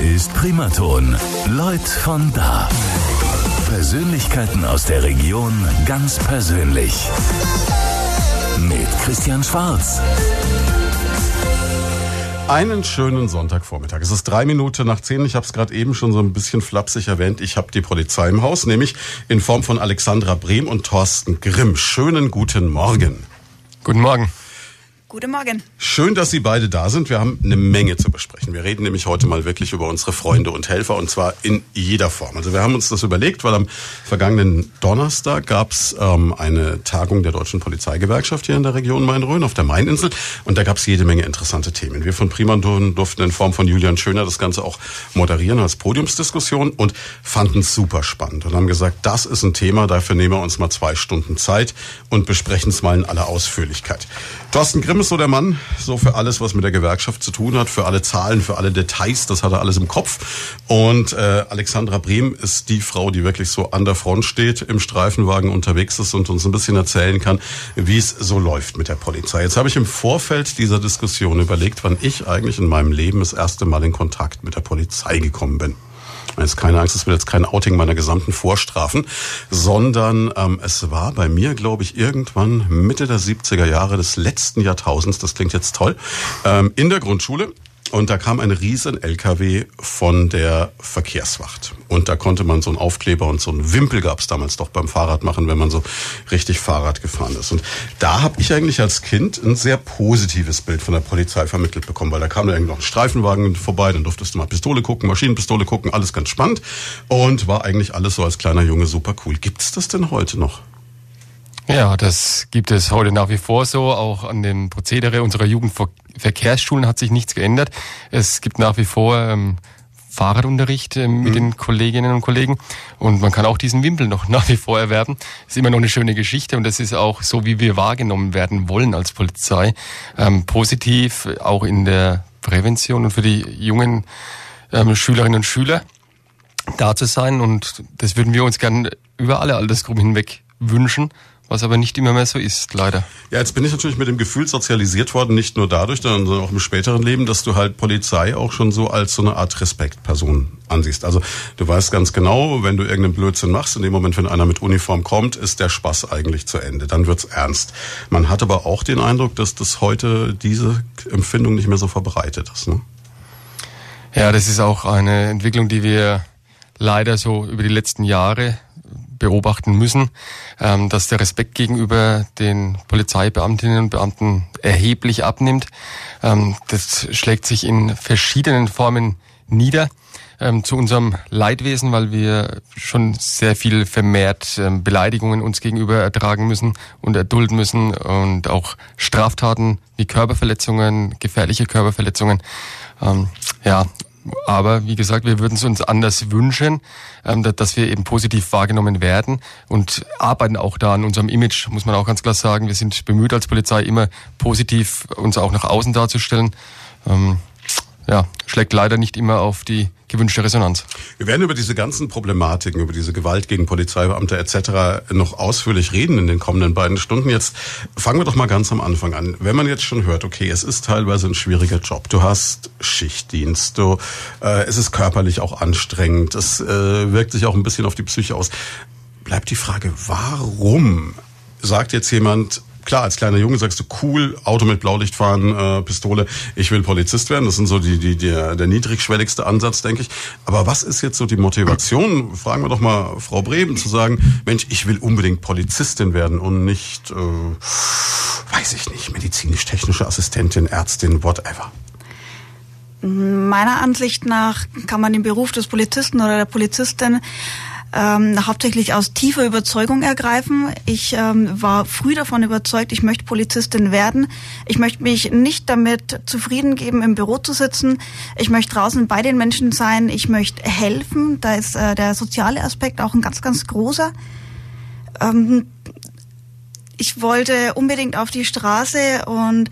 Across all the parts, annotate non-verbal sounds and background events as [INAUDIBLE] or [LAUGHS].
ist Primaton. Leut von da. Persönlichkeiten aus der Region ganz persönlich. Mit Christian Schwarz. Einen schönen Sonntagvormittag. Es ist drei Minuten nach zehn. Ich habe es gerade eben schon so ein bisschen flapsig erwähnt. Ich habe die Polizei im Haus, nämlich in Form von Alexandra Brehm und Thorsten Grimm. Schönen guten Morgen. Guten Morgen. Guten Morgen. Schön, dass Sie beide da sind. Wir haben eine Menge zu besprechen. Wir reden nämlich heute mal wirklich über unsere Freunde und Helfer und zwar in jeder Form. Also wir haben uns das überlegt, weil am vergangenen Donnerstag gab es ähm, eine Tagung der Deutschen Polizeigewerkschaft hier in der Region Main-Rhön auf der Maininsel und da gab es jede Menge interessante Themen. Wir von Primanton durften in Form von Julian Schöner das Ganze auch moderieren als Podiumsdiskussion und fanden es super spannend und haben gesagt, das ist ein Thema, dafür nehmen wir uns mal zwei Stunden Zeit und besprechen es mal in aller Ausführlichkeit. Thorsten Grimm ist so der Mann, so für alles, was mit der Gewerkschaft zu tun hat, für alle Zahlen, für alle Details, das hat er alles im Kopf. Und äh, Alexandra Brehm ist die Frau, die wirklich so an der Front steht, im Streifenwagen unterwegs ist und uns ein bisschen erzählen kann, wie es so läuft mit der Polizei. Jetzt habe ich im Vorfeld dieser Diskussion überlegt, wann ich eigentlich in meinem Leben das erste Mal in Kontakt mit der Polizei gekommen bin. Jetzt keine Angst, es wird jetzt kein Outing meiner gesamten Vorstrafen, sondern ähm, es war bei mir, glaube ich, irgendwann Mitte der 70er Jahre des letzten Jahrtausends, das klingt jetzt toll, ähm, in der Grundschule. Und da kam ein riesen LKW von der Verkehrswacht. Und da konnte man so einen Aufkleber und so einen Wimpel gab es damals doch beim Fahrrad machen, wenn man so richtig Fahrrad gefahren ist. Und da habe ich eigentlich als Kind ein sehr positives Bild von der Polizei vermittelt bekommen, weil da kam da irgendwie noch ein Streifenwagen vorbei, dann durftest du mal Pistole gucken, Maschinenpistole gucken, alles ganz spannend. Und war eigentlich alles so als kleiner Junge super cool. Gibt's das denn heute noch? Ja, das gibt es heute nach wie vor so. Auch an dem Prozedere unserer Jugendverkehrsschulen hat sich nichts geändert. Es gibt nach wie vor ähm, Fahrradunterricht äh, mit mhm. den Kolleginnen und Kollegen und man kann auch diesen Wimpel noch nach wie vor erwerben. Ist immer noch eine schöne Geschichte und das ist auch so, wie wir wahrgenommen werden wollen als Polizei. Ähm, positiv, auch in der Prävention und für die jungen ähm, Schülerinnen und Schüler da zu sein und das würden wir uns gern über alle Altersgruppen hinweg wünschen was aber nicht immer mehr so ist, leider. Ja, jetzt bin ich natürlich mit dem Gefühl sozialisiert worden, nicht nur dadurch, sondern auch im späteren Leben, dass du halt Polizei auch schon so als so eine Art Respektperson ansiehst. Also du weißt ganz genau, wenn du irgendeinen Blödsinn machst, in dem Moment, wenn einer mit Uniform kommt, ist der Spaß eigentlich zu Ende. Dann wird's ernst. Man hat aber auch den Eindruck, dass das heute diese Empfindung nicht mehr so verbreitet ist. Ne? Ja, das ist auch eine Entwicklung, die wir leider so über die letzten Jahre beobachten müssen, ähm, dass der Respekt gegenüber den Polizeibeamtinnen und Beamten erheblich abnimmt. Ähm, das schlägt sich in verschiedenen Formen nieder ähm, zu unserem Leidwesen, weil wir schon sehr viel vermehrt ähm, Beleidigungen uns gegenüber ertragen müssen und erdulden müssen und auch Straftaten wie Körperverletzungen, gefährliche Körperverletzungen. Ähm, ja, aber wie gesagt, wir würden es uns anders wünschen, ähm, dass wir eben positiv wahrgenommen werden und arbeiten auch da an unserem Image, muss man auch ganz klar sagen. Wir sind bemüht als Polizei immer positiv uns auch nach außen darzustellen. Ja, schlägt leider nicht immer auf die gewünschte Resonanz. Wir werden über diese ganzen Problematiken, über diese Gewalt gegen Polizeibeamte etc. noch ausführlich reden in den kommenden beiden Stunden. Jetzt fangen wir doch mal ganz am Anfang an. Wenn man jetzt schon hört, okay, es ist teilweise ein schwieriger Job. Du hast Schichtdienst, du, äh, es ist körperlich auch anstrengend, es äh, wirkt sich auch ein bisschen auf die Psyche aus. Bleibt die Frage, warum sagt jetzt jemand, klar, als kleiner Junge sagst du, cool, Auto mit Blaulicht fahren, äh, Pistole, ich will Polizist werden. Das sind so die, die, der, der niedrigschwelligste Ansatz, denke ich. Aber was ist jetzt so die Motivation? Fragen wir doch mal Frau Breben zu sagen, Mensch, ich will unbedingt Polizistin werden und nicht, äh, weiß ich nicht, medizinisch-technische Assistentin, Ärztin, whatever. Meiner Ansicht nach kann man den Beruf des Polizisten oder der Polizistin ähm, hauptsächlich aus tiefer Überzeugung ergreifen. Ich ähm, war früh davon überzeugt, ich möchte Polizistin werden. Ich möchte mich nicht damit zufrieden geben, im Büro zu sitzen. Ich möchte draußen bei den Menschen sein. Ich möchte helfen. Da ist äh, der soziale Aspekt auch ein ganz, ganz großer. Ähm, ich wollte unbedingt auf die Straße und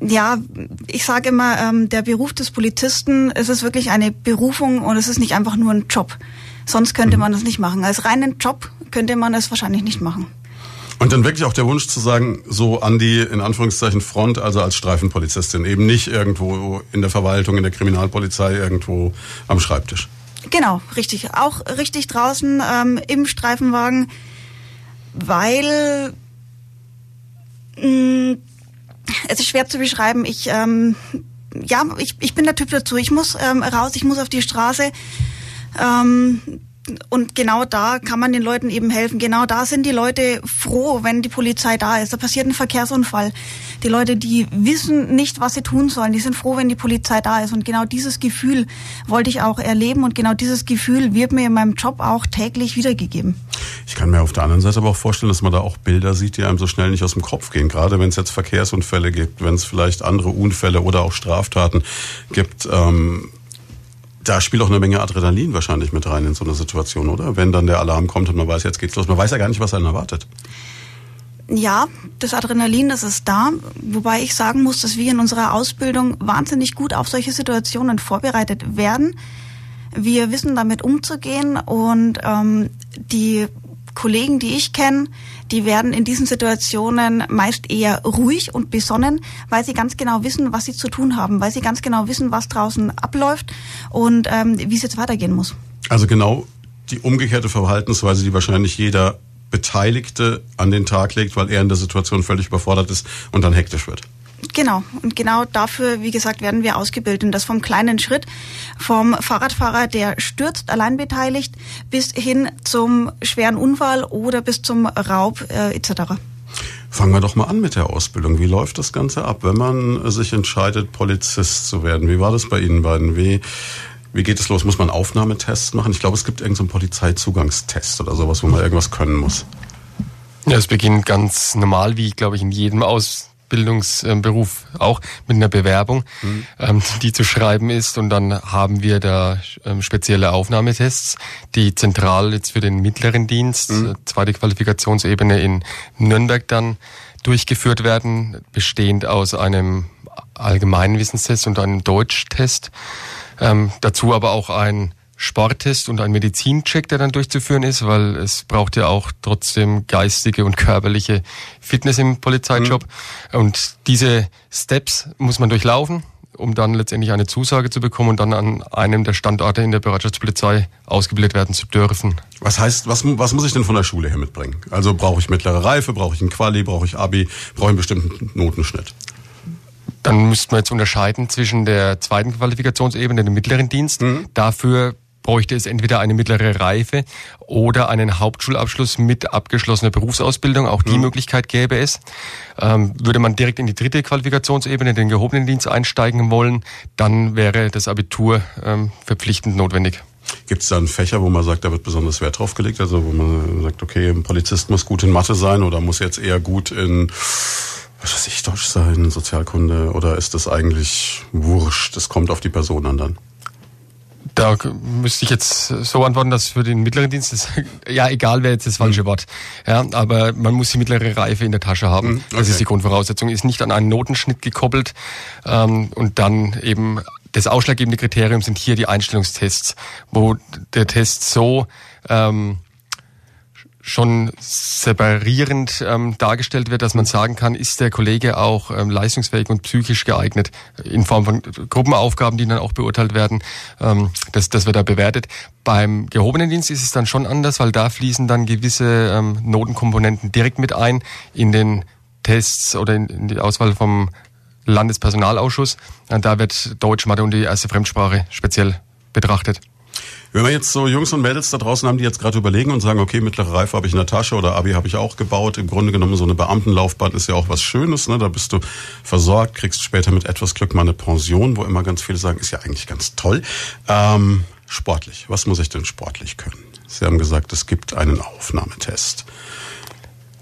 ja, ich sage immer, ähm, der Beruf des Polizisten, es ist wirklich eine Berufung und es ist nicht einfach nur ein Job. Sonst könnte mhm. man das nicht machen. Als reinen Job könnte man das wahrscheinlich nicht machen. Und dann wirklich auch der Wunsch zu sagen, so an die, in Anführungszeichen, Front, also als Streifenpolizistin, eben nicht irgendwo in der Verwaltung, in der Kriminalpolizei, irgendwo am Schreibtisch. Genau, richtig. Auch richtig draußen ähm, im Streifenwagen, weil mh, mm, es ist schwer zu beschreiben. Ich ähm, ja, ich, ich bin der Typ dazu. Ich muss ähm, raus, ich muss auf die Straße. Ähm, und genau da kann man den Leuten eben helfen. Genau da sind die Leute froh, wenn die Polizei da ist. Da passiert ein Verkehrsunfall. Die Leute, die wissen nicht, was sie tun sollen, die sind froh, wenn die Polizei da ist. Und genau dieses Gefühl wollte ich auch erleben. Und genau dieses Gefühl wird mir in meinem Job auch täglich wiedergegeben. Ich kann mir auf der anderen Seite aber auch vorstellen, dass man da auch Bilder sieht, die einem so schnell nicht aus dem Kopf gehen. Gerade wenn es jetzt Verkehrsunfälle gibt, wenn es vielleicht andere Unfälle oder auch Straftaten gibt. Ähm da spielt auch eine Menge Adrenalin wahrscheinlich mit rein in so eine Situation, oder? Wenn dann der Alarm kommt und man weiß, jetzt geht's los. Man weiß ja gar nicht, was einen erwartet. Ja, das Adrenalin, das ist da. Wobei ich sagen muss, dass wir in unserer Ausbildung wahnsinnig gut auf solche Situationen vorbereitet werden. Wir wissen damit umzugehen und ähm, die Kollegen, die ich kenne, die werden in diesen Situationen meist eher ruhig und besonnen, weil sie ganz genau wissen, was sie zu tun haben, weil sie ganz genau wissen, was draußen abläuft und ähm, wie es jetzt weitergehen muss. Also genau die umgekehrte Verhaltensweise, die wahrscheinlich jeder Beteiligte an den Tag legt, weil er in der Situation völlig überfordert ist und dann hektisch wird. Genau. Und genau dafür, wie gesagt, werden wir ausgebildet. Und das vom kleinen Schritt, vom Fahrradfahrer, der stürzt, allein beteiligt, bis hin zum schweren Unfall oder bis zum Raub äh, etc. Fangen wir doch mal an mit der Ausbildung. Wie läuft das Ganze ab, wenn man sich entscheidet, Polizist zu werden? Wie war das bei Ihnen beiden? Wie, wie geht es los? Muss man Aufnahmetests machen? Ich glaube, es gibt irgendeinen so Polizeizugangstest oder sowas, wo man irgendwas können muss. Ja, es beginnt ganz normal, wie, glaube ich, in jedem Aus Bildungsberuf auch mit einer Bewerbung, mhm. ähm, die zu schreiben ist. Und dann haben wir da ähm, spezielle Aufnahmetests, die zentral jetzt für den mittleren Dienst, mhm. Äh, zweite Qualifikationsebene in Nürnberg dann durchgeführt werden, bestehend aus einem allgemeinen Wissenstest und einem Deutschtest. Ähm, dazu aber auch ein Sporttest und ein Medizincheck, der dann durchzuführen ist, weil es braucht ja auch trotzdem geistige und körperliche Fitness im Polizeijob. Mhm. Und diese Steps muss man durchlaufen, um dann letztendlich eine Zusage zu bekommen und dann an einem der Standorte in der Bereitschaftspolizei ausgebildet werden zu dürfen. Was heißt, was, was muss ich denn von der Schule her mitbringen? Also brauche ich mittlere Reife, brauche ich einen Quali, brauche ich Abi, brauche ich einen bestimmten Notenschnitt? Dann müsste man jetzt unterscheiden zwischen der zweiten Qualifikationsebene, dem mittleren Dienst. Mhm. Dafür bräuchte es entweder eine mittlere Reife oder einen Hauptschulabschluss mit abgeschlossener Berufsausbildung. Auch die mhm. Möglichkeit gäbe es. Ähm, würde man direkt in die dritte Qualifikationsebene, den gehobenen Dienst einsteigen wollen, dann wäre das Abitur ähm, verpflichtend notwendig. Gibt es da einen Fächer, wo man sagt, da wird besonders Wert drauf gelegt? Also wo man sagt, okay, ein Polizist muss gut in Mathe sein oder muss jetzt eher gut in was weiß ich, Deutsch sein, Sozialkunde oder ist das eigentlich wurscht? Das kommt auf die Person an dann. Da müsste ich jetzt so antworten, dass für den mittleren Dienst ist, [LAUGHS] ja, egal wäre jetzt das falsche mhm. Wort. Ja, aber man muss die mittlere Reife in der Tasche haben. Mhm, okay. Das ist die Grundvoraussetzung. Ist nicht an einen Notenschnitt gekoppelt. Ähm, und dann eben das ausschlaggebende Kriterium sind hier die Einstellungstests, wo der Test so ähm, schon separierend ähm, dargestellt wird, dass man sagen kann, ist der Kollege auch ähm, leistungsfähig und psychisch geeignet in Form von Gruppenaufgaben, die dann auch beurteilt werden. Ähm, das, das wird da bewertet. Beim gehobenen Dienst ist es dann schon anders, weil da fließen dann gewisse ähm, Notenkomponenten direkt mit ein in den Tests oder in, in die Auswahl vom Landespersonalausschuss. Da wird Deutsch, Mathe und die erste Fremdsprache speziell betrachtet. Wenn wir jetzt so Jungs und Mädels da draußen haben, die jetzt gerade überlegen und sagen, okay, mittlere Reife habe ich in der Tasche oder Abi habe ich auch gebaut. Im Grunde genommen so eine Beamtenlaufbahn ist ja auch was Schönes. Ne? Da bist du versorgt, kriegst später mit etwas Glück mal eine Pension, wo immer ganz viele sagen, ist ja eigentlich ganz toll. Ähm, sportlich, was muss ich denn sportlich können? Sie haben gesagt, es gibt einen Aufnahmetest.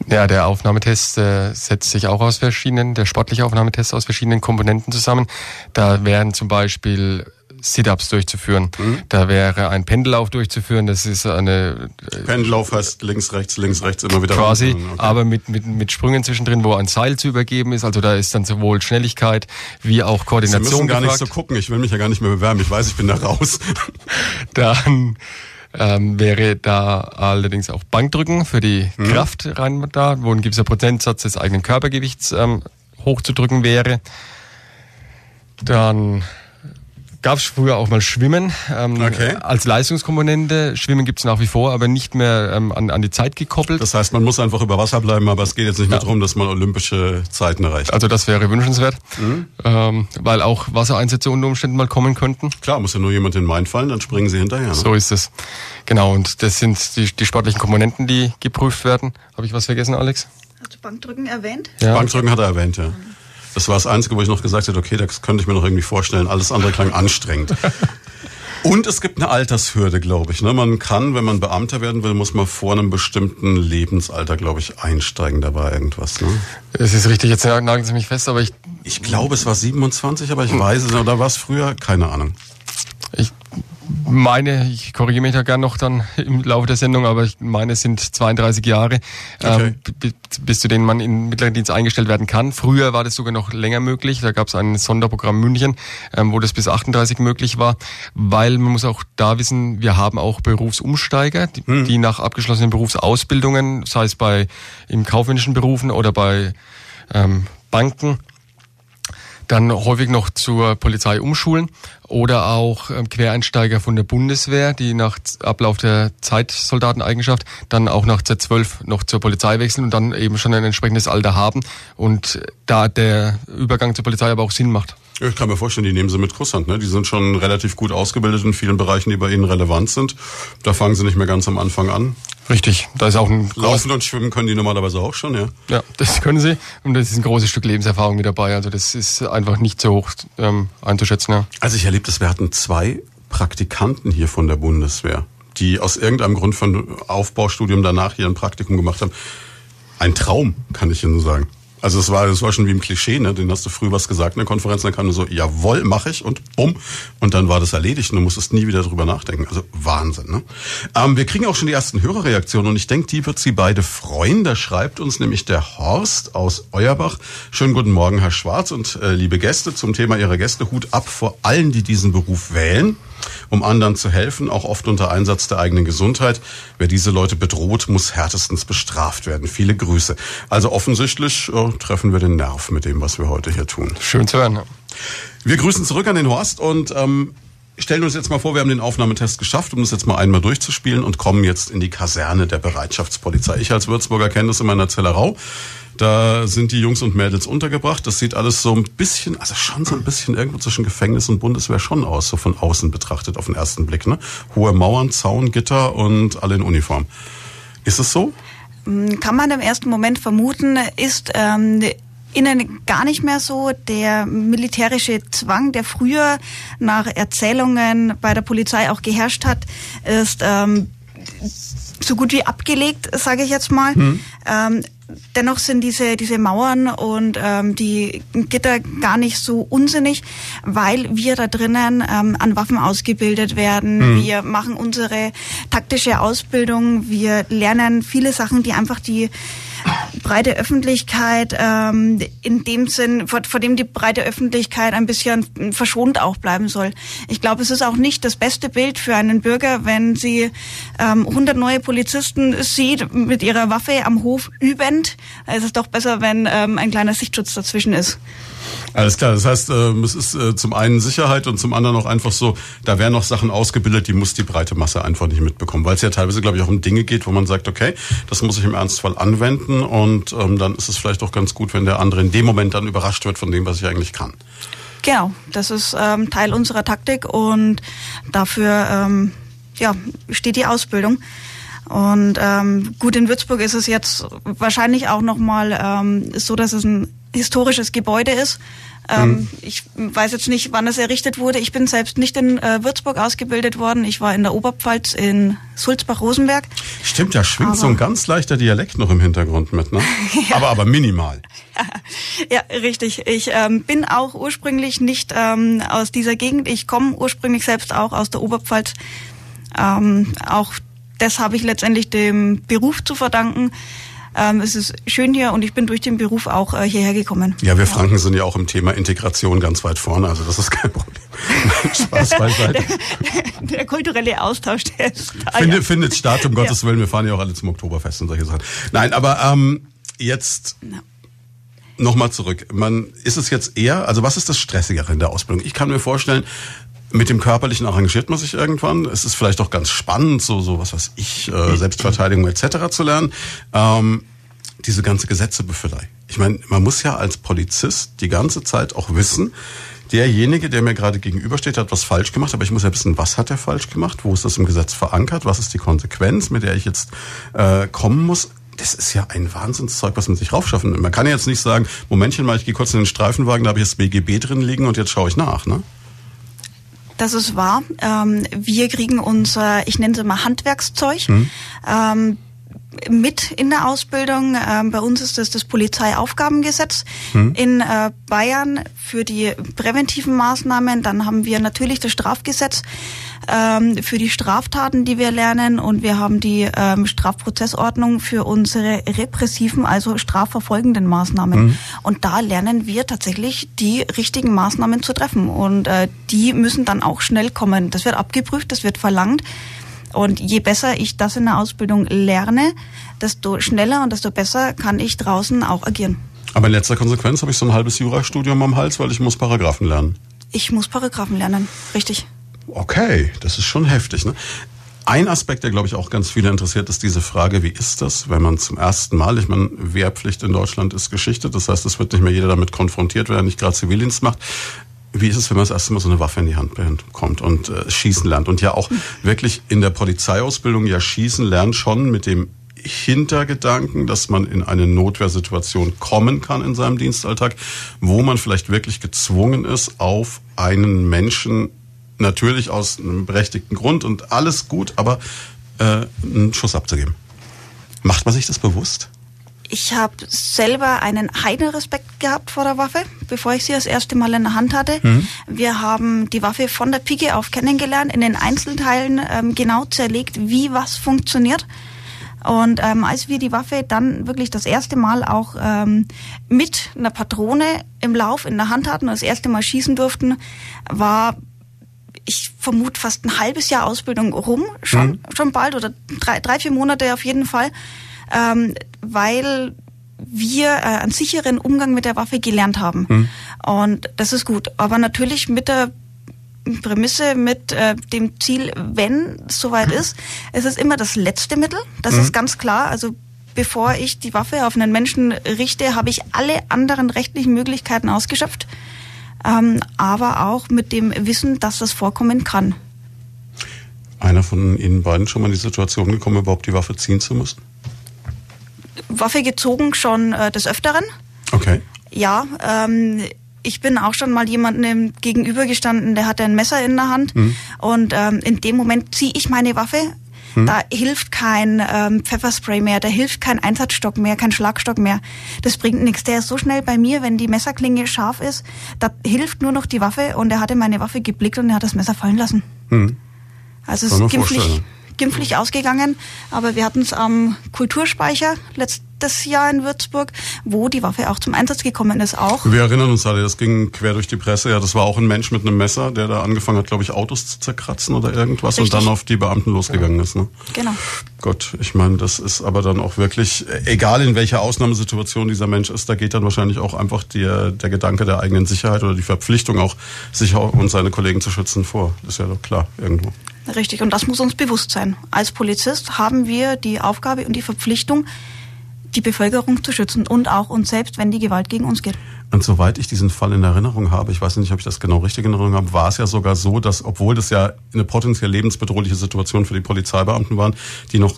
Ja, der Aufnahmetest äh, setzt sich auch aus verschiedenen, der sportliche Aufnahmetest aus verschiedenen Komponenten zusammen. Da wären zum Beispiel Sit-ups durchzuführen. Mhm. Da wäre ein Pendellauf durchzuführen. Das ist eine äh, Pendellauf heißt links, rechts, links, rechts immer wieder. Quasi, okay. aber mit, mit, mit Sprüngen zwischendrin, wo ein Seil zu übergeben ist. Also da ist dann sowohl Schnelligkeit wie auch Koordination. Sie müssen gar gefragt. nicht so gucken. Ich will mich ja gar nicht mehr bewerben. Ich weiß, ich bin da raus. [LAUGHS] dann ähm, wäre da allerdings auch Bankdrücken für die mhm. Kraft rein da, wo ein gewisser Prozentsatz des eigenen Körpergewichts ähm, hochzudrücken wäre. Dann gab es früher auch mal Schwimmen ähm, okay. als Leistungskomponente. Schwimmen gibt es nach wie vor, aber nicht mehr ähm, an, an die Zeit gekoppelt. Das heißt, man muss einfach über Wasser bleiben, aber es geht jetzt nicht mehr darum, dass man olympische Zeiten erreicht. Also das wäre wünschenswert, mhm. ähm, weil auch Wassereinsätze unter Umständen mal kommen könnten. Klar, muss ja nur jemand in den Main fallen, dann springen sie hinterher. Ne? So ist es. Genau, und das sind die, die sportlichen Komponenten, die geprüft werden. Habe ich was vergessen, Alex? Hast du Bankdrücken erwähnt? Ja. Bankdrücken hat er erwähnt, ja. Mhm. Das war das Einzige, wo ich noch gesagt hätte, okay, das könnte ich mir noch irgendwie vorstellen. Alles andere klang anstrengend. [LAUGHS] Und es gibt eine Altershürde, glaube ich. Ne? Man kann, wenn man Beamter werden will, muss man vor einem bestimmten Lebensalter, glaube ich, einsteigen. Da war irgendwas. Ne? Es ist richtig, jetzt nageln Sie mich fest, aber ich... Ich glaube, es war 27, aber ich weiß es nicht. Oder war es früher? Keine Ahnung. Ich meine, ich korrigiere mich da gern noch dann im Laufe der Sendung, aber ich meine, es sind 32 Jahre, okay. ähm, bis zu denen man in mittleren Dienst eingestellt werden kann. Früher war das sogar noch länger möglich. Da gab es ein Sonderprogramm München, ähm, wo das bis 38 möglich war, weil man muss auch da wissen, wir haben auch Berufsumsteiger, die, hm. die nach abgeschlossenen Berufsausbildungen, sei es bei im kaufmännischen Berufen oder bei ähm, Banken, dann häufig noch zur Polizei umschulen oder auch ähm, Quereinsteiger von der Bundeswehr, die nach Ablauf der Zeitsoldateneigenschaft dann auch nach Z12 noch zur Polizei wechseln und dann eben schon ein entsprechendes Alter haben und da der Übergang zur Polizei aber auch Sinn macht. Ich kann mir vorstellen, die nehmen sie mit Kusshand. Ne? Die sind schon relativ gut ausgebildet in vielen Bereichen, die bei ihnen relevant sind. Da fangen sie nicht mehr ganz am Anfang an. Richtig, da ist auch ein Laufen und Schwimmen können die normalerweise auch schon, ja. Ja, das können sie und das ist ein großes Stück Lebenserfahrung mit dabei. Also das ist einfach nicht so hoch ähm, einzuschätzen. Ja. Also ich erlebe das, wir hatten zwei Praktikanten hier von der Bundeswehr, die aus irgendeinem Grund von Aufbaustudium danach hier ein Praktikum gemacht haben. Ein Traum, kann ich Ihnen sagen. Also es war, es war schon wie im Klischee, ne? Den hast du früh was gesagt in der Konferenz, dann kam du so, jawohl, mache ich und bumm. Und dann war das erledigt und du musstest nie wieder drüber nachdenken. Also Wahnsinn, ne? Ähm, wir kriegen auch schon die ersten Hörerreaktionen und ich denke, die wird Sie beide freuen. Da schreibt uns nämlich der Horst aus Euerbach. Schönen guten Morgen, Herr Schwarz und äh, liebe Gäste. Zum Thema Ihrer Gäste Hut ab vor allen, die diesen Beruf wählen um anderen zu helfen, auch oft unter Einsatz der eigenen Gesundheit. Wer diese Leute bedroht, muss härtestens bestraft werden. Viele Grüße. Also offensichtlich äh, treffen wir den Nerv mit dem, was wir heute hier tun. Schön zu hören. Wir grüßen zurück an den Horst und ähm, stellen uns jetzt mal vor, wir haben den Aufnahmetest geschafft, um das jetzt mal einmal durchzuspielen und kommen jetzt in die Kaserne der Bereitschaftspolizei. Ich als Würzburger kenne das in meiner Zellerau. Da sind die Jungs und Mädels untergebracht. Das sieht alles so ein bisschen, also schon so ein bisschen irgendwo zwischen Gefängnis und Bundeswehr schon aus, so von außen betrachtet auf den ersten Blick. Ne? Hohe Mauern, Zaun, Gitter und alle in Uniform. Ist es so? Hm, kann man im ersten Moment vermuten, ist ähm, innen gar nicht mehr so. Der militärische Zwang, der früher nach Erzählungen bei der Polizei auch geherrscht hat, ist ähm, so gut wie abgelegt, sage ich jetzt mal. Hm. Ähm, dennoch sind diese, diese Mauern und ähm, die Gitter gar nicht so unsinnig, weil wir da drinnen ähm, an Waffen ausgebildet werden. Mhm. Wir machen unsere taktische Ausbildung. Wir lernen viele Sachen, die einfach die breite Öffentlichkeit ähm, in dem Sinn, vor, vor dem die breite Öffentlichkeit ein bisschen verschont auch bleiben soll. Ich glaube, es ist auch nicht das beste Bild für einen Bürger, wenn sie ähm, 100 neue Polizisten sieht mit ihrer Waffe am Hof übend. Es ist doch besser, wenn ähm, ein kleiner Sichtschutz dazwischen ist. Alles klar, das heißt, ähm, es ist äh, zum einen Sicherheit und zum anderen auch einfach so, da werden noch Sachen ausgebildet, die muss die breite Masse einfach nicht mitbekommen, weil es ja teilweise, glaube ich, auch um Dinge geht, wo man sagt, okay, das muss ich im Ernstfall anwenden und ähm, dann ist es vielleicht auch ganz gut, wenn der andere in dem Moment dann überrascht wird von dem, was ich eigentlich kann. Genau, das ist ähm, Teil unserer Taktik und dafür ähm, ja, steht die Ausbildung. Und ähm, gut, in Würzburg ist es jetzt wahrscheinlich auch nochmal ähm, so, dass es ein historisches Gebäude ist. Ähm, mhm. Ich weiß jetzt nicht, wann es errichtet wurde. Ich bin selbst nicht in äh, Würzburg ausgebildet worden. Ich war in der Oberpfalz in Sulzbach-Rosenberg. Stimmt, da schwingt aber so ein ganz leichter Dialekt noch im Hintergrund mit, ne? [LAUGHS] ja. Aber aber minimal. [LAUGHS] ja, richtig. Ich ähm, bin auch ursprünglich nicht ähm, aus dieser Gegend. Ich komme ursprünglich selbst auch aus der Oberpfalz. Ähm, auch das habe ich letztendlich dem Beruf zu verdanken. Ähm, es ist schön hier und ich bin durch den Beruf auch äh, hierher gekommen. Ja, wir Franken sind ja auch im Thema Integration ganz weit vorne, also das ist kein Problem. [LAUGHS] Spaß beiseite. Der, der, kulturelle Austausch, der ist da, Finde, ja. findet statt, um. Gottes Willen. Wir fahren ja auch alle zum Oktoberfest und solche Sachen. Nein, aber ähm, jetzt no. nochmal zurück. Man ist es jetzt eher, also was ist das Stressigere in der Ausbildung? Ich kann mir vorstellen, mit dem Körperlichen arrangiert man sich irgendwann. Es ist vielleicht auch ganz spannend, so, so was weiß ich, äh, Selbstverteidigung etc. zu lernen. Ähm, diese ganze Gesetzebüffelei. Ich meine, man muss ja als Polizist die ganze Zeit auch wissen, derjenige, der mir gerade gegenübersteht, hat was falsch gemacht, aber ich muss ja wissen, was hat er falsch gemacht, wo ist das im Gesetz verankert, was ist die Konsequenz, mit der ich jetzt äh, kommen muss. Das ist ja ein Wahnsinnszeug, was man sich raufschaffen. Man kann ja jetzt nicht sagen, Momentchen mal, ich gehe kurz in den Streifenwagen, da habe ich das BGB drin liegen und jetzt schaue ich nach, ne? Das ist wahr. Ähm, wir kriegen unser, ich nenne es immer Handwerkszeug. Hm. Ähm, mit in der Ausbildung. Ähm, bei uns ist das das Polizeiaufgabengesetz. Hm. In äh, Bayern für die präventiven Maßnahmen. Dann haben wir natürlich das Strafgesetz ähm, für die Straftaten, die wir lernen. Und wir haben die ähm, Strafprozessordnung für unsere repressiven, also strafverfolgenden Maßnahmen. Hm. Und da lernen wir tatsächlich die richtigen Maßnahmen zu treffen. Und äh, die müssen dann auch schnell kommen. Das wird abgeprüft, das wird verlangt. Und je besser ich das in der Ausbildung lerne, desto schneller und desto besser kann ich draußen auch agieren. Aber in letzter Konsequenz habe ich so ein halbes Jurastudium am Hals, weil ich muss Paragraphen lernen. Ich muss Paragraphen lernen, richtig. Okay, das ist schon heftig. Ne? Ein Aspekt, der, glaube ich, auch ganz viele interessiert, ist diese Frage, wie ist das, wenn man zum ersten Mal, ich meine, Wehrpflicht in Deutschland ist Geschichte, das heißt, es wird nicht mehr jeder damit konfrontiert, wenn er nicht gerade Zivildienst macht wie ist es, wenn man das erste Mal so eine Waffe in die Hand bekommt und äh, schießen lernt und ja auch wirklich in der Polizeiausbildung ja schießen lernt schon mit dem Hintergedanken, dass man in eine Notwehrsituation kommen kann in seinem Dienstalltag, wo man vielleicht wirklich gezwungen ist, auf einen Menschen natürlich aus einem berechtigten Grund und alles gut, aber äh, einen Schuss abzugeben. Macht man sich das bewusst? Ich habe selber einen Heidenrespekt gehabt vor der Waffe, bevor ich sie das erste Mal in der Hand hatte. Mhm. Wir haben die Waffe von der Pike auf kennengelernt, in den Einzelteilen ähm, genau zerlegt, wie was funktioniert. Und ähm, als wir die Waffe dann wirklich das erste Mal auch ähm, mit einer Patrone im Lauf in der Hand hatten und das erste Mal schießen durften, war ich vermute fast ein halbes Jahr Ausbildung rum, schon, mhm. schon bald oder drei, drei, vier Monate auf jeden Fall ähm, weil wir äh, einen sicheren Umgang mit der Waffe gelernt haben. Hm. Und das ist gut. Aber natürlich mit der Prämisse, mit äh, dem Ziel, wenn es soweit ist, es ist immer das letzte Mittel. Das hm. ist ganz klar. Also bevor ich die Waffe auf einen Menschen richte, habe ich alle anderen rechtlichen Möglichkeiten ausgeschöpft. Ähm, aber auch mit dem Wissen, dass das vorkommen kann. Einer von Ihnen beiden schon mal in die Situation gekommen, überhaupt die Waffe ziehen zu müssen? Waffe gezogen schon äh, des Öfteren. Okay. Ja, ähm, ich bin auch schon mal jemandem gegenübergestanden, der hatte ein Messer in der Hand mhm. und ähm, in dem Moment ziehe ich meine Waffe. Mhm. Da hilft kein ähm, Pfefferspray mehr, da hilft kein Einsatzstock mehr, kein Schlagstock mehr. Das bringt nichts. Der ist so schnell bei mir, wenn die Messerklinge scharf ist, da hilft nur noch die Waffe und er hatte meine Waffe geblickt und er hat das Messer fallen lassen. Mhm. Also es ist gimpflich glimpflich ausgegangen, aber wir hatten es am Kulturspeicher letztes Jahr in Würzburg, wo die Waffe auch zum Einsatz gekommen ist. Auch. Wir erinnern uns alle, das ging quer durch die Presse. Ja, das war auch ein Mensch mit einem Messer, der da angefangen hat, glaube ich, Autos zu zerkratzen oder irgendwas Richtig. und dann auf die Beamten losgegangen ist. Ne? Genau. Gott, ich meine, das ist aber dann auch wirklich, egal in welcher Ausnahmesituation dieser Mensch ist, da geht dann wahrscheinlich auch einfach der, der Gedanke der eigenen Sicherheit oder die Verpflichtung auch, sich und seine Kollegen zu schützen vor. Das ist ja doch klar irgendwo. Richtig, und das muss uns bewusst sein. Als Polizist haben wir die Aufgabe und die Verpflichtung, die Bevölkerung zu schützen und auch uns selbst, wenn die Gewalt gegen uns geht. Und soweit ich diesen Fall in Erinnerung habe, ich weiß nicht, ob ich das genau richtig in Erinnerung habe, war es ja sogar so, dass, obwohl das ja eine potenziell lebensbedrohliche Situation für die Polizeibeamten waren, die noch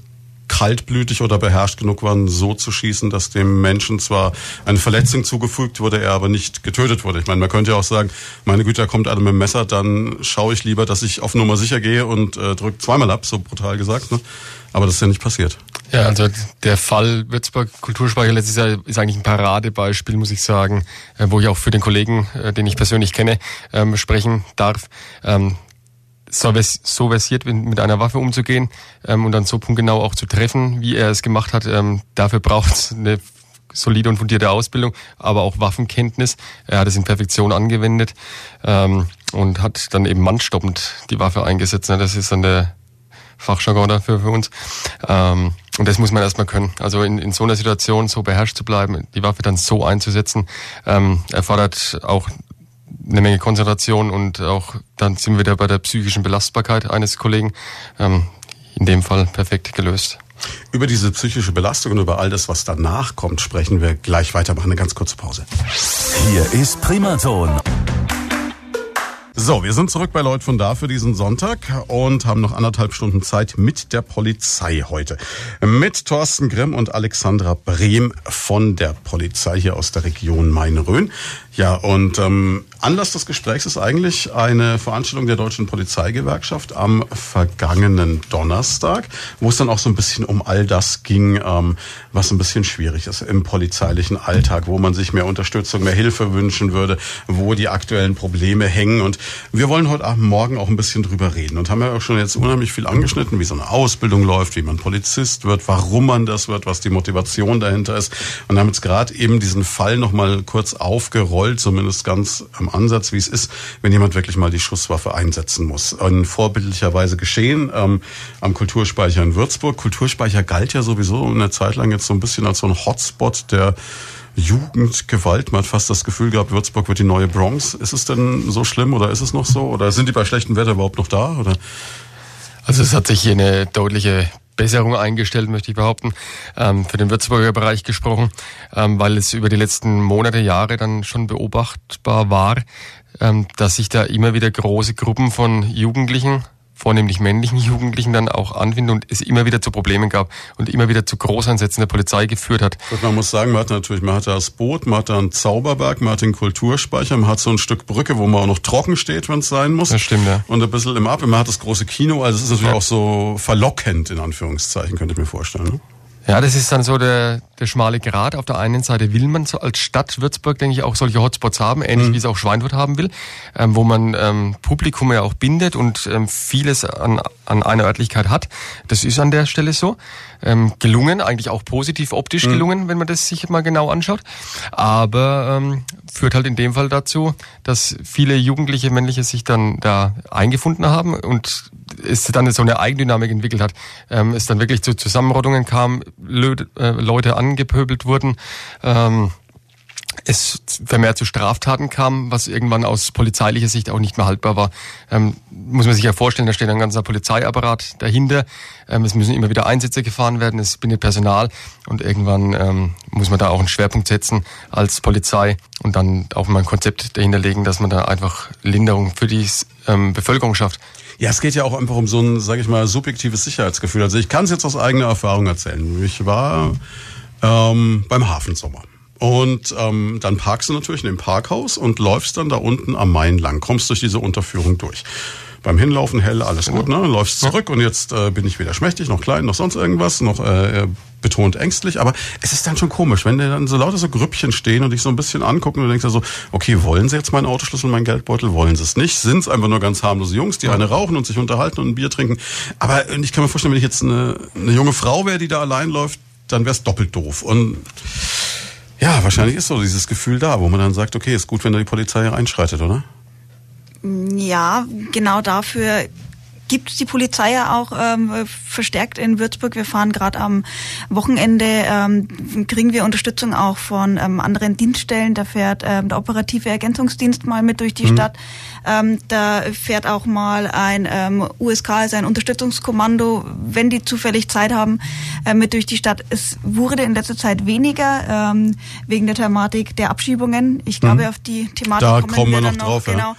kaltblütig oder beherrscht genug waren, so zu schießen, dass dem Menschen zwar eine Verletzung zugefügt wurde, er aber nicht getötet wurde. Ich meine, man könnte ja auch sagen, meine Güte, da kommt einer mit dem Messer, dann schaue ich lieber, dass ich auf Nummer sicher gehe und äh, drücke zweimal ab, so brutal gesagt. Ne? Aber das ist ja nicht passiert. Ja, also der Fall Würzburg Kulturspeicher letztes Jahr ist eigentlich ein Paradebeispiel, muss ich sagen, äh, wo ich auch für den Kollegen, äh, den ich persönlich kenne, ähm, sprechen darf. Ähm, so, versiert mit einer Waffe umzugehen ähm, und dann so punktgenau auch zu treffen, wie er es gemacht hat. Ähm, dafür braucht es eine solide und fundierte Ausbildung, aber auch Waffenkenntnis. Er hat es in Perfektion angewendet ähm, und hat dann eben mannstoppend die Waffe eingesetzt. Das ist dann der Fachjargon dafür für uns. Ähm, und das muss man erstmal können. Also in, in so einer Situation so beherrscht zu bleiben, die Waffe dann so einzusetzen, ähm, erfordert auch eine Menge Konzentration und auch dann sind wir wieder bei der psychischen Belastbarkeit eines Kollegen. Ähm, in dem Fall perfekt gelöst. Über diese psychische Belastung und über all das, was danach kommt, sprechen wir gleich weiter. Machen eine ganz kurze Pause. Hier ist Primaton. So, wir sind zurück bei Leut von da für diesen Sonntag und haben noch anderthalb Stunden Zeit mit der Polizei heute. Mit Thorsten Grimm und Alexandra Brehm von der Polizei hier aus der Region Main-Rhön. Ja, und ähm, Anlass des Gesprächs ist eigentlich eine Veranstaltung der Deutschen Polizeigewerkschaft am vergangenen Donnerstag, wo es dann auch so ein bisschen um all das ging, ähm, was ein bisschen schwierig ist im polizeilichen Alltag, wo man sich mehr Unterstützung, mehr Hilfe wünschen würde, wo die aktuellen Probleme hängen. Und wir wollen heute Abend morgen auch ein bisschen drüber reden und haben ja auch schon jetzt unheimlich viel angeschnitten, wie so eine Ausbildung läuft, wie man Polizist wird, warum man das wird, was die Motivation dahinter ist. Und haben jetzt gerade eben diesen Fall nochmal kurz aufgerollt zumindest ganz am Ansatz, wie es ist, wenn jemand wirklich mal die Schusswaffe einsetzen muss. In vorbildlicher Weise geschehen ähm, am Kulturspeicher in Würzburg. Kulturspeicher galt ja sowieso eine Zeit lang jetzt so ein bisschen als so ein Hotspot der Jugendgewalt. Man hat fast das Gefühl gehabt, Würzburg wird die neue Bronx. Ist es denn so schlimm oder ist es noch so? Oder sind die bei schlechtem Wetter überhaupt noch da? Oder? Also es hat sich hier eine deutliche Besserung eingestellt, möchte ich behaupten, ähm, für den Würzburger Bereich gesprochen, ähm, weil es über die letzten Monate, Jahre dann schon beobachtbar war, ähm, dass sich da immer wieder große Gruppen von Jugendlichen vornehmlich männlichen Jugendlichen dann auch anfinden und es immer wieder zu Problemen gab und immer wieder zu Großeinsätzen der Polizei geführt hat. Und man muss sagen, man hat natürlich, man hat das Boot, man hat da einen Zauberberg, man hat den Kulturspeicher, man hat so ein Stück Brücke, wo man auch noch trocken steht, wenn es sein muss. Das stimmt, ja. Und ein bisschen im Ab, man hat das große Kino, also es ist natürlich ja. auch so verlockend, in Anführungszeichen, könnte ich mir vorstellen. Ne? Ja, das ist dann so der, der schmale Grat. Auf der einen Seite will man so als Stadt Würzburg, denke ich, auch solche Hotspots haben, ähnlich mhm. wie es auch Schweinfurt haben will, ähm, wo man ähm, Publikum ja auch bindet und ähm, vieles an, an einer Örtlichkeit hat. Das ist an der Stelle so. Ähm, gelungen, eigentlich auch positiv optisch mhm. gelungen, wenn man das sich mal genau anschaut. Aber ähm, führt halt in dem Fall dazu, dass viele jugendliche Männliche sich dann da eingefunden haben und es dann so eine Eigendynamik entwickelt hat. Ähm, es dann wirklich zu Zusammenrottungen kam, äh, Leute angepöbelt wurden. Ähm, es vermehrt zu Straftaten kam, was irgendwann aus polizeilicher Sicht auch nicht mehr haltbar war. Ähm, muss man sich ja vorstellen, da steht ein ganzer Polizeiapparat dahinter. Ähm, es müssen immer wieder Einsätze gefahren werden, es bindet Personal und irgendwann ähm, muss man da auch einen Schwerpunkt setzen als Polizei und dann auch mal ein Konzept dahinter legen, dass man da einfach Linderung für die ähm, Bevölkerung schafft. Ja, es geht ja auch einfach um so ein, sage ich mal, subjektives Sicherheitsgefühl. Also ich kann es jetzt aus eigener Erfahrung erzählen. Ich war ähm, beim Hafensommer. Und ähm, dann parkst du natürlich in dem Parkhaus und läufst dann da unten am Main lang, kommst durch diese Unterführung durch. Beim Hinlaufen hell, alles gut, ne? Läufst zurück und jetzt äh, bin ich weder schmächtig, noch klein, noch sonst irgendwas, noch äh, betont ängstlich. Aber es ist dann schon komisch, wenn dann so lauter so Grüppchen stehen und dich so ein bisschen angucken und du denkst ja so, okay, wollen sie jetzt meinen Autoschlüssel, meinen Geldbeutel? Wollen sie es nicht? Sind es einfach nur ganz harmlose Jungs, die eine rauchen und sich unterhalten und ein Bier trinken? Aber ich kann mir vorstellen, wenn ich jetzt eine, eine junge Frau wäre, die da allein läuft, dann wäre es doppelt doof. Und ja, wahrscheinlich ist so dieses Gefühl da, wo man dann sagt, okay, ist gut, wenn da die Polizei einschreitet, oder? Ja, genau dafür gibt es die Polizei ja auch ähm, verstärkt in Würzburg. Wir fahren gerade am Wochenende, ähm, kriegen wir Unterstützung auch von ähm, anderen Dienststellen. Da fährt ähm, der operative Ergänzungsdienst mal mit durch die mhm. Stadt. Ähm, da fährt auch mal ein ähm, USK, also ein Unterstützungskommando, wenn die zufällig Zeit haben, äh, mit durch die Stadt. Es wurde in letzter Zeit weniger ähm, wegen der Thematik der Abschiebungen. Ich glaube, mhm. auf die Thematik da kommen, kommen wir noch, noch drauf. Genau. Ja.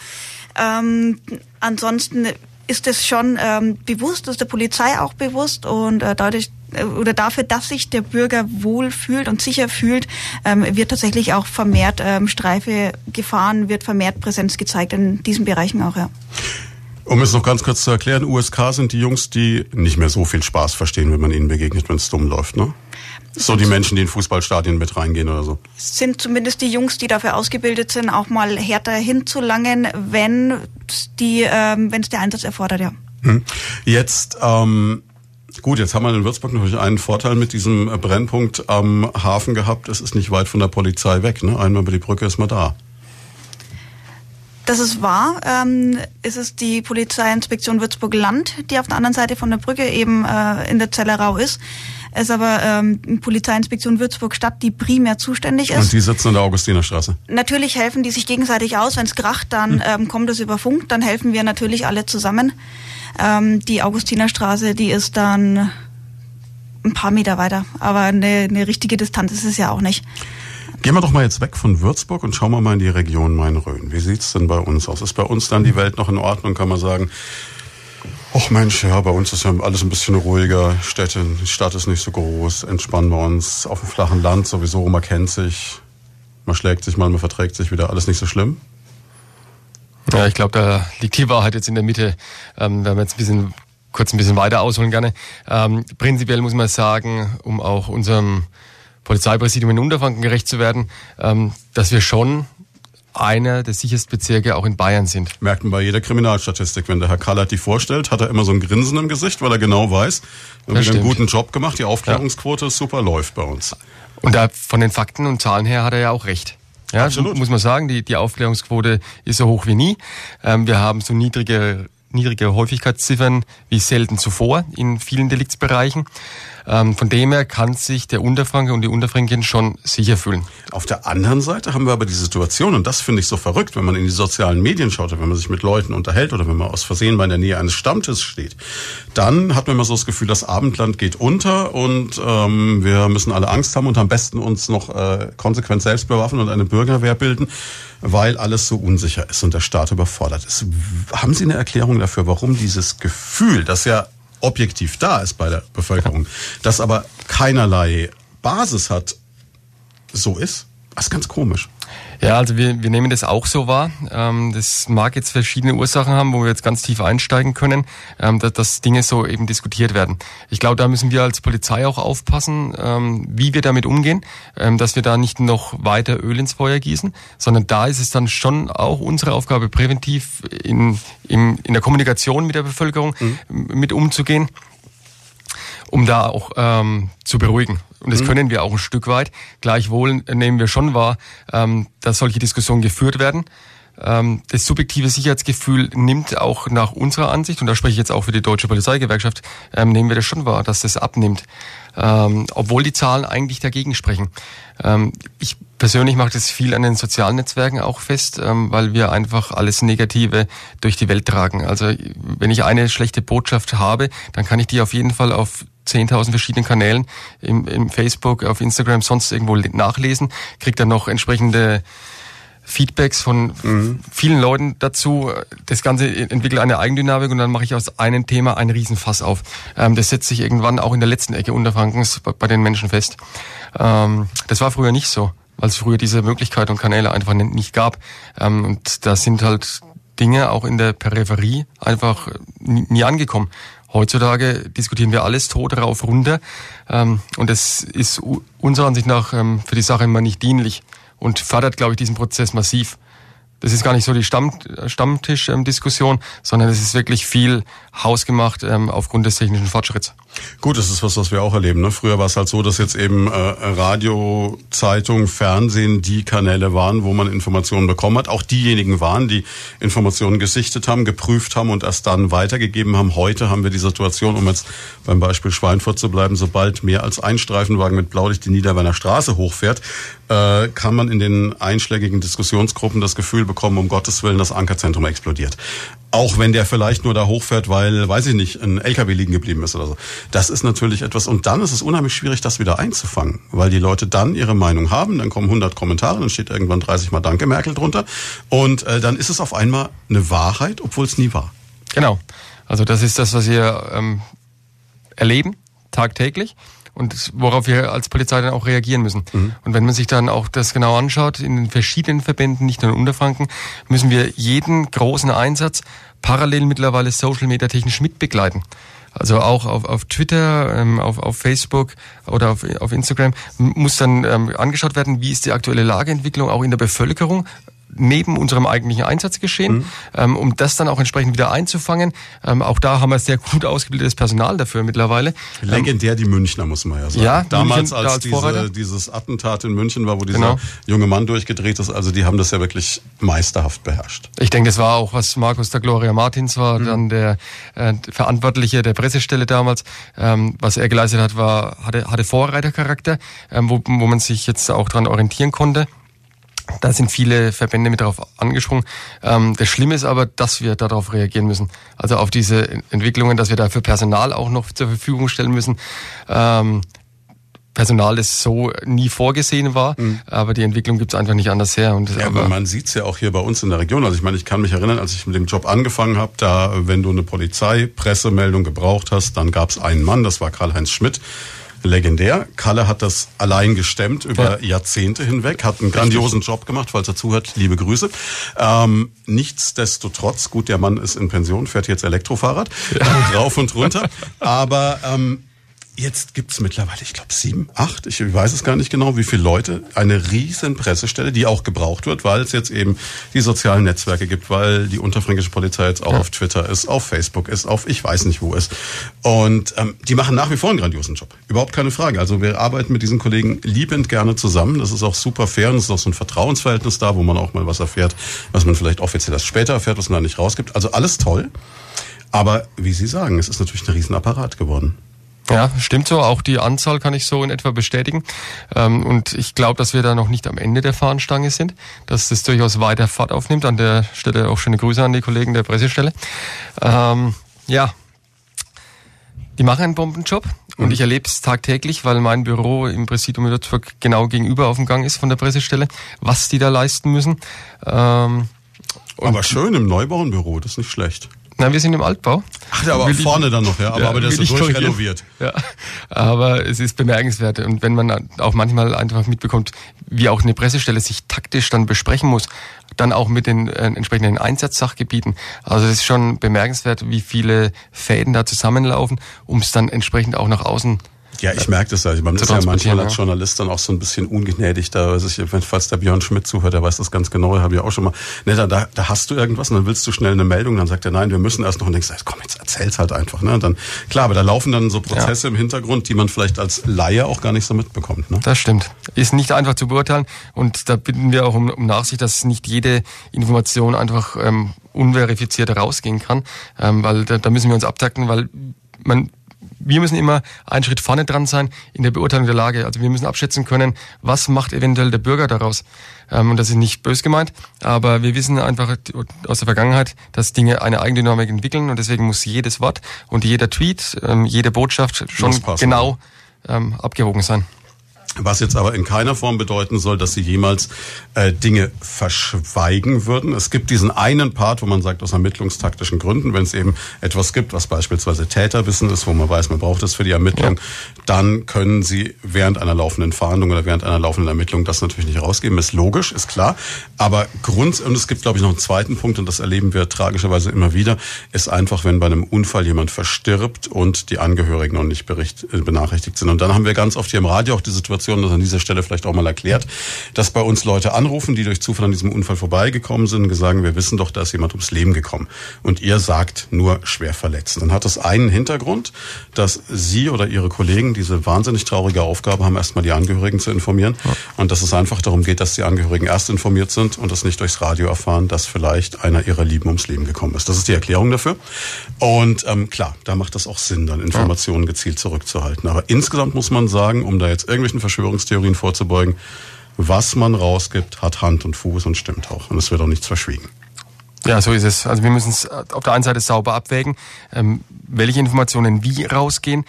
Ähm, ansonsten ist es schon ähm, bewusst, ist der Polizei auch bewusst und äh, dadurch äh, oder dafür, dass sich der Bürger wohl fühlt und sicher fühlt, ähm, wird tatsächlich auch vermehrt ähm, Streife gefahren, wird vermehrt Präsenz gezeigt in diesen Bereichen auch, ja. Um es noch ganz kurz zu erklären, USK sind die Jungs, die nicht mehr so viel Spaß verstehen, wenn man ihnen begegnet, wenn es dumm läuft, ne? So die Menschen, die in Fußballstadien mit reingehen oder so. Sind zumindest die Jungs, die dafür ausgebildet sind, auch mal härter hinzulangen, wenn die, ähm, wenn es der Einsatz erfordert, ja. Hm. Jetzt ähm, Gut, jetzt haben wir in Würzburg natürlich einen Vorteil mit diesem Brennpunkt am Hafen gehabt. Es ist nicht weit von der Polizei weg. Ne? Einmal über die Brücke ist man da. Das ist wahr. Ähm, ist es die Polizeiinspektion Würzburg-Land, die auf der anderen Seite von der Brücke eben äh, in der Zellerau ist. Es ist aber ähm, Polizeiinspektion Würzburg-Stadt, die primär zuständig ist. Und die sitzen in der Augustinerstraße. Natürlich helfen die sich gegenseitig aus. Wenn es kracht, dann hm. ähm, kommt es über Funk. Dann helfen wir natürlich alle zusammen. Ähm, die Augustinerstraße, die ist dann ein paar Meter weiter. Aber eine, eine richtige Distanz ist es ja auch nicht. Gehen wir doch mal jetzt weg von Würzburg und schauen wir mal in die Region Main-Rhön. Wie sieht's denn bei uns aus? Ist bei uns dann die Welt noch in Ordnung? Kann man sagen, ach Mensch, ja, bei uns ist ja alles ein bisschen ruhiger. Städte, die Stadt ist nicht so groß. Entspannen wir uns. Auf dem flachen Land sowieso, man kennt sich. Man schlägt sich mal, man verträgt sich wieder. Alles nicht so schlimm? Ja, ich glaube, da liegt die Wahrheit jetzt in der Mitte. Ähm, wir jetzt ein bisschen, kurz ein bisschen weiter ausholen gerne. Ähm, prinzipiell muss man sagen, um auch unserem Polizeipräsidium in Unterfranken gerecht zu werden, ähm, dass wir schon einer der sichersten Bezirke auch in Bayern sind. Merkt man bei jeder Kriminalstatistik. Wenn der Herr Kallert die vorstellt, hat er immer so ein Grinsen im Gesicht, weil er genau weiß, wir haben einen guten Job gemacht, die Aufklärungsquote ja. super läuft bei uns. Und da von den Fakten und Zahlen her hat er ja auch recht. Ja, Absolut. muss man sagen, die, die Aufklärungsquote ist so hoch wie nie. Ähm, wir haben so niedrige niedrige Häufigkeitsziffern wie selten zuvor in vielen Deliktsbereichen. Ähm, von dem her kann sich der Unterfranke und die Unterfränkin schon sicher fühlen. Auf der anderen Seite haben wir aber die Situation, und das finde ich so verrückt, wenn man in die sozialen Medien schaut, wenn man sich mit Leuten unterhält oder wenn man aus Versehen mal in der Nähe eines Stammtisches steht, dann hat man immer so das Gefühl, das Abendland geht unter und ähm, wir müssen alle Angst haben und am besten uns noch äh, konsequent selbst bewaffnen und eine Bürgerwehr bilden weil alles so unsicher ist und der Staat überfordert ist. Haben Sie eine Erklärung dafür, warum dieses Gefühl, das ja objektiv da ist bei der Bevölkerung, das aber keinerlei Basis hat, so ist? Das ist ganz komisch. Ja, also wir, wir nehmen das auch so wahr. Ähm, das mag jetzt verschiedene Ursachen haben, wo wir jetzt ganz tief einsteigen können, ähm, dass, dass Dinge so eben diskutiert werden. Ich glaube, da müssen wir als Polizei auch aufpassen, ähm, wie wir damit umgehen, ähm, dass wir da nicht noch weiter Öl ins Feuer gießen, sondern da ist es dann schon auch unsere Aufgabe, präventiv in, in, in der Kommunikation mit der Bevölkerung mhm. mit umzugehen um da auch ähm, zu beruhigen. Und das mhm. können wir auch ein Stück weit. Gleichwohl nehmen wir schon wahr, ähm, dass solche Diskussionen geführt werden. Ähm, das subjektive Sicherheitsgefühl nimmt auch nach unserer Ansicht, und da spreche ich jetzt auch für die Deutsche Polizeigewerkschaft, ähm, nehmen wir das schon wahr, dass das abnimmt. Ähm, obwohl die Zahlen eigentlich dagegen sprechen. Ähm, ich persönlich mache das viel an den sozialen Netzwerken auch fest, ähm, weil wir einfach alles Negative durch die Welt tragen. Also wenn ich eine schlechte Botschaft habe, dann kann ich die auf jeden Fall auf 10.000 verschiedenen Kanälen im, im Facebook, auf Instagram, sonst irgendwo nachlesen, kriegt dann noch entsprechende Feedbacks von mhm. vielen Leuten dazu. Das Ganze entwickelt eine Eigendynamik und dann mache ich aus einem Thema einen Riesenfass auf. Ähm, das setzt sich irgendwann auch in der letzten Ecke Unterfrankens bei, bei den Menschen fest. Ähm, das war früher nicht so, weil es früher diese Möglichkeit und Kanäle einfach nicht gab. Ähm, und da sind halt Dinge auch in der Peripherie einfach nie, nie angekommen. Heutzutage diskutieren wir alles tot rauf runter ähm, und das ist unserer Ansicht nach ähm, für die Sache immer nicht dienlich und fördert, glaube ich, diesen Prozess massiv. Das ist gar nicht so die Stamm, Stammtischdiskussion, sondern es ist wirklich viel hausgemacht ähm, aufgrund des technischen Fortschritts. Gut, das ist was, was wir auch erleben. Ne? Früher war es halt so, dass jetzt eben äh, Radio, Zeitung, Fernsehen die Kanäle waren, wo man Informationen bekommen hat. Auch diejenigen waren, die Informationen gesichtet haben, geprüft haben und erst dann weitergegeben haben. Heute haben wir die Situation, um jetzt beim Beispiel Schweinfurt zu bleiben, sobald mehr als ein Streifenwagen mit Blaulicht die Niederwerner Straße hochfährt, äh, kann man in den einschlägigen Diskussionsgruppen das Gefühl bekommen, um Gottes Willen, das Ankerzentrum explodiert. Auch wenn der vielleicht nur da hochfährt, weil, weiß ich nicht, ein LKW liegen geblieben ist oder so. Das ist natürlich etwas, und dann ist es unheimlich schwierig, das wieder einzufangen, weil die Leute dann ihre Meinung haben, dann kommen 100 Kommentare, dann steht irgendwann 30 Mal Danke Merkel drunter und äh, dann ist es auf einmal eine Wahrheit, obwohl es nie war. Genau. Also das ist das, was wir ähm, erleben, tagtäglich und worauf wir als Polizei dann auch reagieren müssen. Mhm. Und wenn man sich dann auch das genau anschaut, in den verschiedenen Verbänden, nicht nur in Unterfranken, müssen wir jeden großen Einsatz parallel mittlerweile Social Media technisch mitbegleiten. Also auch auf, auf Twitter, ähm, auf, auf Facebook oder auf, auf Instagram muss dann ähm, angeschaut werden, wie ist die aktuelle Lageentwicklung auch in der Bevölkerung neben unserem eigentlichen Einsatz geschehen, mhm. ähm, um das dann auch entsprechend wieder einzufangen. Ähm, auch da haben wir sehr gut ausgebildetes Personal dafür mittlerweile. Legendär die Münchner, muss man ja sagen. Ja, Damals, München, als, als diese, dieses Attentat in München war, wo dieser genau. junge Mann durchgedreht ist, also die haben das ja wirklich meisterhaft beherrscht. Ich denke, das war auch, was Markus der Gloria Martins war, mhm. dann der äh, Verantwortliche der Pressestelle damals. Ähm, was er geleistet hat, war, hatte, hatte Vorreitercharakter, ähm, wo, wo man sich jetzt auch dran orientieren konnte. Da sind viele Verbände mit darauf angesprungen. Ähm, das Schlimme ist aber, dass wir darauf reagieren müssen. Also auf diese Entwicklungen, dass wir dafür Personal auch noch zur Verfügung stellen müssen. Ähm, Personal, das so nie vorgesehen war, mhm. aber die Entwicklung gibt es einfach nicht anders her. Und ja, aber man sieht es ja auch hier bei uns in der Region. Also ich meine, ich kann mich erinnern, als ich mit dem Job angefangen habe, da, wenn du eine Polizeipressemeldung gebraucht hast, dann gab es einen Mann, das war Karl-Heinz Schmidt legendär. Kalle hat das allein gestemmt über ja. Jahrzehnte hinweg, hat einen grandiosen Job gemacht, falls er zuhört, liebe Grüße. Ähm, nichtsdestotrotz, gut, der Mann ist in Pension, fährt jetzt Elektrofahrrad, ja. rauf und runter, [LAUGHS] aber ähm, Jetzt gibt's mittlerweile, ich glaube, sieben, acht, ich weiß es gar nicht genau, wie viele Leute, eine riesen Pressestelle, die auch gebraucht wird, weil es jetzt eben die sozialen Netzwerke gibt, weil die unterfränkische Polizei jetzt auch ja. auf Twitter ist, auf Facebook ist, auf ich weiß nicht wo ist. Und ähm, die machen nach wie vor einen grandiosen Job. Überhaupt keine Frage. Also wir arbeiten mit diesen Kollegen liebend gerne zusammen. Das ist auch super fair und es ist auch so ein Vertrauensverhältnis da, wo man auch mal was erfährt, was man vielleicht offiziell erst später erfährt, was man da nicht rausgibt. Also alles toll. Aber wie Sie sagen, es ist natürlich ein Riesenapparat geworden. Ja, stimmt so. Auch die Anzahl kann ich so in etwa bestätigen. Ähm, und ich glaube, dass wir da noch nicht am Ende der Fahnenstange sind, dass das durchaus weiter Fahrt aufnimmt. An der Stelle auch schöne Grüße an die Kollegen der Pressestelle. Ähm, ja, die machen einen Bombenjob und mhm. ich erlebe es tagtäglich, weil mein Büro im Präsidium in Würzburg genau gegenüber auf dem Gang ist von der Pressestelle, was die da leisten müssen. Ähm, Aber schön im Neubauenbüro, das ist nicht schlecht. Nein, wir sind im Altbau. Ach, aber will vorne ich, dann noch, ja. Aber, ja, aber der ist so durchrenoviert. Ja, aber es ist bemerkenswert. Und wenn man auch manchmal einfach mitbekommt, wie auch eine Pressestelle sich taktisch dann besprechen muss, dann auch mit den äh, entsprechenden Einsatzsachgebieten. Also es ist schon bemerkenswert, wie viele Fäden da zusammenlaufen, um es dann entsprechend auch nach außen ja, ich merke das ja. Man ist ja manchmal als Journalist dann auch so ein bisschen ungnädig da. Also ich, falls der Björn Schmidt zuhört, der weiß das ganz genau, habe ich auch schon mal. Ne, da, da, hast du irgendwas und dann willst du schnell eine Meldung, dann sagt er, nein, wir müssen erst noch und denkst, komm, jetzt erzähl's halt einfach. Ne? Und dann, klar, aber da laufen dann so Prozesse ja. im Hintergrund, die man vielleicht als Laie auch gar nicht so mitbekommt. Ne? Das stimmt. Ist nicht einfach zu beurteilen und da bitten wir auch um, um Nachsicht, dass nicht jede Information einfach ähm, unverifiziert rausgehen kann, ähm, weil da, da müssen wir uns abtakten, weil man wir müssen immer einen Schritt vorne dran sein in der Beurteilung der Lage. Also wir müssen abschätzen können, was macht eventuell der Bürger daraus. Ähm, und das ist nicht bös gemeint, aber wir wissen einfach aus der Vergangenheit, dass Dinge eine Eigendynamik entwickeln und deswegen muss jedes Wort und jeder Tweet, ähm, jede Botschaft schon genau ähm, abgewogen sein. Was jetzt aber in keiner Form bedeuten soll, dass sie jemals äh, Dinge verschweigen würden. Es gibt diesen einen Part, wo man sagt, aus ermittlungstaktischen Gründen, wenn es eben etwas gibt, was beispielsweise Täterwissen ist, wo man weiß, man braucht es für die Ermittlung, dann können sie während einer laufenden Fahndung oder während einer laufenden Ermittlung das natürlich nicht rausgeben. Ist logisch, ist klar. Aber Grund, und es gibt, glaube ich, noch einen zweiten Punkt, und das erleben wir tragischerweise immer wieder, ist einfach, wenn bei einem Unfall jemand verstirbt und die Angehörigen noch nicht bericht, äh, benachrichtigt sind. Und dann haben wir ganz oft hier im Radio auch die Situation, Situation, das an dieser Stelle vielleicht auch mal erklärt, dass bei uns Leute anrufen, die durch Zufall an diesem Unfall vorbeigekommen sind und sagen, wir wissen doch, da ist jemand ums Leben gekommen. Und ihr sagt nur schwer verletzt. Dann hat das einen Hintergrund, dass Sie oder Ihre Kollegen diese wahnsinnig traurige Aufgabe haben, erstmal die Angehörigen zu informieren. Ja. Und dass es einfach darum geht, dass die Angehörigen erst informiert sind und das nicht durchs Radio erfahren, dass vielleicht einer ihrer Lieben ums Leben gekommen ist. Das ist die Erklärung dafür. Und ähm, klar, da macht das auch Sinn, dann Informationen gezielt zurückzuhalten. Aber insgesamt muss man sagen, um da jetzt irgendwelchen Verschwörungstheorien vorzubeugen. Was man rausgibt, hat Hand und Fuß und stimmt auch. Und es wird auch nichts verschwiegen. Ja, so ist es. Also wir müssen es auf der einen Seite sauber abwägen, ähm, welche Informationen wie rausgehen.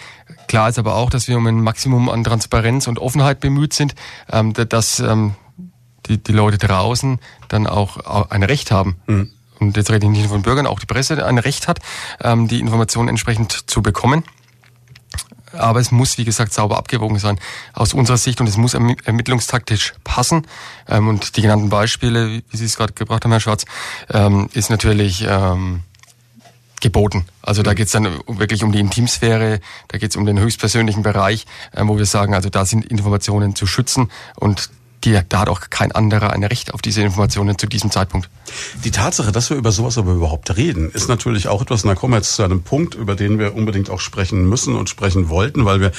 Klar ist aber auch, dass wir um ein Maximum an Transparenz und Offenheit bemüht sind, ähm, dass ähm, die, die Leute draußen dann auch ein Recht haben. Mhm. Und jetzt rede ich nicht von Bürgern, auch die Presse ein Recht hat, ähm, die Informationen entsprechend zu bekommen. Aber es muss, wie gesagt, sauber abgewogen sein aus unserer Sicht und es muss ermittlungstaktisch passen. Ähm, und die genannten Beispiele, wie Sie es gerade gebracht haben, Herr Schwarz, ähm, ist natürlich ähm, geboten. Also da geht es dann wirklich um die Intimsphäre, da geht es um den höchstpersönlichen Bereich, wo wir sagen, also da sind Informationen zu schützen und die, da hat auch kein anderer ein Recht auf diese Informationen zu diesem Zeitpunkt. Die Tatsache, dass wir über sowas aber überhaupt reden, ist natürlich auch etwas, da kommen wir jetzt zu einem Punkt, über den wir unbedingt auch sprechen müssen und sprechen wollten, weil wir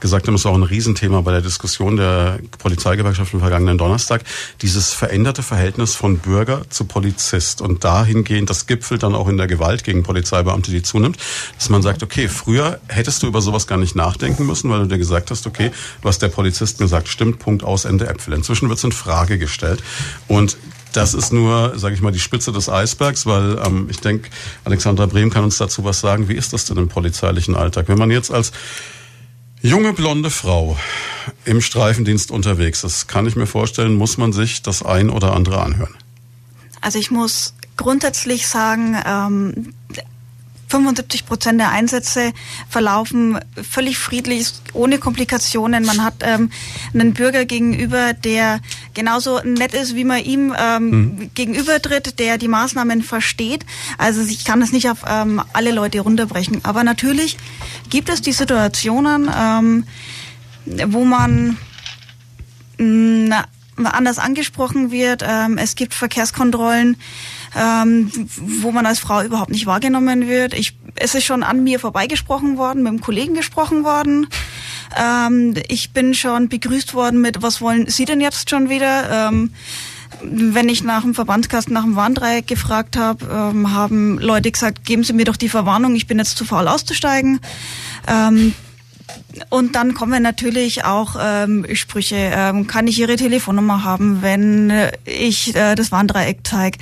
gesagt haben, ist auch ein Riesenthema bei der Diskussion der Polizeigewerkschaft am vergangenen Donnerstag, dieses veränderte Verhältnis von Bürger zu Polizist und dahingehend, das gipfelt dann auch in der Gewalt gegen Polizeibeamte, die zunimmt, dass man sagt, okay, früher hättest du über sowas gar nicht nachdenken müssen, weil du dir gesagt hast, okay, was der Polizist mir sagt, stimmt, Punkt aus, Ende Äpfel. Inzwischen wird es in Frage gestellt und das ist nur, sage ich mal, die Spitze des Eisbergs, weil ähm, ich denke, Alexandra Brehm kann uns dazu was sagen. Wie ist das denn im polizeilichen Alltag? Wenn man jetzt als junge blonde Frau im Streifendienst unterwegs ist, kann ich mir vorstellen, muss man sich das ein oder andere anhören. Also ich muss grundsätzlich sagen, ähm, 75 Prozent der Einsätze verlaufen völlig friedlich, ohne Komplikationen. Man hat ähm, einen Bürger gegenüber, der genauso nett ist, wie man ihm ähm, mhm. gegenübertritt, der die Maßnahmen versteht. Also ich kann das nicht auf ähm, alle Leute runterbrechen. Aber natürlich gibt es die Situationen, ähm, wo man mh, anders angesprochen wird. Ähm, es gibt Verkehrskontrollen, ähm, wo man als Frau überhaupt nicht wahrgenommen wird. Ich, es ist schon an mir vorbeigesprochen worden, mit einem Kollegen gesprochen worden. Ähm, ich bin schon begrüßt worden mit, was wollen Sie denn jetzt schon wieder? Ähm, wenn ich nach dem Verbandskasten, nach dem Warndreieck gefragt habe, ähm, haben Leute gesagt, geben Sie mir doch die Verwarnung, ich bin jetzt zu faul auszusteigen. Ähm, und dann kommen natürlich auch ähm, Sprüche. Ähm, kann ich Ihre Telefonnummer haben, wenn ich äh, das Warndreieck zeige?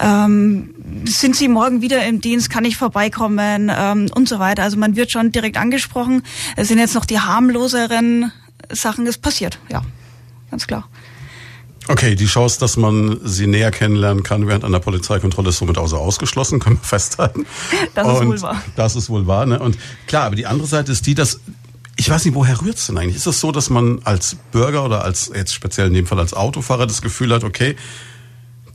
Ähm, sind Sie morgen wieder im Dienst? Kann ich vorbeikommen? Ähm, und so weiter. Also man wird schon direkt angesprochen. Es sind jetzt noch die harmloseren Sachen. Es passiert, ja, ganz klar. Okay, die Chance, dass man sie näher kennenlernen kann während einer Polizeikontrolle ist somit außer ausgeschlossen, können wir festhalten. [LAUGHS] Das ist wohl wahr. Das ist wohl wahr. Ne? Und klar, aber die andere Seite ist die, dass ich weiß nicht, woher rührt es denn eigentlich? Ist es so, dass man als Bürger oder als jetzt speziell in dem Fall als Autofahrer das Gefühl hat, okay,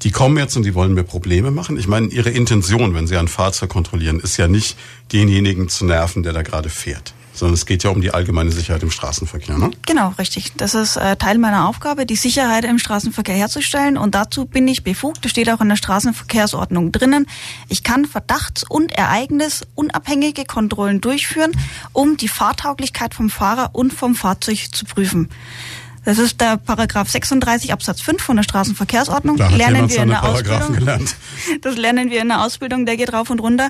die kommen jetzt und die wollen mir Probleme machen? Ich meine, ihre Intention, wenn sie ein Fahrzeug kontrollieren, ist ja nicht denjenigen zu nerven, der da gerade fährt sondern es geht ja um die allgemeine Sicherheit im Straßenverkehr. Ne? Genau, richtig. Das ist äh, Teil meiner Aufgabe, die Sicherheit im Straßenverkehr herzustellen und dazu bin ich befugt, das steht auch in der Straßenverkehrsordnung drinnen, ich kann Verdachts- und Ereignisunabhängige Kontrollen durchführen, um die Fahrtauglichkeit vom Fahrer und vom Fahrzeug zu prüfen. Das ist der Paragraph 36 Absatz 5 von der Straßenverkehrsordnung. Da lernen wir in der Ausbildung. Gelernt. [LAUGHS] Das lernen wir in der Ausbildung, der geht rauf und runter.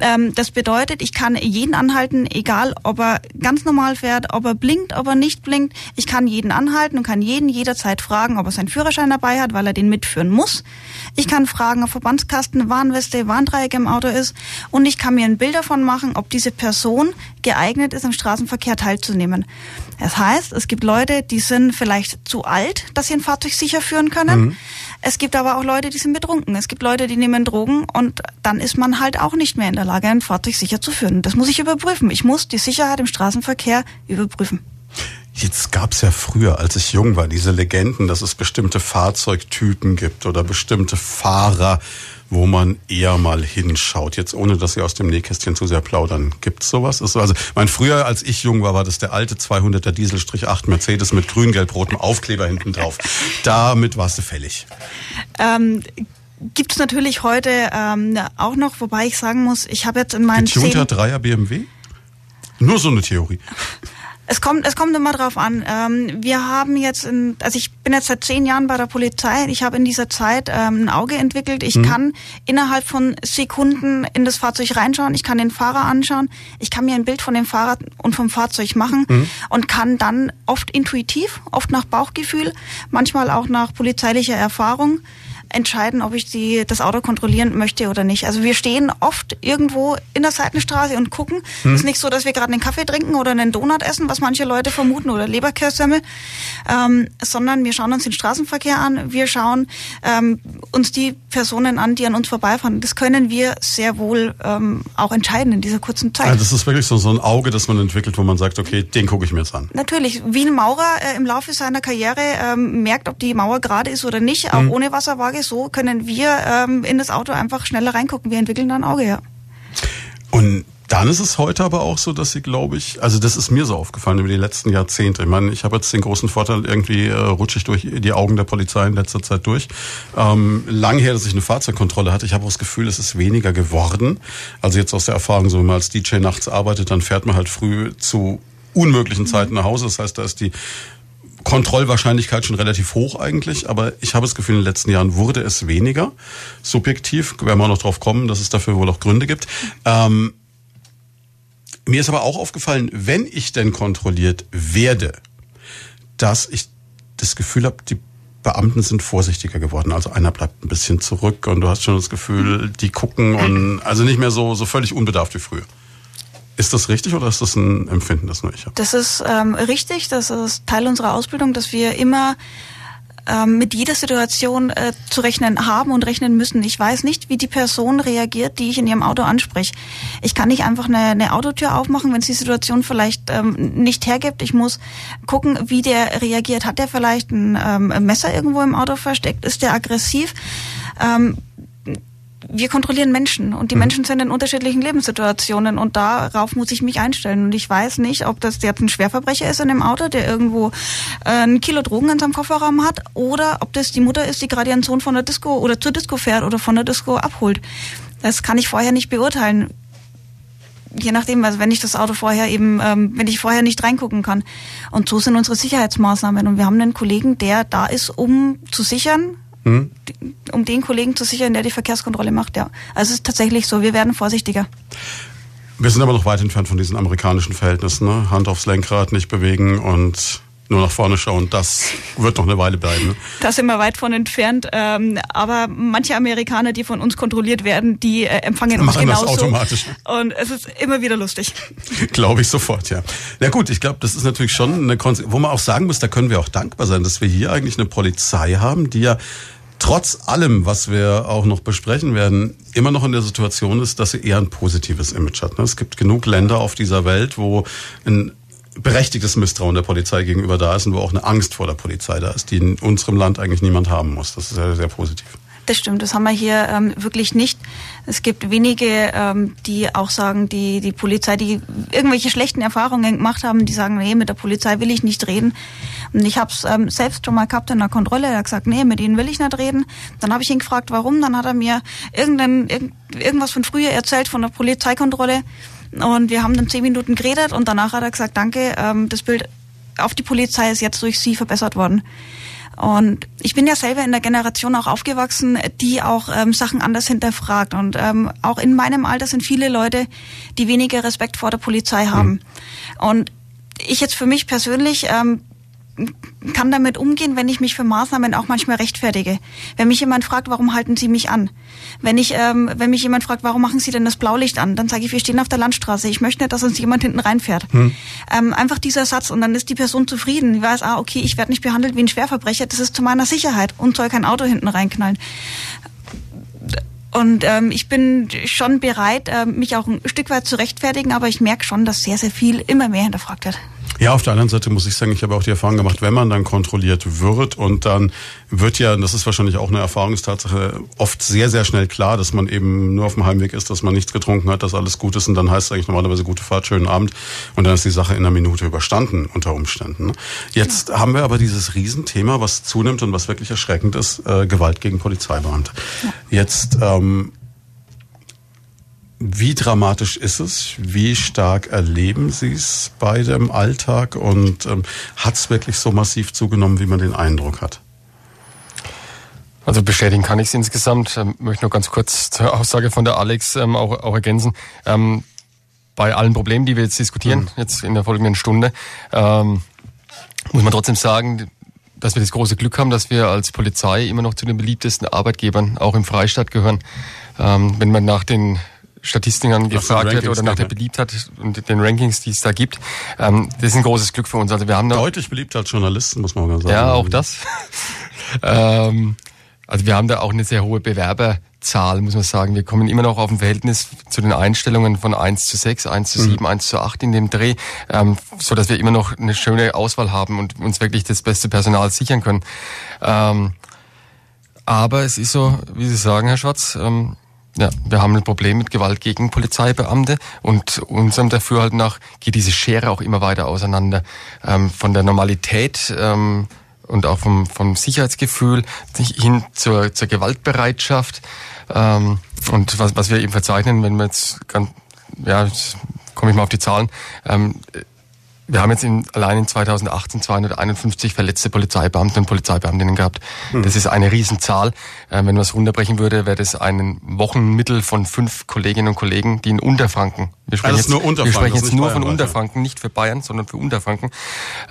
Ähm, das bedeutet, ich kann jeden anhalten, egal ob er ganz normal fährt, ob er blinkt, ob er nicht blinkt. Ich kann jeden anhalten und kann jeden jederzeit fragen, ob er seinen Führerschein dabei hat, weil er den mitführen muss. Ich kann fragen, ob Verbandskasten, Warnweste, Warndreieck im Auto ist. Und ich kann mir ein Bild davon machen, ob diese Person geeignet ist, im Straßenverkehr teilzunehmen. Das heißt, es gibt Leute, die sind vielleicht zu alt, dass sie ein Fahrzeug sicher führen können. Mhm. Es gibt aber auch Leute, die sind betrunken. Es gibt Leute, die nehmen Drogen und dann ist man halt auch nicht mehr in der Lage, ein Fahrzeug sicher zu führen. Das muss ich überprüfen. Ich muss die Sicherheit im Straßenverkehr überprüfen. Jetzt gab es ja früher, als ich jung war, diese Legenden, dass es bestimmte Fahrzeugtypen gibt oder bestimmte Fahrer, wo man eher mal hinschaut. Jetzt ohne, dass Sie aus dem Nähkästchen zu sehr plaudern. Gibt's sowas? Ist so, also, mein früher, als ich jung war, war das der alte 200er Diesel-8 Mercedes mit grün-gelb-rotem Aufkleber hinten drauf. [LAUGHS] Damit warst du fällig. Ähm, gibt es natürlich heute ähm, auch noch, wobei ich sagen muss, ich habe jetzt in meinen Getunter Dreier BMW? Nur so eine Theorie. [LAUGHS] Es kommt, es kommt immer drauf an. Ähm, wir haben jetzt, in, also ich bin jetzt seit zehn Jahren bei der Polizei. Ich habe in dieser Zeit ähm, ein Auge entwickelt. Ich mhm. kann innerhalb von Sekunden in das Fahrzeug reinschauen. Ich kann den Fahrer anschauen. Ich kann mir ein Bild von dem Fahrer und vom Fahrzeug machen mhm. und kann dann oft intuitiv, oft nach Bauchgefühl, manchmal auch nach polizeilicher Erfahrung entscheiden, ob ich die, das Auto kontrollieren möchte oder nicht. Also wir stehen oft irgendwo in der Seitenstraße und gucken. Hm. ist nicht so, dass wir gerade einen Kaffee trinken oder einen Donut essen, was manche Leute vermuten, oder Leberkässemmel, ähm, sondern wir schauen uns den Straßenverkehr an. Wir schauen ähm, uns die Personen an, die an uns vorbeifahren. Das können wir sehr wohl ähm, auch entscheiden in dieser kurzen Zeit. Also das ist wirklich so, so ein Auge, das man entwickelt, wo man sagt, okay, den gucke ich mir jetzt an. Natürlich, wie ein Maurer äh, im Laufe seiner Karriere ähm, merkt, ob die Mauer gerade ist oder nicht, auch hm. ohne Wasserwaage so können wir ähm, in das Auto einfach schneller reingucken. Wir entwickeln da ein Auge, ja. Und Dann ist es heute aber auch so, dass sie, glaube ich, also das ist mir so aufgefallen über die letzten Jahrzehnte. Ich meine, ich habe jetzt den großen Vorteil, irgendwie äh, rutsche ich durch die Augen der Polizei in letzter Zeit durch. Ähm, lang her, dass ich eine Fahrzeugkontrolle hatte. Ich habe auch das Gefühl, es ist weniger geworden. Also jetzt aus der Erfahrung, so wenn man als DJ nachts arbeitet, dann fährt man halt früh zu unmöglichen Zeiten nach Hause. Das heißt, da ist die Kontrollwahrscheinlichkeit schon relativ hoch eigentlich, aber ich habe das Gefühl, in den letzten Jahren wurde es weniger. Subjektiv, werden wir noch drauf kommen, dass es dafür wohl auch Gründe gibt. Ähm, mir ist aber auch aufgefallen, wenn ich denn kontrolliert werde, dass ich das Gefühl habe, die Beamten sind vorsichtiger geworden. Also einer bleibt ein bisschen zurück und du hast schon das Gefühl, die gucken und also nicht mehr so, so völlig unbedarft wie früher. Ist das richtig oder ist das ein Empfinden, das nur ich habe? Das ist ähm, richtig, das ist Teil unserer Ausbildung, dass wir immer ähm, mit jeder Situation äh, zu rechnen haben und rechnen müssen. Ich weiß nicht, wie die Person reagiert, die ich in ihrem Auto anspreche. Ich kann nicht einfach eine, eine Autotür aufmachen, wenn es die Situation vielleicht ähm, nicht hergibt. Ich muss gucken, wie der reagiert. Hat der vielleicht ein ähm, Messer irgendwo im Auto versteckt? Ist der aggressiv? Ähm, wir kontrollieren Menschen und die mhm. Menschen sind in unterschiedlichen Lebenssituationen und darauf muss ich mich einstellen. Und ich weiß nicht, ob das jetzt ein Schwerverbrecher ist in dem Auto, der irgendwo äh, ein Kilo Drogen in seinem Kofferraum hat, oder ob das die Mutter ist, die gerade ihren Sohn von der Disco oder zur Disco fährt oder von der Disco abholt. Das kann ich vorher nicht beurteilen. Je nachdem, also wenn ich das Auto vorher eben, ähm, wenn ich vorher nicht reingucken kann. Und so sind unsere Sicherheitsmaßnahmen. Und wir haben einen Kollegen, der da ist, um zu sichern, hm? Um den Kollegen zu sichern, der die Verkehrskontrolle macht, ja. Also es ist tatsächlich so, wir werden vorsichtiger. Wir sind aber noch weit entfernt von diesen amerikanischen Verhältnissen. Ne? Hand aufs Lenkrad, nicht bewegen und nur nach vorne schauen, das wird noch eine Weile bleiben. Ne? Da sind wir weit von entfernt. Ähm, aber manche Amerikaner, die von uns kontrolliert werden, die äh, empfangen uns Machen genauso. Das automatisch. Und es ist immer wieder lustig. [LAUGHS] glaube ich sofort, ja. Na gut, ich glaube, das ist natürlich schon eine Konsequenz, wo man auch sagen muss, da können wir auch dankbar sein, dass wir hier eigentlich eine Polizei haben, die ja trotz allem, was wir auch noch besprechen werden, immer noch in der Situation ist, dass sie eher ein positives Image hat. Ne? Es gibt genug Länder auf dieser Welt, wo ein berechtigtes Misstrauen der Polizei gegenüber da ist und wo auch eine Angst vor der Polizei da ist, die in unserem Land eigentlich niemand haben muss. Das ist sehr, sehr positiv. Das stimmt, das haben wir hier ähm, wirklich nicht. Es gibt wenige, ähm, die auch sagen, die, die Polizei, die irgendwelche schlechten Erfahrungen gemacht haben, die sagen, nee, mit der Polizei will ich nicht reden. Und ich habe es ähm, selbst schon mal gehabt in der Kontrolle, er hat gesagt, nee, mit ihnen will ich nicht reden. Dann habe ich ihn gefragt, warum. Dann hat er mir irgendein, irgend, irgendwas von früher erzählt, von der Polizeikontrolle. Und wir haben dann zehn Minuten geredet und danach hat er gesagt, danke, ähm, das Bild auf die Polizei ist jetzt durch Sie verbessert worden. Und ich bin ja selber in der Generation auch aufgewachsen, die auch ähm, Sachen anders hinterfragt. Und ähm, auch in meinem Alter sind viele Leute, die weniger Respekt vor der Polizei haben. Mhm. Und ich jetzt für mich persönlich ähm, kann damit umgehen, wenn ich mich für Maßnahmen auch manchmal rechtfertige. Wenn mich jemand fragt, warum halten Sie mich an? Wenn ich, ähm, wenn mich jemand fragt, warum machen Sie denn das Blaulicht an? Dann sage ich, wir stehen auf der Landstraße. Ich möchte nicht, dass uns jemand hinten reinfährt. Hm. Ähm, einfach dieser Satz und dann ist die Person zufrieden. Die weiß, ah, okay, ich werde nicht behandelt wie ein Schwerverbrecher. Das ist zu meiner Sicherheit und soll kein Auto hinten reinknallen. Und ähm, ich bin schon bereit, äh, mich auch ein Stück weit zu rechtfertigen, aber ich merke schon, dass sehr, sehr viel immer mehr hinterfragt wird. Ja, auf der anderen Seite muss ich sagen, ich habe auch die Erfahrung gemacht, wenn man dann kontrolliert wird und dann wird ja, und das ist wahrscheinlich auch eine Erfahrungstatsache, oft sehr, sehr schnell klar, dass man eben nur auf dem Heimweg ist, dass man nichts getrunken hat, dass alles gut ist und dann heißt es eigentlich normalerweise gute Fahrt, schönen Abend und dann ist die Sache in einer Minute überstanden unter Umständen. Ne? Jetzt ja. haben wir aber dieses Riesenthema, was zunimmt und was wirklich erschreckend ist, äh, Gewalt gegen Polizeibeamte. Ja. Jetzt ähm, wie dramatisch ist es? Wie stark erleben Sie es beide im Alltag? Und ähm, hat es wirklich so massiv zugenommen, wie man den Eindruck hat? Also bestätigen kann ich es insgesamt. Ähm, möchte noch ganz kurz zur Aussage von der Alex ähm, auch, auch ergänzen. Ähm, bei allen Problemen, die wir jetzt diskutieren, mhm. jetzt in der folgenden Stunde, ähm, muss man trotzdem sagen, dass wir das große Glück haben, dass wir als Polizei immer noch zu den beliebtesten Arbeitgebern auch im Freistaat gehören. Ähm, wenn man nach den Statistikern gefragt wird oder nach der Beliebtheit und den Rankings, die es da gibt. Ähm, das ist ein großes Glück für uns. Also wir haben deutlich beliebt als Journalisten, muss man sagen. Ja, auch das. [LAUGHS] ähm, also wir haben da auch eine sehr hohe Bewerberzahl, muss man sagen. Wir kommen immer noch auf ein Verhältnis zu den Einstellungen von 1 zu 6, 1 zu 7, mhm. 1 zu 8 in dem Dreh, ähm, so dass wir immer noch eine schöne Auswahl haben und uns wirklich das beste Personal sichern können. Ähm, aber es ist so, wie Sie sagen, Herr Schwarz, ähm, Ja, wir haben ein Problem mit Gewalt gegen Polizeibeamte und unserem Dafürhalten nach geht diese Schere auch immer weiter auseinander. Ähm, von der Normalität ähm, und auch vom, vom Sicherheitsgefühl hin zur, zur Gewaltbereitschaft. Ähm, und was, was wir eben verzeichnen, wenn wir jetzt ganz, ja, komme ich mal auf die Zahlen, ähm, wir haben jetzt in, allein in 2018 251 verletzte Polizeibeamte und Polizeibeamtinnen gehabt. Hm. Das ist eine Riesenzahl. Äh, wenn man es runterbrechen würde, wäre das ein Wochenmittel von fünf Kolleginnen und Kollegen, die in Unterfranken, wir sprechen also jetzt, wir sprechen jetzt nur von Unterfranken, nicht für Bayern, sondern für Unterfranken,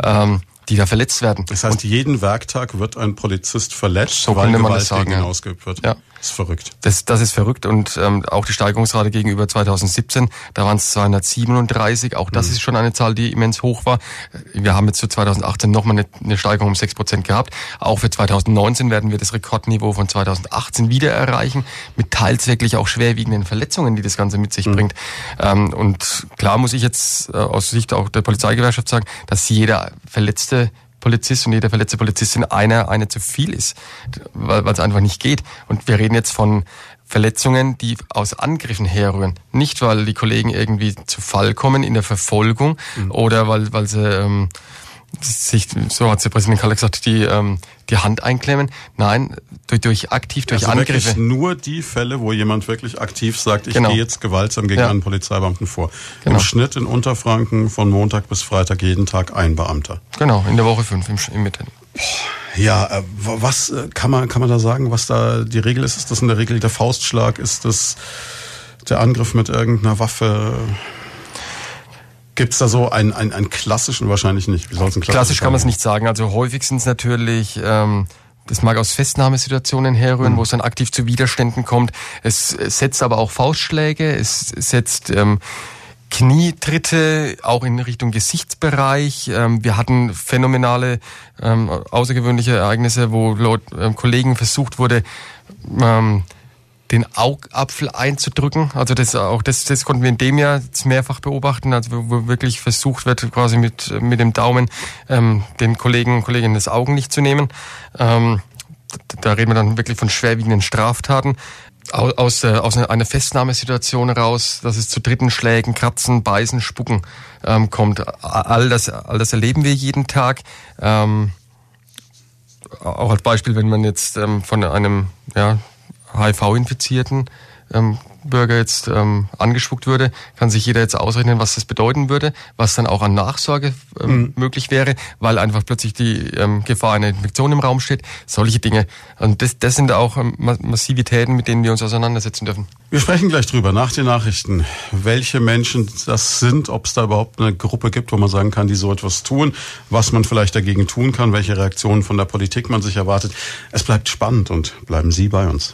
ähm, die da verletzt werden. Das heißt, und jeden Werktag wird ein Polizist verletzt, so weil Gewalt sagen, gegen ihn ja. ausgeübt wird. Ja. Das ist verrückt. Das, das ist verrückt und ähm, auch die Steigerungsrate gegenüber 2017, da waren es 237, auch das mhm. ist schon eine Zahl, die immens hoch war. Wir haben jetzt für 2018 nochmal eine, eine Steigerung um 6 Prozent gehabt. Auch für 2019 werden wir das Rekordniveau von 2018 wieder erreichen, mit teils wirklich auch schwerwiegenden Verletzungen, die das Ganze mit sich mhm. bringt. Ähm, und klar muss ich jetzt äh, aus Sicht auch der Polizeigewerkschaft sagen, dass jeder verletzte Polizist und jede verletzte Polizistin einer eine zu viel ist, weil es einfach nicht geht. Und wir reden jetzt von Verletzungen, die aus Angriffen herrühren. Nicht, weil die Kollegen irgendwie zu Fall kommen in der Verfolgung mhm. oder weil, weil sie ähm, sich, so hat der Präsident Kalle gesagt, die, ähm, die Hand einklemmen. Nein, durch, durch aktiv, durch also Angriffe. Nur die Fälle, wo jemand wirklich aktiv sagt, ich genau. gehe jetzt gewaltsam gegen ja. einen Polizeibeamten vor. Genau. Im Schnitt in Unterfranken von Montag bis Freitag jeden Tag ein Beamter. Genau, in der Woche fünf im, im Mitten. Ja, äh, was äh, kann man, kann man da sagen, was da die Regel ist? Ist das in der Regel der Faustschlag? Ist das der Angriff mit irgendeiner Waffe? Gibt es da so einen, einen, einen klassischen, wahrscheinlich nicht. Wie soll's ein Klassisch kann man es nicht sagen. Also häufig sind es natürlich, ähm, das mag aus Festnahmesituationen herrühren, mhm. wo es dann aktiv zu Widerständen kommt. Es setzt aber auch Faustschläge, es setzt ähm, Knietritte, auch in Richtung Gesichtsbereich. Ähm, wir hatten phänomenale, ähm, außergewöhnliche Ereignisse, wo laut ähm, Kollegen versucht wurde, ähm, den Augapfel einzudrücken. Also das auch das, das konnten wir in dem Jahr mehrfach beobachten, also wo, wirklich versucht wird, quasi mit mit dem Daumen ähm, den Kollegen und Kolleginnen das Augenlicht zu nehmen. Ähm, da reden wir dann wirklich von schwerwiegenden Straftaten. Aus, äh, aus einer Festnahmesituation heraus, dass es zu dritten Schlägen, Kratzen, Beißen, Spucken ähm, kommt. All das, all das erleben wir jeden Tag. Ähm, auch als Beispiel, wenn man jetzt ähm, von einem ja, HIV-Infizierten ähm, Bürger jetzt ähm, angespuckt würde, kann sich jeder jetzt ausrechnen, was das bedeuten würde, was dann auch an Nachsorge ähm, mhm. möglich wäre, weil einfach plötzlich die ähm, Gefahr einer Infektion im Raum steht. Solche Dinge. Und das, das sind auch ähm, Massivitäten, mit denen wir uns auseinandersetzen dürfen. Wir sprechen gleich drüber nach den Nachrichten, welche Menschen das sind, ob es da überhaupt eine Gruppe gibt, wo man sagen kann, die so etwas tun, was man vielleicht dagegen tun kann, welche Reaktionen von der Politik man sich erwartet. Es bleibt spannend und bleiben Sie bei uns.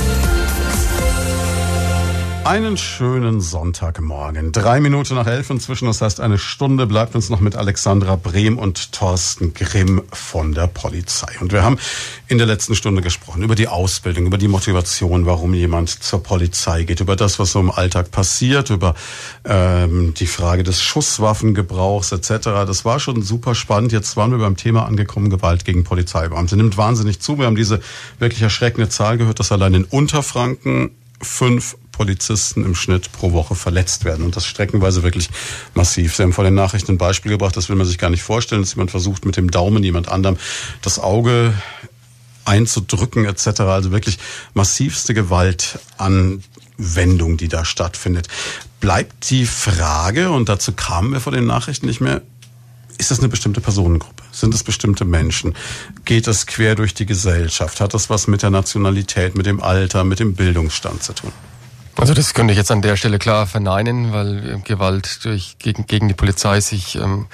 Einen schönen Sonntagmorgen. Drei Minuten nach elf inzwischen, das heißt eine Stunde bleibt uns noch mit Alexandra Brehm und Thorsten Grimm von der Polizei. Und wir haben in der letzten Stunde gesprochen über die Ausbildung, über die Motivation, warum jemand zur Polizei geht, über das, was so im Alltag passiert, über ähm, die Frage des Schusswaffengebrauchs etc. Das war schon super spannend. Jetzt waren wir beim Thema angekommen, Gewalt gegen Polizeibeamte. Nimmt wahnsinnig zu. Wir haben diese wirklich erschreckende Zahl gehört, dass allein in Unterfranken fünf Polizisten im Schnitt pro Woche verletzt werden. Und das streckenweise wirklich massiv. Sie haben vor den Nachrichten ein Beispiel gebracht, das will man sich gar nicht vorstellen, dass jemand versucht, mit dem Daumen jemand anderem das Auge einzudrücken etc. Also wirklich massivste Gewaltanwendung, die da stattfindet. Bleibt die Frage, und dazu kamen wir vor den Nachrichten nicht mehr, ist das eine bestimmte Personengruppe? Sind es bestimmte Menschen? Geht es quer durch die Gesellschaft? Hat das was mit der Nationalität, mit dem Alter, mit dem Bildungsstand zu tun? Also das könnte ich jetzt an der Stelle klar verneinen, weil äh, Gewalt durch, gegen, gegen die Polizei sich ähm,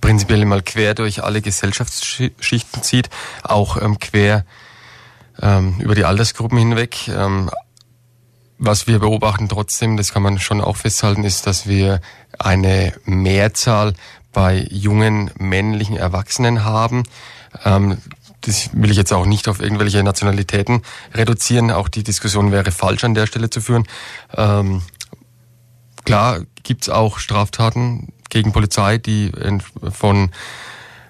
prinzipiell mal quer durch alle Gesellschaftsschichten zieht, auch ähm, quer ähm, über die Altersgruppen hinweg. Ähm, was wir beobachten trotzdem, das kann man schon auch festhalten, ist, dass wir eine Mehrzahl bei jungen männlichen Erwachsenen haben. Ähm, das will ich jetzt auch nicht auf irgendwelche Nationalitäten reduzieren. Auch die Diskussion wäre falsch an der Stelle zu führen. Ähm, klar gibt's auch Straftaten gegen Polizei, die von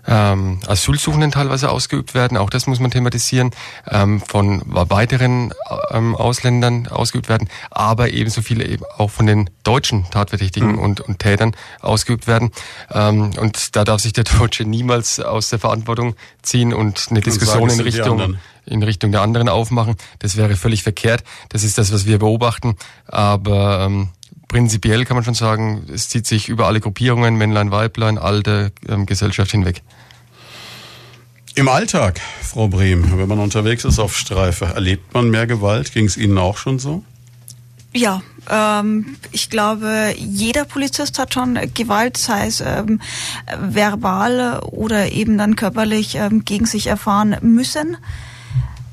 ähm, Asylsuchenden teilweise ausgeübt werden, auch das muss man thematisieren, ähm, von weiteren ähm, Ausländern ausgeübt werden, aber ebenso viele eben auch von den deutschen Tatverdächtigen mhm. und, und Tätern ausgeübt werden. Ähm, und da darf sich der [LAUGHS] Deutsche niemals aus der Verantwortung ziehen und eine Diskussion in Richtung in Richtung der anderen aufmachen. Das wäre völlig verkehrt. Das ist das, was wir beobachten. Aber ähm, prinzipiell kann man schon sagen, es zieht sich über alle Gruppierungen, Männlein, Weiblein, Alter, ähm, Gesellschaft hinweg. Im Alltag, Frau Brehm, wenn man unterwegs ist auf Streife, erlebt man mehr Gewalt? Ging es Ihnen auch schon so? Ja, ähm, ich glaube, jeder Polizist hat schon Gewalt, sei es ähm, verbal oder eben dann körperlich ähm, gegen sich erfahren müssen.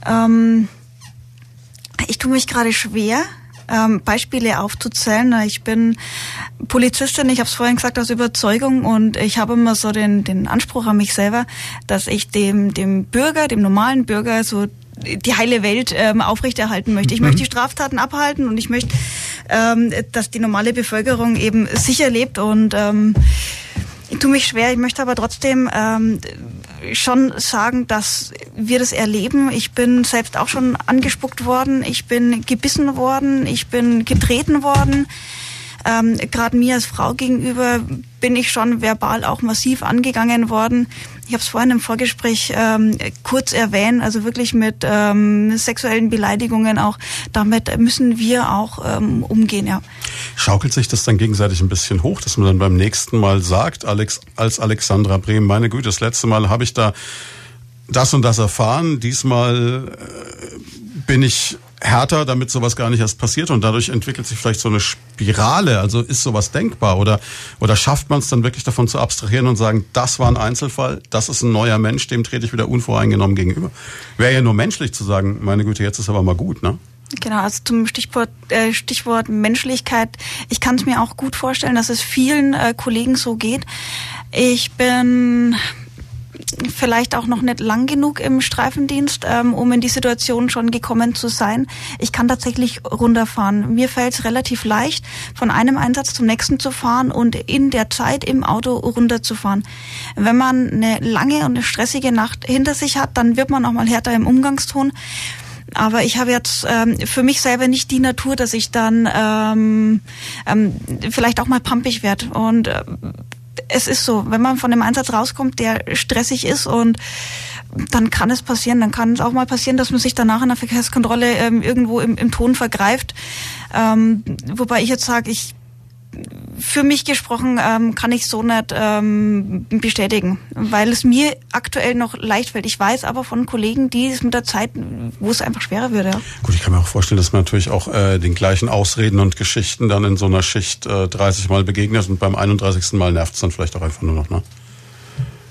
Ähm, ich tue mich gerade schwer, ähm, Beispiele aufzuzählen. Ich bin Polizistin, ich habe es vorhin gesagt, aus Überzeugung und ich habe immer so den, den Anspruch an mich selber, dass ich dem, dem Bürger, dem normalen Bürger so die heile Welt ähm, aufrechterhalten möchte. Ich mhm. möchte die Straftaten abhalten und ich möchte, ähm, dass die normale Bevölkerung eben sicher lebt und ähm, ich tue mich schwer. Ich möchte aber trotzdem ähm, schon sagen, dass wir das erleben. Ich bin selbst auch schon angespuckt worden. Ich bin gebissen worden. Ich bin getreten worden. Ähm, Gerade mir als Frau gegenüber bin ich schon verbal auch massiv angegangen worden. Ich habe es vorhin im Vorgespräch ähm, kurz erwähnt, also wirklich mit ähm, sexuellen Beleidigungen auch. Damit müssen wir auch ähm, umgehen, ja. Schaukelt sich das dann gegenseitig ein bisschen hoch, dass man dann beim nächsten Mal sagt, Alex, als Alexandra Brehm, meine Güte, das letzte Mal habe ich da das und das erfahren, diesmal äh, bin ich härter, damit sowas gar nicht erst passiert und dadurch entwickelt sich vielleicht so eine Spirale. Also ist sowas denkbar oder, oder schafft man es dann wirklich davon zu abstrahieren und sagen, das war ein Einzelfall, das ist ein neuer Mensch, dem trete ich wieder unvoreingenommen gegenüber. Wäre ja nur menschlich zu sagen, meine Güte, jetzt ist aber mal gut, ne? Genau, also zum Stichwort, äh, Stichwort Menschlichkeit. Ich kann es mir auch gut vorstellen, dass es vielen äh, Kollegen so geht. Ich bin vielleicht auch noch nicht lang genug im Streifendienst, ähm, um in die Situation schon gekommen zu sein. Ich kann tatsächlich runterfahren. Mir fällt es relativ leicht, von einem Einsatz zum nächsten zu fahren und in der Zeit im Auto runterzufahren. Wenn man eine lange und eine stressige Nacht hinter sich hat, dann wird man auch mal härter im Umgangston. Aber ich habe jetzt ähm, für mich selber nicht die Natur, dass ich dann ähm, ähm, vielleicht auch mal pumpig werde. Und äh, es ist so, wenn man von dem Einsatz rauskommt, der stressig ist und dann kann es passieren, dann kann es auch mal passieren, dass man sich danach in der Verkehrskontrolle ähm, irgendwo im, im Ton vergreift. Ähm, wobei ich jetzt sage, ich für mich gesprochen ähm, kann ich so nicht ähm, bestätigen, weil es mir aktuell noch leicht fällt. Ich weiß aber von Kollegen, die es mit der Zeit, wo es einfach schwerer wird. Ja. Gut, ich kann mir auch vorstellen, dass man natürlich auch äh, den gleichen Ausreden und Geschichten dann in so einer Schicht äh, 30 Mal begegnet und beim 31. Mal nervt es dann vielleicht auch einfach nur noch. Ne?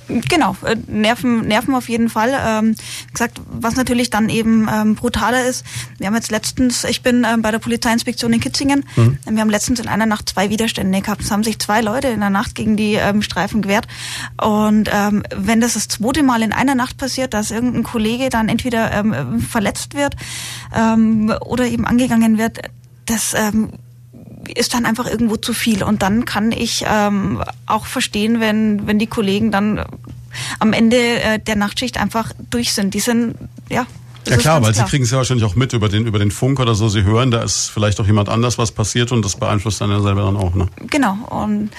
Genau, äh, Nerven, Nerven auf jeden Fall. Ähm, gesagt, was natürlich dann eben ähm, brutaler ist. Wir haben jetzt letztens, ich bin ähm, bei der Polizeiinspektion in Kitzingen. Mhm. Wir haben letztens in einer Nacht zwei Widerstände gehabt. Es haben sich zwei Leute in der Nacht gegen die ähm, Streifen gewehrt. Und ähm, wenn das das zweite Mal in einer Nacht passiert, dass irgendein Kollege dann entweder ähm, verletzt wird ähm, oder eben angegangen wird, das ähm, ist dann einfach irgendwo zu viel. Und dann kann ich ähm, auch verstehen, wenn, wenn die Kollegen dann am Ende äh, der Nachtschicht einfach durch sind. Die sind, ja. Ja klar, weil klar. Sie kriegen es ja wahrscheinlich auch mit über den, über den Funk oder so. Sie hören, da ist vielleicht auch jemand anders was passiert und das beeinflusst dann ja selber dann auch. Ne? Genau. Und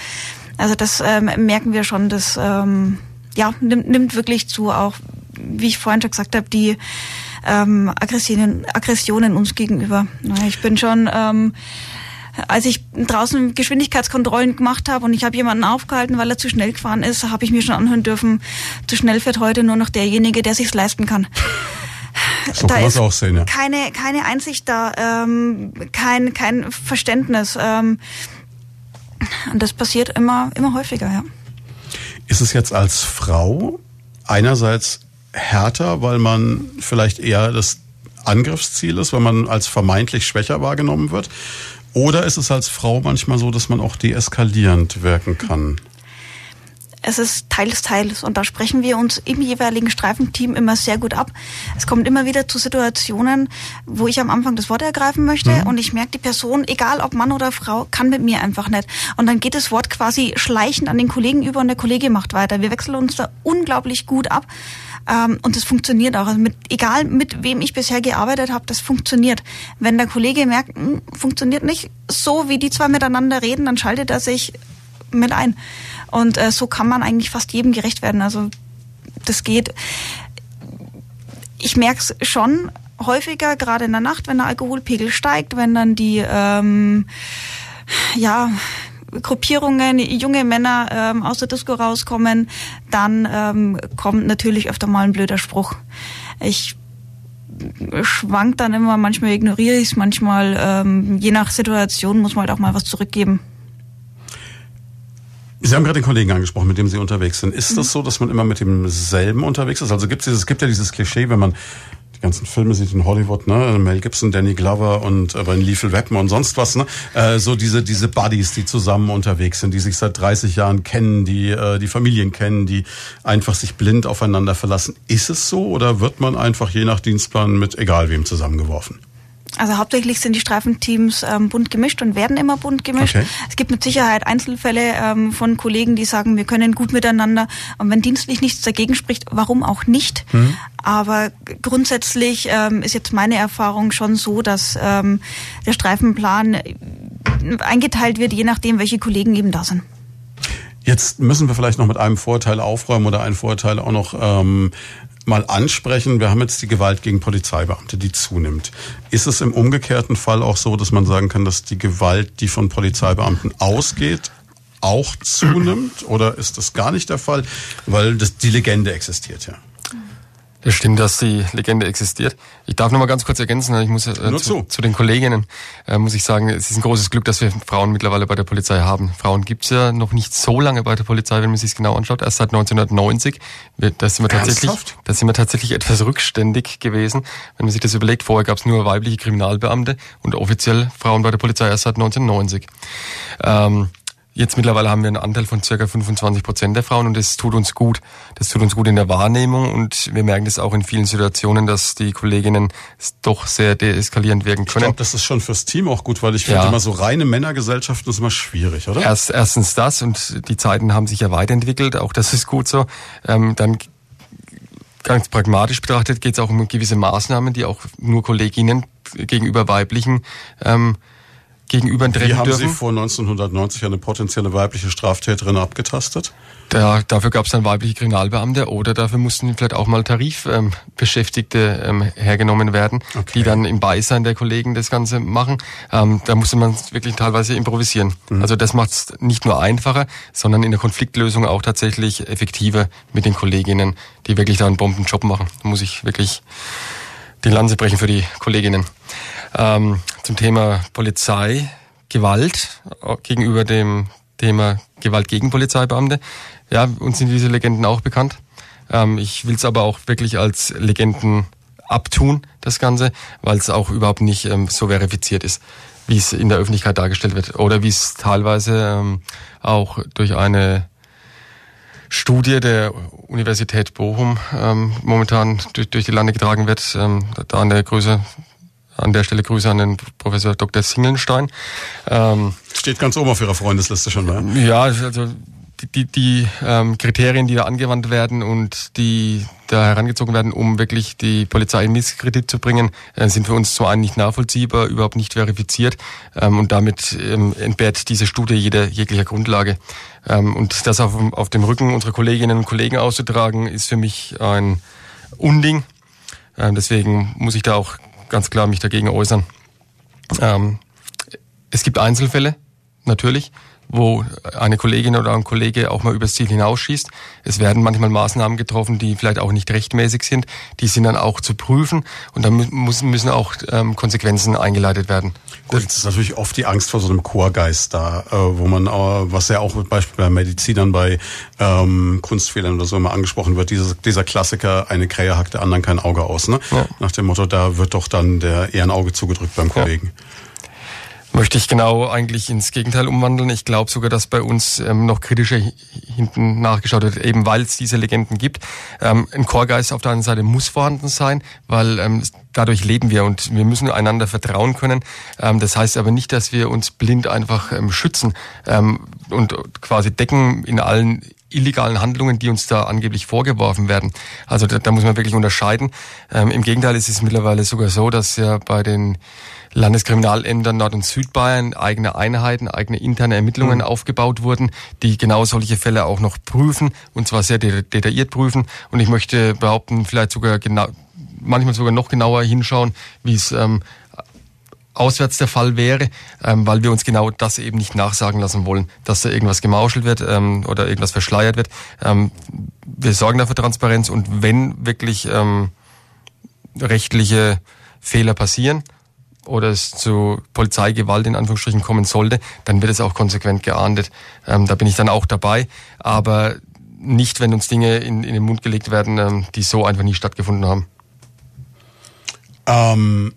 also das ähm, merken wir schon, das ähm, ja, nimmt, nimmt wirklich zu, auch wie ich vorhin schon gesagt habe, die ähm, Aggressionen, Aggressionen uns gegenüber. Ich bin schon ähm, als ich draußen Geschwindigkeitskontrollen gemacht habe und ich habe jemanden aufgehalten, weil er zu schnell gefahren ist, habe ich mir schon anhören dürfen, zu schnell fährt heute nur noch derjenige, der sich's leisten kann. So da ist auch sehen, ja. keine, keine Einsicht da, ähm, kein, kein Verständnis. Ähm, und das passiert immer, immer häufiger, ja. Ist es jetzt als Frau einerseits härter, weil man vielleicht eher das Angriffsziel ist, weil man als vermeintlich schwächer wahrgenommen wird? Oder ist es als Frau manchmal so, dass man auch deeskalierend wirken kann? es ist teils, teils. Und da sprechen wir uns im jeweiligen Streifenteam immer sehr gut ab. Es kommt immer wieder zu Situationen, wo ich am Anfang das Wort ergreifen möchte mhm. und ich merke, die Person, egal ob Mann oder Frau, kann mit mir einfach nicht. Und dann geht das Wort quasi schleichend an den Kollegen über und der Kollege macht weiter. Wir wechseln uns da unglaublich gut ab. Ähm, und das funktioniert auch. Also mit, egal mit wem ich bisher gearbeitet habe, das funktioniert. Wenn der Kollege merkt, mh, hm, funktioniert nicht, so wie die zwei miteinander reden, dann schaltet er sich mit ein. Und äh, so kann man eigentlich fast jedem gerecht werden. Also das geht. Ich merke es schon häufiger, gerade in der Nacht, wenn der Alkoholpegel steigt, wenn dann die ähm, ja Gruppierungen, junge Männer ähm, aus der Disco rauskommen, dann ähm, kommt natürlich öfter mal ein blöder Spruch. Ich schwank dann immer, manchmal ignoriere ich es, manchmal ähm, je nach Situation muss man halt auch mal was zurückgeben. Sie haben gerade den Kollegen angesprochen, mit dem Sie unterwegs sind. Ist das mhm. so, dass man immer mit demselben unterwegs ist? Also gibt es, es gibt ja dieses Klischee, wenn man die ganzen Filme sieht in Hollywood, ne, Mel Gibson, Danny Glover und äh, Lethal Weapon und sonst was, ne, äh, so diese diese Buddies, die zusammen unterwegs sind, die sich seit 30 Jahren kennen, die äh, die Familien kennen, die einfach sich blind aufeinander verlassen. Ist es so oder wird man einfach je nach Dienstplan mit egal wem zusammengeworfen? Also hauptsächlich sind die Streifenteams ähm, bunt gemischt und werden immer bunt gemischt. Okay. Es gibt mit Sicherheit Einzelfälle ähm, von Kollegen, die sagen, wir können gut miteinander. Und wenn dienstlich nichts dagegen spricht, warum auch nicht? Mhm. Aber grundsätzlich ähm, ist jetzt meine Erfahrung schon so, dass ähm, der Streifenplan eingeteilt wird, je nachdem, welche Kollegen eben da sind. Jetzt müssen wir vielleicht noch mit einem Vorteil aufräumen oder einen Vorteil auch noch ähm, mal ansprechen. Wir haben jetzt die Gewalt gegen Polizeibeamte, die zunimmt. Ist es im umgekehrten Fall auch so, dass man sagen kann, dass die Gewalt, die von Polizeibeamten ausgeht, auch zunimmt? Oder ist das gar nicht der Fall? Weil das, die Legende existiert ja. Das stimmt, dass die Legende existiert. Ich darf noch mal ganz kurz ergänzen, ich muss äh, zu, zu, den Kolleginnen äh, muss ich sagen, es ist ein großes Glück, dass wir Frauen mittlerweile bei der Polizei haben. Frauen gibt's ja noch nicht so lange bei der Polizei, wenn man sich genau anschaut, erst seit 1990. Da sind wir tatsächlich, da sind wir tatsächlich etwas rückständig gewesen, wenn man sich das überlegt. Vorher gab's nur weibliche Kriminalbeamte und offiziell Frauen bei der Polizei erst seit 1990. Ähm, Jetzt mittlerweile haben wir einen Anteil von circa 25 Prozent der Frauen und das tut uns gut. Das tut uns gut in der Wahrnehmung und wir merken das auch in vielen Situationen, dass die Kolleginnen doch sehr deeskalierend wirken können. Ich glaube, das ist schon fürs Team auch gut, weil ich finde immer so reine Männergesellschaften ist immer schwierig, oder? Erst, erstens das und die Zeiten haben sich ja weiterentwickelt, auch das ist gut so. Ähm, dann ganz pragmatisch betrachtet geht es auch um gewisse Maßnahmen, die auch nur Kolleginnen gegenüber weiblichen ähm, gegenüber treffen Wie haben dürfen. Sie vor 1990 eine potenzielle weibliche Straftäterin abgetastet? Da, dafür gab es dann weibliche Kriminalbeamte oder dafür mussten vielleicht auch mal Tarifbeschäftigte ähm, ähm, hergenommen werden, okay. die dann im Beisein der Kollegen das Ganze machen. Ähm, da musste man wirklich teilweise improvisieren. Mhm. Also das macht es nicht nur einfacher, sondern in der Konfliktlösung auch tatsächlich effektiver mit den Kolleginnen, die wirklich da einen Bombenjob machen. Da muss ich wirklich die Lanze brechen für die Kolleginnen. Ähm, zum Thema Polizei, Gewalt äh, gegenüber dem Thema Gewalt gegen Polizeibeamte. Ja, uns sind diese Legenden auch bekannt. Ähm, ich will es aber auch wirklich als Legenden abtun, das Ganze, weil es auch überhaupt nicht ähm, so verifiziert ist, wie es in der Öffentlichkeit dargestellt wird. Oder wie es teilweise ähm, auch durch eine Studie der Universität Bochum ähm, momentan durch, durch die Lande getragen wird. Ähm, da an der Größe an der Stelle Grüße an den Professor Dr. Singelstein. Ähm, Steht ganz oben auf Ihrer Freundesliste schon, ne? Ja, also die, die, die ähm, Kriterien, die da angewandt werden und die da herangezogen werden, um wirklich die Polizei in Misskredit zu bringen, äh, sind für uns zum einen nicht nachvollziehbar, überhaupt nicht verifiziert ähm, und damit ähm, entbehrt diese Studie jeder jeglicher Grundlage. Ähm, und das auf, auf dem Rücken unserer Kolleginnen und Kollegen auszutragen, ist für mich ein Unding. Ähm, deswegen muss ich da auch ganz klar mich dagegen äußern. Ähm, es gibt Einzelfälle, natürlich, wo eine Kollegin oder ein Kollege auch mal übers Ziel hinausschießt. Es werden manchmal Maßnahmen getroffen, die vielleicht auch nicht rechtmäßig sind. Die sind dann auch zu prüfen und dann müssen, müssen auch ähm, Konsequenzen eingeleitet werden. Gut, es ist natürlich oft die Angst vor so einem Chorgeist da, äh, wo man, äh, was ja auch Beispiel bei Medizinern bei ähm, Kunstfehlern oder so immer angesprochen wird, dieser, dieser Klassiker, eine Krähe hackt der anderen kein Auge aus. Ne? Ja. Nach dem Motto, da wird doch dann der eher ein Auge zugedrückt beim Kollegen. Ja. Möchte ich genau eigentlich ins Gegenteil umwandeln. Ich glaube sogar, dass bei uns ähm, noch kritischer hinten nachgeschaut wird, eben weil es diese Legenden gibt. Ähm, ein Chorgeist auf der anderen Seite muss vorhanden sein, weil ähm, dadurch leben wir und wir müssen einander vertrauen können. Ähm, das heißt aber nicht, dass wir uns blind einfach ähm, schützen ähm, und quasi decken in allen illegalen Handlungen, die uns da angeblich vorgeworfen werden. Also da, da muss man wirklich unterscheiden. Im Gegenteil ist es mittlerweile sogar so, dass ja bei den Landeskriminalämtern Nord- und Südbayern eigene Einheiten, eigene interne Ermittlungen mhm. aufgebaut wurden, die genau solche Fälle auch noch prüfen und zwar sehr detailliert prüfen. Und ich möchte behaupten, vielleicht sogar genau, manchmal sogar noch genauer hinschauen, wie es ähm, auswärts der Fall wäre, ähm, weil wir uns genau das eben nicht nachsagen lassen wollen, dass da irgendwas gemauschelt wird ähm, oder irgendwas verschleiert wird. Ähm, wir sorgen dafür Transparenz und wenn wirklich ähm, rechtliche Fehler passieren, oder es zu Polizeigewalt in Anführungsstrichen kommen sollte, dann wird es auch konsequent geahndet. Ähm, da bin ich dann auch dabei. Aber nicht, wenn uns Dinge in, in den Mund gelegt werden, ähm, die so einfach nie stattgefunden haben. Ähm,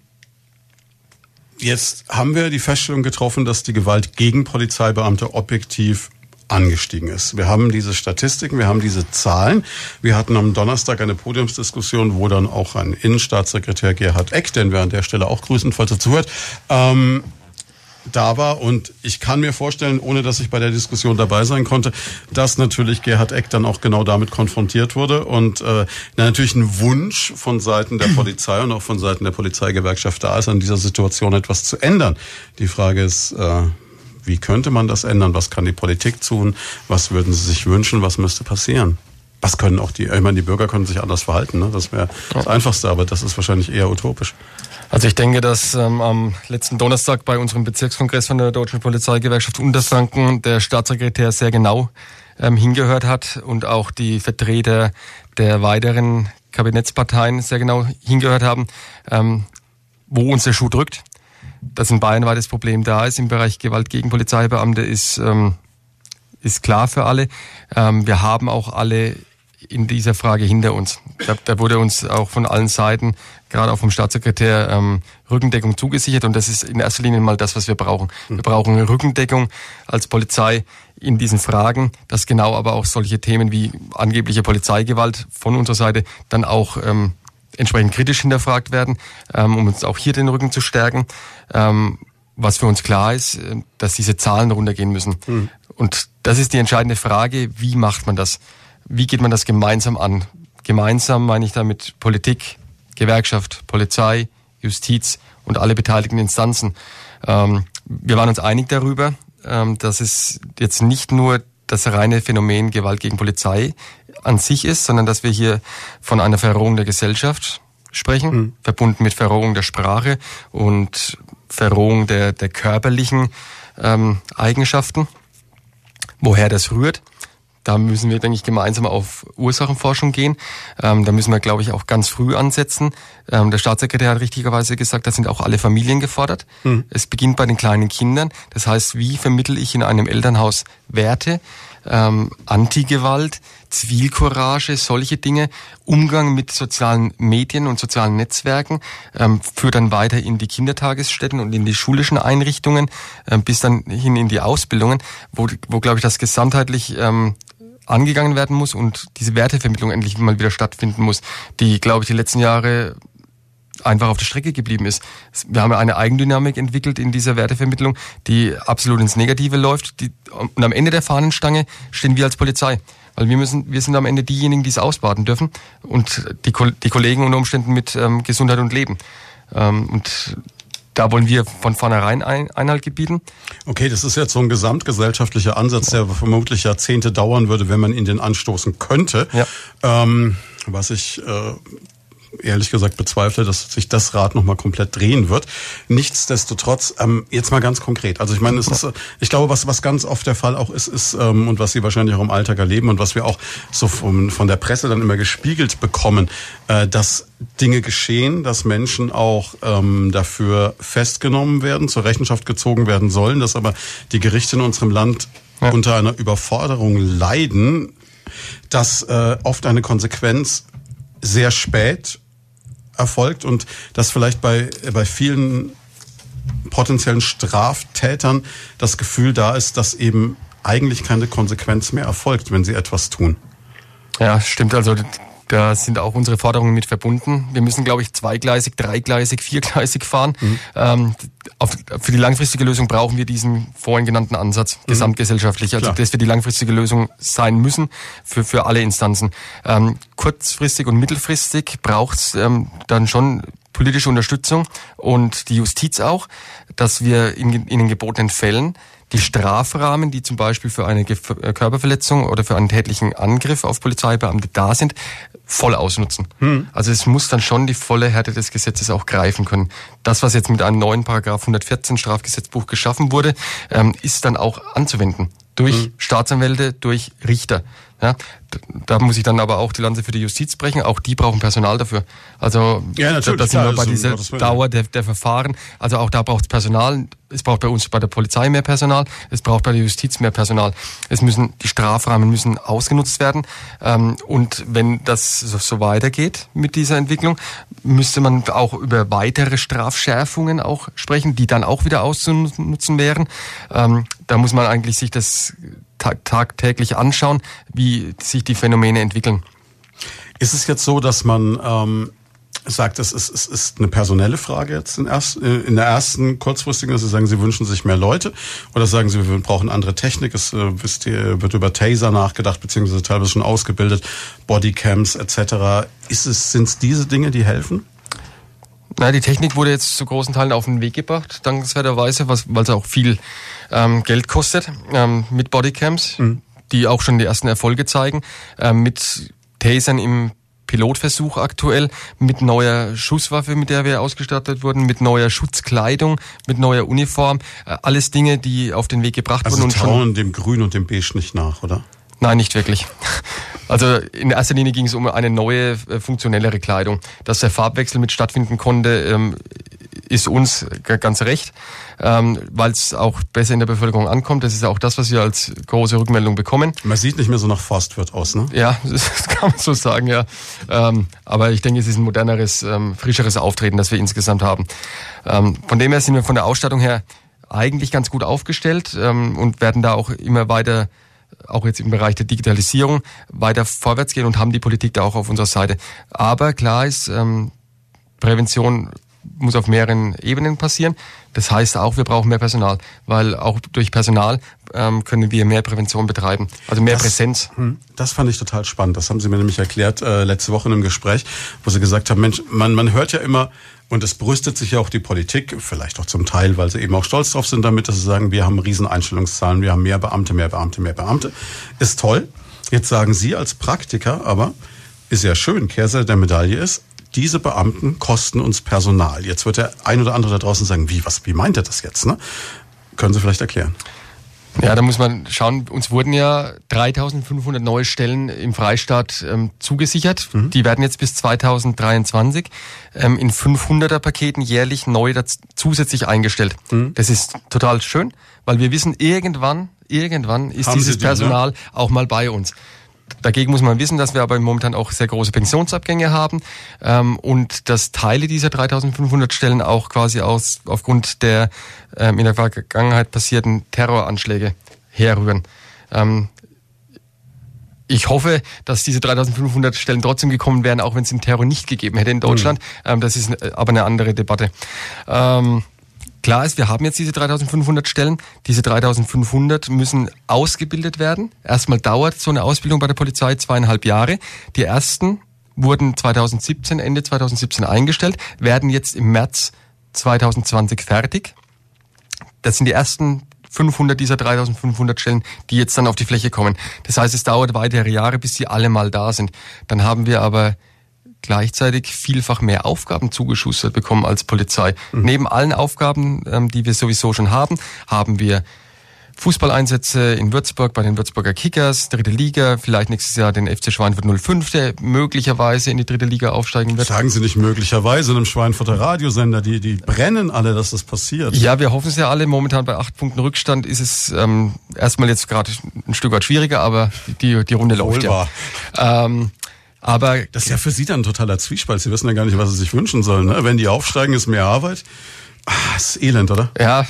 jetzt haben wir die Feststellung getroffen, dass die Gewalt gegen Polizeibeamte objektiv angestiegen ist. Wir haben diese Statistiken, wir haben diese Zahlen. Wir hatten am Donnerstag eine Podiumsdiskussion, wo dann auch ein Innenstaatssekretär Gerhard Eck, den wir an der Stelle auch grüßen, falls er zuhört, ähm, da war und ich kann mir vorstellen, ohne dass ich bei der Diskussion dabei sein konnte, dass natürlich Gerhard Eck dann auch genau damit konfrontiert wurde und äh, natürlich ein Wunsch von Seiten der Polizei und auch von Seiten der Polizeigewerkschaft da ist, an dieser Situation etwas zu ändern. Die Frage ist, äh, wie könnte man das ändern? Was kann die Politik tun? Was würden Sie sich wünschen? Was müsste passieren? Was können auch die, ich meine, die Bürger können sich anders verhalten, ne? das wäre das Einfachste, aber das ist wahrscheinlich eher utopisch. Also ich denke, dass ähm, am letzten Donnerstag bei unserem Bezirkskongress von der Deutschen Polizeigewerkschaft Unterfranken der Staatssekretär sehr genau ähm, hingehört hat und auch die Vertreter der weiteren Kabinettsparteien sehr genau hingehört haben, ähm, wo uns der Schuh drückt dass in Bayern das Problem da ist im Bereich Gewalt gegen Polizeibeamte, ist, ähm, ist klar für alle. Ähm, wir haben auch alle in dieser Frage hinter uns. Da, da wurde uns auch von allen Seiten, gerade auch vom Staatssekretär, ähm, Rückendeckung zugesichert und das ist in erster Linie mal das, was wir brauchen. Wir brauchen Rückendeckung als Polizei in diesen Fragen, dass genau aber auch solche Themen wie angebliche Polizeigewalt von unserer Seite dann auch ähm, entsprechend kritisch hinterfragt werden, ähm, um uns auch hier den Rücken zu stärken. Ähm, was für uns klar ist, äh, dass diese Zahlen runtergehen müssen. Mhm. Und das ist die entscheidende Frage, wie macht man das? Wie geht man das gemeinsam an? Gemeinsam meine ich damit Politik, Gewerkschaft, Polizei, Justiz und alle beteiligten Instanzen. Ähm, wir waren uns einig darüber, ähm, dass es jetzt nicht nur das reine Phänomen Gewalt gegen Polizei an sich ist, sondern dass wir hier von einer Verrohung der Gesellschaft sprechen, mhm. verbunden mit Verrohung der Sprache und Verrohung der, der körperlichen ähm, Eigenschaften. Woher das rührt, da müssen wir, denke ich, gemeinsam auf Ursachenforschung gehen. Ähm, da müssen wir, glaube ich, auch ganz früh ansetzen. Ähm, der Staatssekretär hat richtigerweise gesagt, da sind auch alle Familien gefordert. Mhm. Es beginnt bei den kleinen Kindern. Das heißt, wie vermittel ich in einem Elternhaus Werte, ähm, Antigewalt, Zivilcourage, solche Dinge, Umgang mit sozialen Medien und sozialen Netzwerken, ähm, führt dann weiter in die Kindertagesstätten und in die schulischen Einrichtungen, ähm, bis dann hin in die Ausbildungen, wo, wo glaube ich, das gesamtheitlich ähm, angegangen werden muss und diese Wertevermittlung endlich mal wieder stattfinden muss, die, glaube ich, die letzten Jahre einfach auf der Strecke geblieben ist. Wir haben eine Eigendynamik entwickelt in dieser Wertevermittlung, die absolut ins Negative läuft. Die, und am Ende der Fahnenstange stehen wir als Polizei. Weil wir müssen, wir sind am Ende diejenigen, die es ausbaden dürfen und die, die Kollegen unter Umständen mit ähm, Gesundheit und Leben. Ähm, und da wollen wir von vornherein ein, Einhalt gebieten. Okay, das ist jetzt so ein gesamtgesellschaftlicher Ansatz, der vermutlich Jahrzehnte dauern würde, wenn man ihn den anstoßen könnte. Ja. Ähm, was ich äh, ehrlich gesagt bezweifle, dass sich das Rad nochmal komplett drehen wird. Nichtsdestotrotz, ähm, jetzt mal ganz konkret. Also ich meine, es ist, ich glaube, was, was ganz oft der Fall auch ist, ist, ähm, und was Sie wahrscheinlich auch im Alltag erleben und was wir auch so von, von der Presse dann immer gespiegelt bekommen, äh, dass Dinge geschehen, dass Menschen auch ähm, dafür festgenommen werden, zur Rechenschaft gezogen werden sollen, dass aber die Gerichte in unserem Land ja. unter einer Überforderung leiden, dass äh, oft eine Konsequenz sehr spät erfolgt und das vielleicht bei, bei vielen potenziellen Straftätern das Gefühl da ist, dass eben eigentlich keine Konsequenz mehr erfolgt, wenn sie etwas tun. Ja, stimmt. Also da sind auch unsere Forderungen mit verbunden. Wir müssen, glaube ich, zweigleisig, dreigleisig, viergleisig fahren. Mhm. Ähm, auf, für die langfristige Lösung brauchen wir diesen vorhin genannten Ansatz, mhm. gesamtgesellschaftlich. Also Klar. das wird die langfristige Lösung sein müssen für, für alle Instanzen. Ähm, kurzfristig und mittelfristig braucht es ähm, dann schon politische Unterstützung und die Justiz auch, dass wir in, in den gebotenen Fällen die Strafrahmen, die zum Beispiel für eine äh, Körperverletzung oder für einen tätlichen Angriff auf Polizeibeamte da sind, voll ausnutzen. Hm. Also es muss dann schon die volle Härte des Gesetzes auch greifen können. Das, was jetzt mit einem neuen Paragraph 114 Strafgesetzbuch geschaffen wurde, ähm, ist dann auch anzuwenden. Durch hm. Staatsanwälte, durch Richter. Ja, da muss ich dann aber auch die Lanze für die Justiz brechen. Auch die brauchen Personal dafür. Also ja, da, da sind wir bei dieser Dauer der, der Verfahren. Also auch da braucht es Personal. Es braucht bei uns bei der Polizei mehr Personal. Es braucht bei der Justiz mehr Personal. Es müssen die Strafrahmen müssen ausgenutzt werden. Ähm, und wenn das so weitergeht mit dieser Entwicklung, müsste man auch über weitere Strafschärfungen auch sprechen, die dann auch wieder auszunutzen wären. Ähm, da muss man eigentlich sich das tagtäglich anschauen, wie sich die Phänomene entwickeln. Ist es jetzt so, dass man ähm, sagt, es ist, es ist eine personelle Frage jetzt in, erst, äh, in der ersten kurzfristigen, dass Sie sagen, Sie wünschen sich mehr Leute oder sagen Sie, wir brauchen andere Technik, es äh, ihr, wird über Taser nachgedacht, beziehungsweise teilweise schon ausgebildet, Bodycams etc. Ist es, sind es diese Dinge, die helfen? Na, die Technik wurde jetzt zu großen Teilen auf den Weg gebracht, dankenswerterweise, weil es auch viel ähm, Geld kostet, ähm, mit Bodycams, mhm. die auch schon die ersten Erfolge zeigen, ähm, mit Tasern im Pilotversuch aktuell mit neuer Schusswaffe, mit der wir ausgestattet wurden, mit neuer Schutzkleidung, mit neuer Uniform. Äh, alles Dinge, die auf den Weg gebracht also wurden. Also trauen dem Grün und dem Beige nicht nach, oder? Nein, nicht wirklich. Also in erster Linie ging es um eine neue, äh, funktionellere Kleidung. Dass der Farbwechsel mit stattfinden konnte, ähm, ist uns ganz recht, ähm, weil es auch besser in der Bevölkerung ankommt. Das ist auch das, was wir als große Rückmeldung bekommen. Man sieht nicht mehr so nach Forstwirt aus, ne? Ja, [LAUGHS] das kann man so sagen, ja. Ähm, aber ich denke, es ist ein moderneres, frischeres Auftreten, das wir insgesamt haben. von dem her sind wir von der Ausstattung her eigentlich ganz gut aufgestellt und werden da auch immer weiter auch jetzt im Bereich der Digitalisierung weiter vorwärts gehen und haben die Politik da auch auf unserer Seite. Aber klar ist, ähm, Prävention muss auf mehreren Ebenen passieren. Das heißt auch, wir brauchen mehr Personal, weil auch durch Personal ähm, können wir mehr Prävention betreiben, also mehr das, Präsenz. Hm, das fand ich total spannend. Das haben Sie mir nämlich erklärt äh, letzte Woche in einem Gespräch, wo Sie gesagt haben, Mensch, man, man hört ja immer, und es brüstet sich ja auch die Politik, vielleicht auch zum Teil, weil sie eben auch stolz drauf sind damit, dass sie sagen, wir haben Rieseneinstellungszahlen, wir haben mehr Beamte, mehr Beamte, mehr Beamte. Ist toll. Jetzt sagen Sie als Praktiker aber, ist ja schön, Kehrseite der Medaille ist, diese Beamten kosten uns Personal. Jetzt wird der ein oder andere da draußen sagen, wie, was, wie meint er das jetzt? Ne? Können Sie vielleicht erklären? Ja, da muss man schauen. Uns wurden ja 3500 neue Stellen im Freistaat ähm, zugesichert. Mhm. Die werden jetzt bis 2023 ähm, in 500er Paketen jährlich neu zusätzlich eingestellt. Mhm. Das ist total schön, weil wir wissen, irgendwann, irgendwann ist Haben dieses die, ne? Personal ne? auch mal bei uns. Dagegen muss man wissen, dass wir aber momentan auch sehr große Pensionsabgänge haben ähm, und dass Teile dieser 3500 Stellen auch quasi aus, aufgrund der ähm, in der Vergangenheit passierten Terroranschläge herrühren. Ähm, ich hoffe, dass diese 3500 Stellen trotzdem gekommen wären, auch wenn es den Terror nicht gegeben hätte in Deutschland. Mhm. das ist aber eine andere Debatte. Ähm, Klar ist, wir haben jetzt diese 3500 Stellen. Diese 3500 müssen ausgebildet werden. Erstmal dauert so eine Ausbildung bei der Polizei zweieinhalb Jahre. Die ersten wurden 2017, Ende 2017 eingestellt, werden jetzt im März 2020 fertig. Das sind die ersten 500 dieser 3500 Stellen, die jetzt dann auf die Fläche kommen. Das heißt, es dauert weitere Jahre, bis sie alle mal da sind. Dann haben wir aber gleichzeitig vielfach mehr Aufgaben zugeschustert bekommen als Polizei. Mhm. Neben allen Aufgaben, ähm, die wir sowieso schon haben, haben wir Fußballeinsätze in Würzburg bei den Würzburger Kickers, dritte Liga, vielleicht nächstes Jahr den FC Schweinfurt 05, der möglicherweise in die dritte Liga aufsteigen wird. Sagen Sie nicht möglicherweise einem Schweinfurter Radiosender, die, die brennen alle, dass das passiert. Ja, wir hoffen es ja alle. Momentan bei acht Punkten Rückstand ist es ähm, erstmal jetzt gerade ein Stück weit schwieriger, aber die, die Runde läuft ja. Ähm, aber das ist ja für Sie dann ein totaler Zwiespalt. Sie wissen ja gar nicht, was Sie sich wünschen sollen. Ne? Wenn die aufsteigen, ist mehr Arbeit. Ah, ist elend, oder? Ja,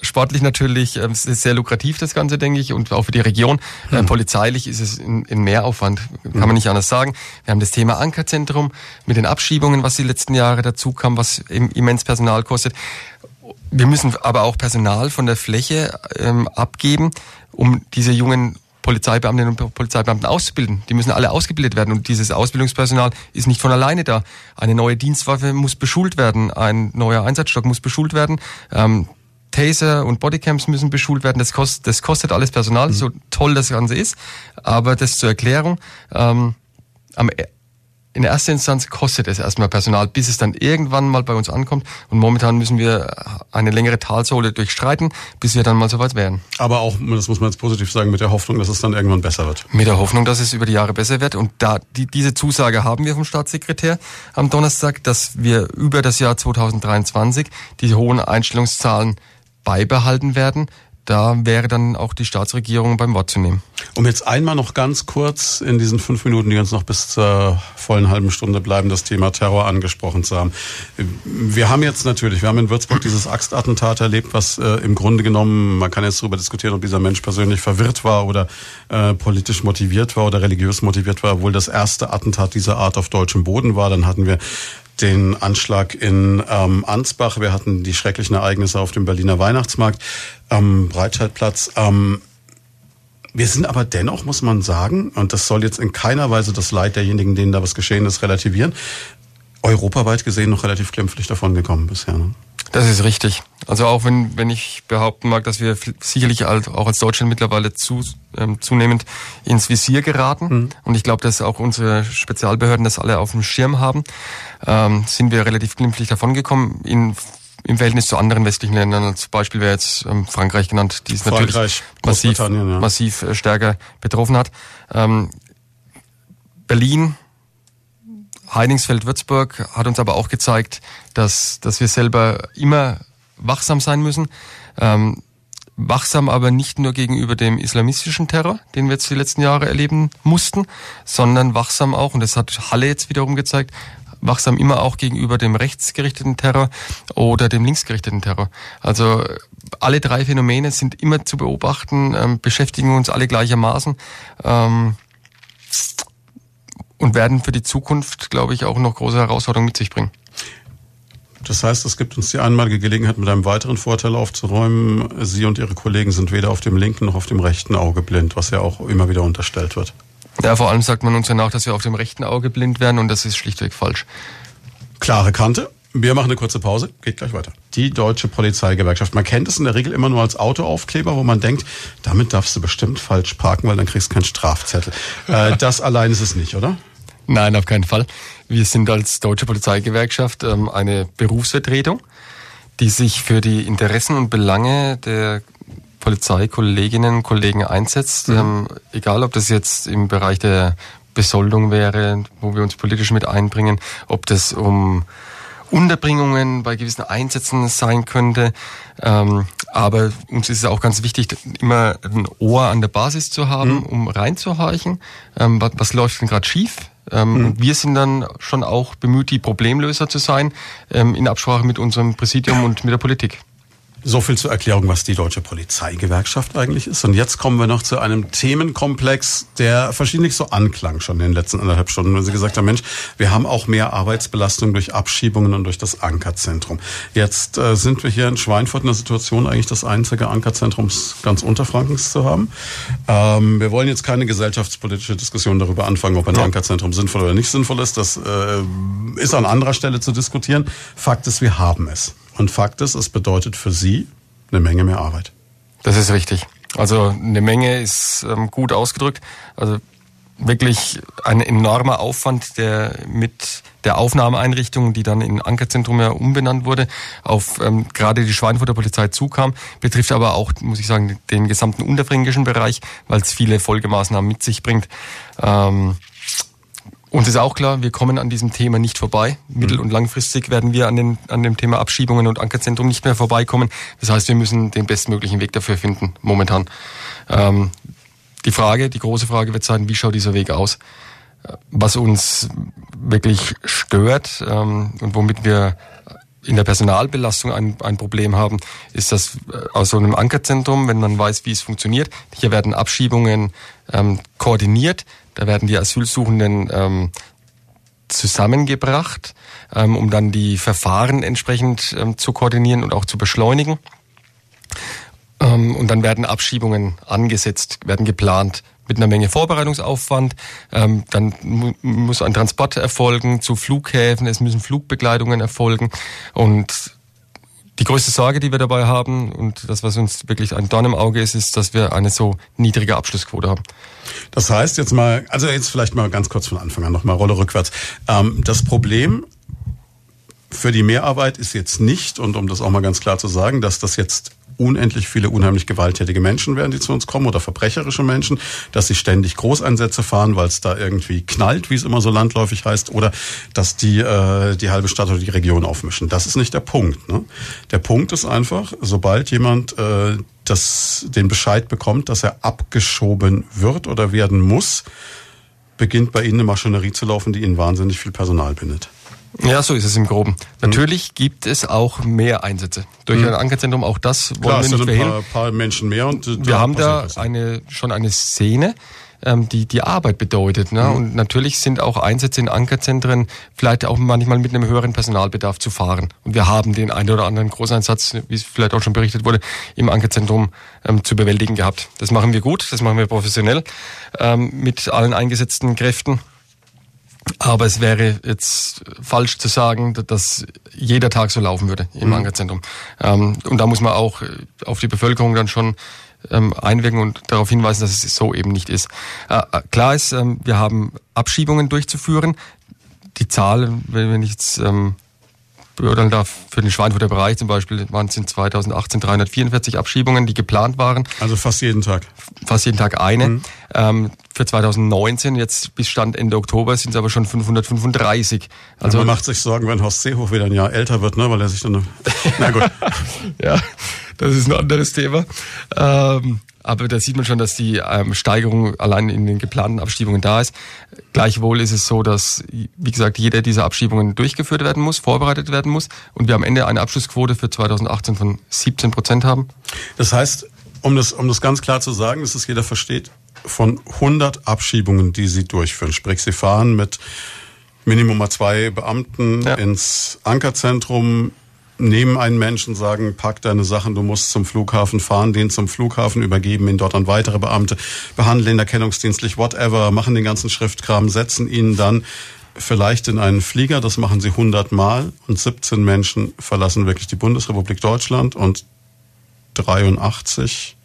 sportlich natürlich ähm, es ist sehr lukrativ das Ganze, denke ich, und auch für die Region. Hm. Äh, polizeilich ist es in, in Mehraufwand, kann hm. man nicht anders sagen. Wir haben das Thema Ankerzentrum mit den Abschiebungen, was die letzten Jahre dazu kam, was immens Personal kostet. Wir müssen aber auch Personal von der Fläche ähm, abgeben, um diese jungen Polizeibeamtinnen und Polizeibeamten auszubilden. Die müssen alle ausgebildet werden und dieses Ausbildungspersonal ist nicht von alleine da. Eine neue Dienstwaffe muss beschult werden, ein neuer Einsatzstock muss beschult werden. Ähm, Taser und Bodycams müssen beschult werden. Das kostet, das kostet alles Personal, mhm. so toll das Ganze ist. Aber das zur Erklärung. Ähm, am in erster Instanz kostet es erstmal Personal, bis es dann irgendwann mal bei uns ankommt. Und momentan müssen wir eine längere Talsohle durchstreiten, bis wir dann mal soweit wären. Aber auch, das muss man jetzt positiv sagen, mit der Hoffnung, dass es dann irgendwann besser wird. Mit der Hoffnung, dass es über die Jahre besser wird. Und da die, diese Zusage haben wir vom Staatssekretär am Donnerstag, dass wir über das Jahr 2023 die hohen Einstellungszahlen beibehalten werden da wäre dann auch die Staatsregierung beim Wort zu nehmen. Um jetzt einmal noch ganz kurz in diesen fünf Minuten, die uns noch bis zur vollen halben Stunde bleiben, das Thema Terror angesprochen zu haben. Wir haben jetzt natürlich, wir haben in Würzburg dieses Axtattentat erlebt, was äh, im Grunde genommen, man kann jetzt darüber diskutieren, ob dieser Mensch persönlich verwirrt war oder äh, politisch motiviert war oder religiös motiviert war, obwohl das erste Attentat dieser Art auf deutschem Boden war. Dann hatten wir den Anschlag in ähm, Ansbach, wir hatten die schrecklichen Ereignisse auf dem Berliner Weihnachtsmarkt am Breitscheidplatz. Ähm, wir sind aber dennoch, muss man sagen, und das soll jetzt in keiner Weise das Leid derjenigen, denen da was geschehen ist, relativieren, europaweit gesehen noch relativ glimpflich davon gekommen bisher. Ne? Das ist richtig. Also auch wenn, wenn ich behaupten mag, dass wir sicherlich auch als Deutschland mittlerweile zu, ähm, zunehmend ins Visier geraten mhm. und ich glaube, dass auch unsere Spezialbehörden das alle auf dem Schirm haben, ähm, sind wir relativ glimpflich davongekommen in im Verhältnis zu anderen westlichen Ländern, als Beispiel wäre jetzt ähm, Frankreich genannt, die es natürlich massiv, ja. massiv äh, stärker betroffen hat. Ähm, Berlin Heidingsfeld-Würzburg hat uns aber auch gezeigt, dass, dass wir selber immer wachsam sein müssen. Ähm, wachsam aber nicht nur gegenüber dem islamistischen Terror, den wir jetzt die letzten Jahre erleben mussten, sondern wachsam auch, und das hat Halle jetzt wiederum gezeigt, wachsam immer auch gegenüber dem rechtsgerichteten Terror oder dem linksgerichteten Terror. Also alle drei Phänomene sind immer zu beobachten, ähm, beschäftigen uns alle gleichermaßen. Ähm, und werden für die Zukunft, glaube ich, auch noch große Herausforderungen mit sich bringen. Das heißt, es gibt uns die einmalige Gelegenheit, mit einem weiteren Vorteil aufzuräumen. Sie und Ihre Kollegen sind weder auf dem linken noch auf dem rechten Auge blind, was ja auch immer wieder unterstellt wird. Ja, vor allem sagt man uns ja nach, dass wir auf dem rechten Auge blind werden und das ist schlichtweg falsch. Klare Kante. Wir machen eine kurze Pause, geht gleich weiter. Die Deutsche Polizeigewerkschaft. Man kennt es in der Regel immer nur als Autoaufkleber, wo man denkt, damit darfst du bestimmt falsch parken, weil dann kriegst du keinen Strafzettel. Äh, [LAUGHS] das allein ist es nicht, oder? Nein, auf keinen Fall. Wir sind als Deutsche Polizeigewerkschaft ähm, eine Berufsvertretung, die sich für die Interessen und Belange der Polizeikolleginnen und Kollegen einsetzt. Mhm. Ähm, egal, ob das jetzt im Bereich der Besoldung wäre, wo wir uns politisch mit einbringen, ob das um Unterbringungen bei gewissen Einsätzen sein könnte. Ähm, aber uns ist es auch ganz wichtig, immer ein Ohr an der Basis zu haben, mhm. um reinzuhorchen. Ähm, was, was läuft denn gerade schief? Ähm, mhm. Und wir sind dann schon auch bemüht, die Problemlöser zu sein, ähm, in Absprache mit unserem Präsidium und mit der Politik. So viel zur Erklärung, was die Deutsche Polizeigewerkschaft eigentlich ist. Und jetzt kommen wir noch zu einem Themenkomplex, der verschiedentlich so anklang schon in den letzten anderthalb Stunden, wenn Sie gesagt haben, Mensch, wir haben auch mehr Arbeitsbelastung durch Abschiebungen und durch das Ankerzentrum. Jetzt äh, sind wir hier in Schweinfurt in der Situation, eigentlich das einzige Ankerzentrum ganz Unterfrankens zu haben. Ähm, wir wollen jetzt keine gesellschaftspolitische Diskussion darüber anfangen, ob ein. Ankerzentrum sinnvoll oder nicht sinnvoll ist. Das äh, ist an anderer Stelle zu diskutieren. Fakt ist, wir haben es. Und Fakt ist, es bedeutet für Sie eine Menge mehr Arbeit. Das ist richtig. Also eine Menge ist ähm, gut ausgedrückt. Also wirklich ein enormer Aufwand, der mit der Aufnahmeeinrichtung, die dann in Ankerzentrum ja umbenannt wurde, auf ähm, gerade die Schweinfurter Polizei zukam, betrifft aber auch, muss ich sagen, den gesamten unterfränkischen Bereich, weil es viele Folgemaßnahmen mit sich bringt. Ähm, uns ist auch klar, wir kommen an diesem Thema nicht vorbei. Mittel- und langfristig werden wir an, den, an dem Thema Abschiebungen und Ankerzentrum nicht mehr vorbeikommen. Das heißt, wir müssen den bestmöglichen Weg dafür finden, momentan. Ähm, die Frage, die große Frage wird sein, wie schaut dieser Weg aus? Was uns wirklich stört ähm, und womit wir in der Personalbelastung ein, ein Problem haben, ist das äh, aus so einem Ankerzentrum, wenn man weiß, wie es funktioniert. Hier werden Abschiebungen ähm, koordiniert, da werden die Asylsuchenden ähm, zusammengebracht, ähm, um dann die Verfahren entsprechend ähm, zu koordinieren und auch zu beschleunigen. Ähm, und dann werden Abschiebungen angesetzt, werden geplant mit einer Menge Vorbereitungsaufwand. Ähm, dann mu muss ein Transport erfolgen zu Flughäfen, es müssen Flugbegleitungen erfolgen und die größte Sorge, die wir dabei haben und das, was uns wirklich ein Dorn im Auge ist, ist, dass wir eine so niedrige Abschlussquote haben. Das heißt jetzt mal, also jetzt vielleicht mal ganz kurz von Anfang an nochmal Rolle rückwärts. Ähm, das Problem für die Mehrarbeit ist jetzt nicht, und um das auch mal ganz klar zu sagen, dass das jetzt unendlich viele unheimlich gewalttätige Menschen werden, die zu uns kommen oder verbrecherische Menschen, dass sie ständig Großeinsätze fahren, weil es da irgendwie knallt, wie es immer so landläufig heißt, oder dass die äh, die halbe Stadt oder die Region aufmischen. Das ist nicht der Punkt. Ne? Der Punkt ist einfach, sobald jemand äh, das, den Bescheid bekommt, dass er abgeschoben wird oder werden muss, beginnt bei Ihnen eine Maschinerie zu laufen, die Ihnen wahnsinnig viel Personal bindet. Ja, so ist es im Groben. Natürlich mhm. gibt es auch mehr Einsätze. Durch mhm. ein Ankerzentrum, auch das wollen Klar, wir nicht verhindern. Ein paar, paar Menschen mehr und äh, wir haben da eine, schon eine Szene, ähm, die die Arbeit bedeutet. Ne? Mhm. Und natürlich sind auch Einsätze in Ankerzentren vielleicht auch manchmal mit einem höheren Personalbedarf zu fahren. Und wir haben den einen oder anderen Großeinsatz, wie es vielleicht auch schon berichtet wurde, im Ankerzentrum ähm, zu bewältigen gehabt. Das machen wir gut, das machen wir professionell ähm, mit allen eingesetzten Kräften. Aber es wäre jetzt falsch zu sagen, dass jeder Tag so laufen würde im mhm. Ankerzentrum. Ähm, und da muss man auch auf die Bevölkerung dann schon ähm, einwirken und darauf hinweisen, dass es so eben nicht ist. Äh, äh, klar ist, ähm, wir haben Abschiebungen durchzuführen. Die Zahl, wenn ich jetzt beurteilen darf, für den Schweinfurter Bereich zum Beispiel waren es in 2018 344 Abschiebungen, die geplant waren. Also fast jeden Tag. Fast jeden Tag eine. Mhm. Ähm, für 2019, jetzt bis Stand Ende Oktober, sind es aber schon 535. Also ja, man macht sich Sorgen, wenn Horst Seehof wieder ein Jahr älter wird, ne, weil er sich dann... [LAUGHS] Na gut. [LAUGHS] ja, das ist ein anderes Thema. Ähm, aber da sieht man schon, dass die ähm, Steigerung allein in den geplanten Abschiebungen da ist. Gleichwohl ist es so, dass, wie gesagt, jede dieser Abschiebungen durchgeführt werden muss, vorbereitet werden muss und wir am Ende eine Abschlussquote für 2018 von 17 Prozent haben. Das heißt, um das, um das ganz klar zu sagen, dass es jeder versteht, von 100 Abschiebungen, die Sie durchführen, sprich Sie fahren mit Minimum mal zwei Beamten ja. ins Ankerzentrum, nehmen einen Menschen, sagen, pack deine Sachen, du musst zum Flughafen fahren, den zum Flughafen übergeben, ihn dort an weitere Beamte, behandeln ihn erkennungsdienstlich, whatever, machen den ganzen Schriftkram, setzen ihn dann vielleicht in einen Flieger, das machen sie 100 Mal und 17 Menschen verlassen wirklich die Bundesrepublik Deutschland und 83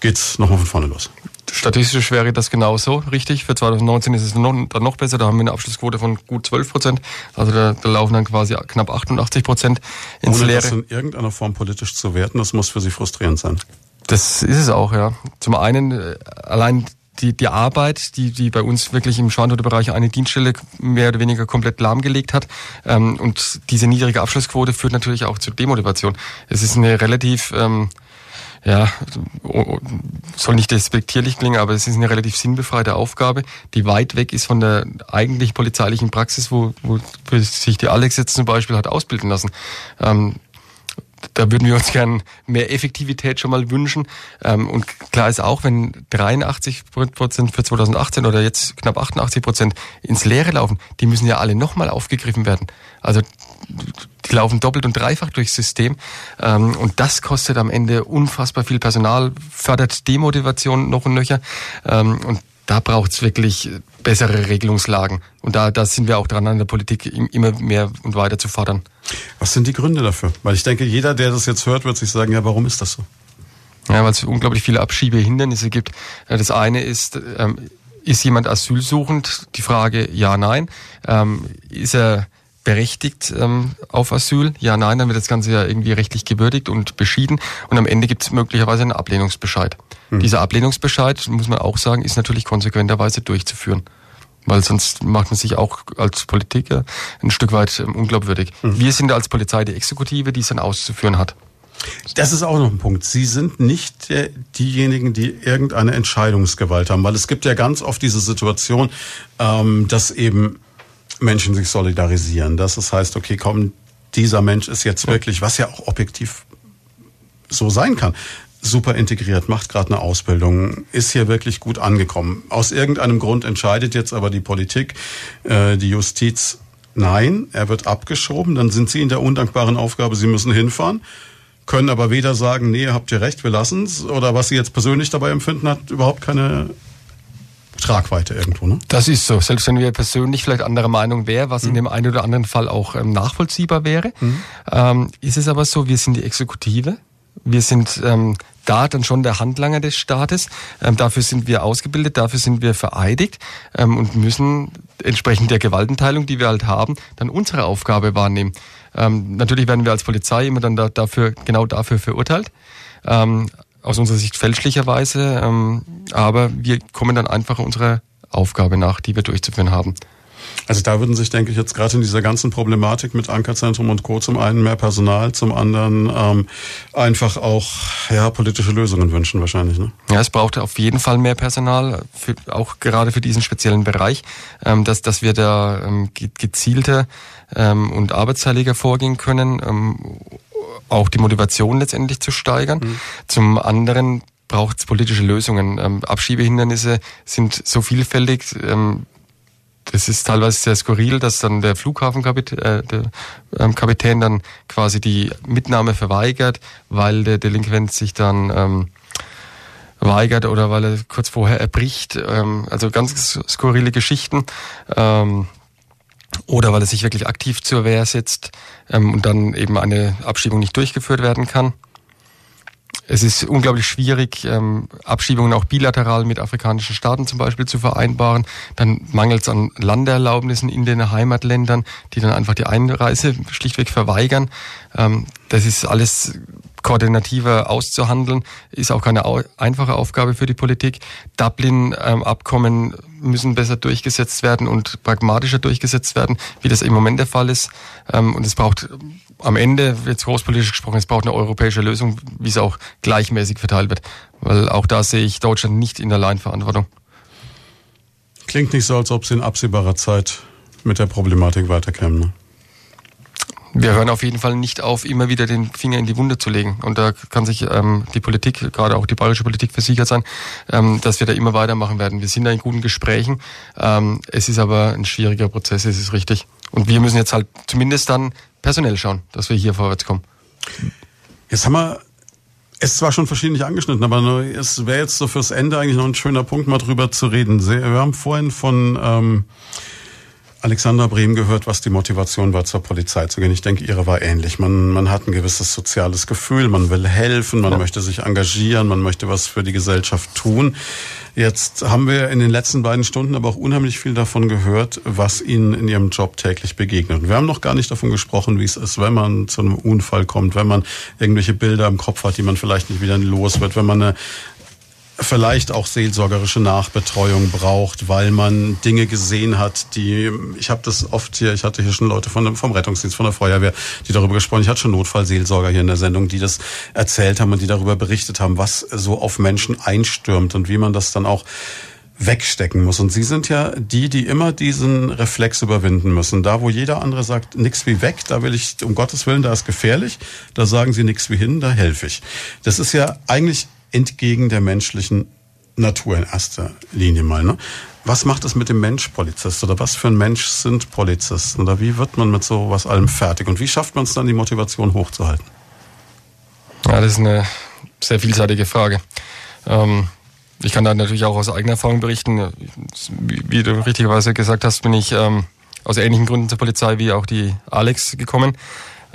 geht's nochmal von vorne los. Statistisch wäre das genauso richtig. Für 2019 ist es noch, dann noch besser. Da haben wir eine Abschlussquote von gut 12 Prozent. Also da, da laufen dann quasi knapp 88 Prozent ins Ohne Leere. das in irgendeiner Form politisch zu werten, das muss für Sie frustrierend sein. Das ist es auch, ja. Zum einen äh, allein die, die Arbeit, die, die bei uns wirklich im Schwantode-Bereich eine Dienststelle mehr oder weniger komplett lahmgelegt hat. Ähm, und diese niedrige Abschlussquote führt natürlich auch zur Demotivation. Es ist eine relativ ähm, ja, soll nicht despektierlich klingen, aber es ist eine relativ sinnbefreite Aufgabe, die weit weg ist von der eigentlich polizeilichen Praxis, wo, wo sich die Alex jetzt zum Beispiel hat ausbilden lassen. Ähm, da würden wir uns gern mehr Effektivität schon mal wünschen. Ähm, und klar ist auch, wenn 83 Prozent für 2018 oder jetzt knapp 88 Prozent ins Leere laufen, die müssen ja alle nochmal aufgegriffen werden. Also die laufen doppelt und dreifach durchs System. Ähm, und das kostet am Ende unfassbar viel Personal, fördert Demotivation noch und nöcher. Ähm, und da braucht es wirklich bessere Regelungslagen. Und da, da sind wir auch dran, an der Politik immer mehr und weiter zu fordern. Was sind die Gründe dafür? Weil ich denke, jeder, der das jetzt hört, wird sich sagen, ja, warum ist das so? Ja, weil es unglaublich viele Abschiebehindernisse gibt. Das eine ist, ähm, ist jemand asylsuchend? Die Frage ja, nein. Ähm, ist er berechtigt ähm, auf Asyl? Ja, nein, dann wird das Ganze ja irgendwie rechtlich gewürdigt und beschieden und am Ende gibt es möglicherweise einen Ablehnungsbescheid. Mhm. Dieser Ablehnungsbescheid, muss man auch sagen, ist natürlich konsequenterweise durchzuführen. Weil sonst macht man sich auch als Politiker ein Stück weit ähm, unglaubwürdig. Mhm. Wir sind als Polizei die Exekutive, die es dann auszuführen hat. Das ist auch noch ein Punkt. Sie sind nicht der, diejenigen, die irgendeine Entscheidungsgewalt haben, weil es gibt ja ganz oft diese Situation, ähm, dass eben Menschen sich solidarisieren. Dass es heißt, okay, komm, dieser Mensch ist jetzt wirklich, was ja auch objektiv so sein kann, super integriert, macht gerade eine Ausbildung, ist hier wirklich gut angekommen. Aus irgendeinem Grund entscheidet jetzt aber die Politik, äh, die Justiz, nein, er wird abgeschoben, dann sind Sie in der undankbaren Aufgabe, Sie müssen hinfahren können aber weder sagen, nee, habt ihr recht, wir lassen's, oder was sie jetzt persönlich dabei empfinden, hat überhaupt keine Tragweite irgendwo. Ne? Das ist so. Selbst wenn wir persönlich vielleicht anderer Meinung wären, was mhm. in dem einen oder anderen Fall auch ähm, nachvollziehbar wäre, mhm. ähm, ist es aber so, wir sind die Exekutive. Wir sind ähm, da dann schon der Handlanger des Staates. Ähm, dafür sind wir ausgebildet, dafür sind wir vereidigt ähm, und müssen entsprechend der Gewaltenteilung, die wir halt haben, dann unsere Aufgabe wahrnehmen. Ähm, natürlich werden wir als Polizei immer dann da, dafür, genau dafür verurteilt. Ähm, aus unserer Sicht fälschlicherweise, ähm, aber wir kommen dann einfach unserer Aufgabe nach, die wir durchzuführen haben. Also da würden sich, denke ich, jetzt gerade in dieser ganzen Problematik mit Ankerzentrum und Co. zum einen mehr Personal, zum anderen ähm, einfach auch ja, politische Lösungen wünschen wahrscheinlich. Ne? Ja, es braucht auf jeden Fall mehr Personal, für, auch gerade für diesen speziellen Bereich, ähm, dass, dass wir da ähm, gezielter ähm, und arbeitsteiliger vorgehen können, ähm, auch die Motivation letztendlich zu steigern. Mhm. Zum anderen braucht es politische Lösungen. Ähm, Abschiebehindernisse sind so vielfältig. Ähm, das ist teilweise sehr skurril, dass dann der Flughafenkapitän äh, der, ähm, Kapitän dann quasi die Mitnahme verweigert, weil der Delinquent sich dann ähm, weigert oder weil er kurz vorher erbricht. Ähm, also ganz skurrile Geschichten. Ähm, oder weil er sich wirklich aktiv zur Wehr setzt ähm, und dann eben eine Abschiebung nicht durchgeführt werden kann. Es ist unglaublich schwierig, ähm, Abschiebungen auch bilateral mit afrikanischen Staaten zum Beispiel zu vereinbaren. Dann mangelt es an Landeerlaubnissen in den Heimatländern, die dann einfach die Einreise schlichtweg verweigern. Ähm, das ist alles koordinativer auszuhandeln, ist auch keine einfache Aufgabe für die Politik. Dublin-Abkommen ähm, müssen besser durchgesetzt werden und pragmatischer durchgesetzt werden, wie das im Moment der Fall ist. Ähm, und es braucht am Ende, jetzt großpolitisch gesprochen, es braucht eine europäische Lösung, wie es auch gleichmäßig verteilt wird. Weil auch da sehe ich Deutschland nicht in der Alleinverantwortung. Klingt nicht so, als ob Sie in absehbarer Zeit mit der Problematik weiterkämen. Ne? Wir hören auf jeden Fall nicht auf, immer wieder den Finger in die Wunde zu legen. Und da kann sich ähm, die Politik, gerade auch die bayerische Politik, versichert sein, ähm, dass wir da immer weitermachen werden. Wir sind da in guten Gesprächen. Ähm, es ist aber ein schwieriger Prozess, es ist richtig. Und wir müssen jetzt halt zumindest dann personell schauen, dass wir hier vorwärts kommen. Jetzt haben wir es zwar schon verschiedentlich angeschnitten, aber es wäre jetzt so fürs Ende eigentlich noch ein schöner Punkt, mal drüber zu reden. Wir haben vorhin von ähm, Alexander Brehm gehört, was die Motivation war, zur Polizei zu gehen. Ich denke, ihre war ähnlich. Man, man hat ein gewisses soziales Gefühl, man will helfen, man ja. möchte sich engagieren, man möchte was für die Gesellschaft tun. Jetzt haben wir in den letzten beiden Stunden aber auch unheimlich viel davon gehört, was Ihnen in Ihrem Job täglich begegnet. Und wir haben noch gar nicht davon gesprochen, wie es ist, wenn man zu einem Unfall kommt, wenn man irgendwelche Bilder im Kopf hat, die man vielleicht nicht wieder los wird, wenn man eine vielleicht auch seelsorgerische Nachbetreuung braucht, weil man Dinge gesehen hat, die ich habe das oft hier, ich hatte hier schon Leute von, vom Rettungsdienst, von der Feuerwehr, die darüber gesprochen. Ich hatte schon Notfallseelsorger hier in der Sendung, die das erzählt haben und die darüber berichtet haben, was so auf Menschen einstürmt und wie man das dann auch wegstecken muss. Und Sie sind ja die, die immer diesen Reflex überwinden müssen. Da, wo jeder andere sagt, nix wie weg, da will ich, um Gottes Willen, da ist gefährlich, da sagen Sie nix wie hin, da helfe ich. Das ist ja eigentlich entgegen der menschlichen Natur in erster Linie mal. Ne? Was macht es mit dem Mensch Polizist oder was für ein Mensch sind Polizisten oder wie wird man mit so was allem fertig und wie schafft man es dann, die Motivation hochzuhalten? Ja, das ist eine sehr vielseitige Frage. Ähm, ich kann da natürlich auch aus eigener Erfahrung berichten. Wie, du richtigerweise gesagt hast, bin ich ähm, aus ähnlichen Gründen zur Polizei wie auch die Alex gekommen,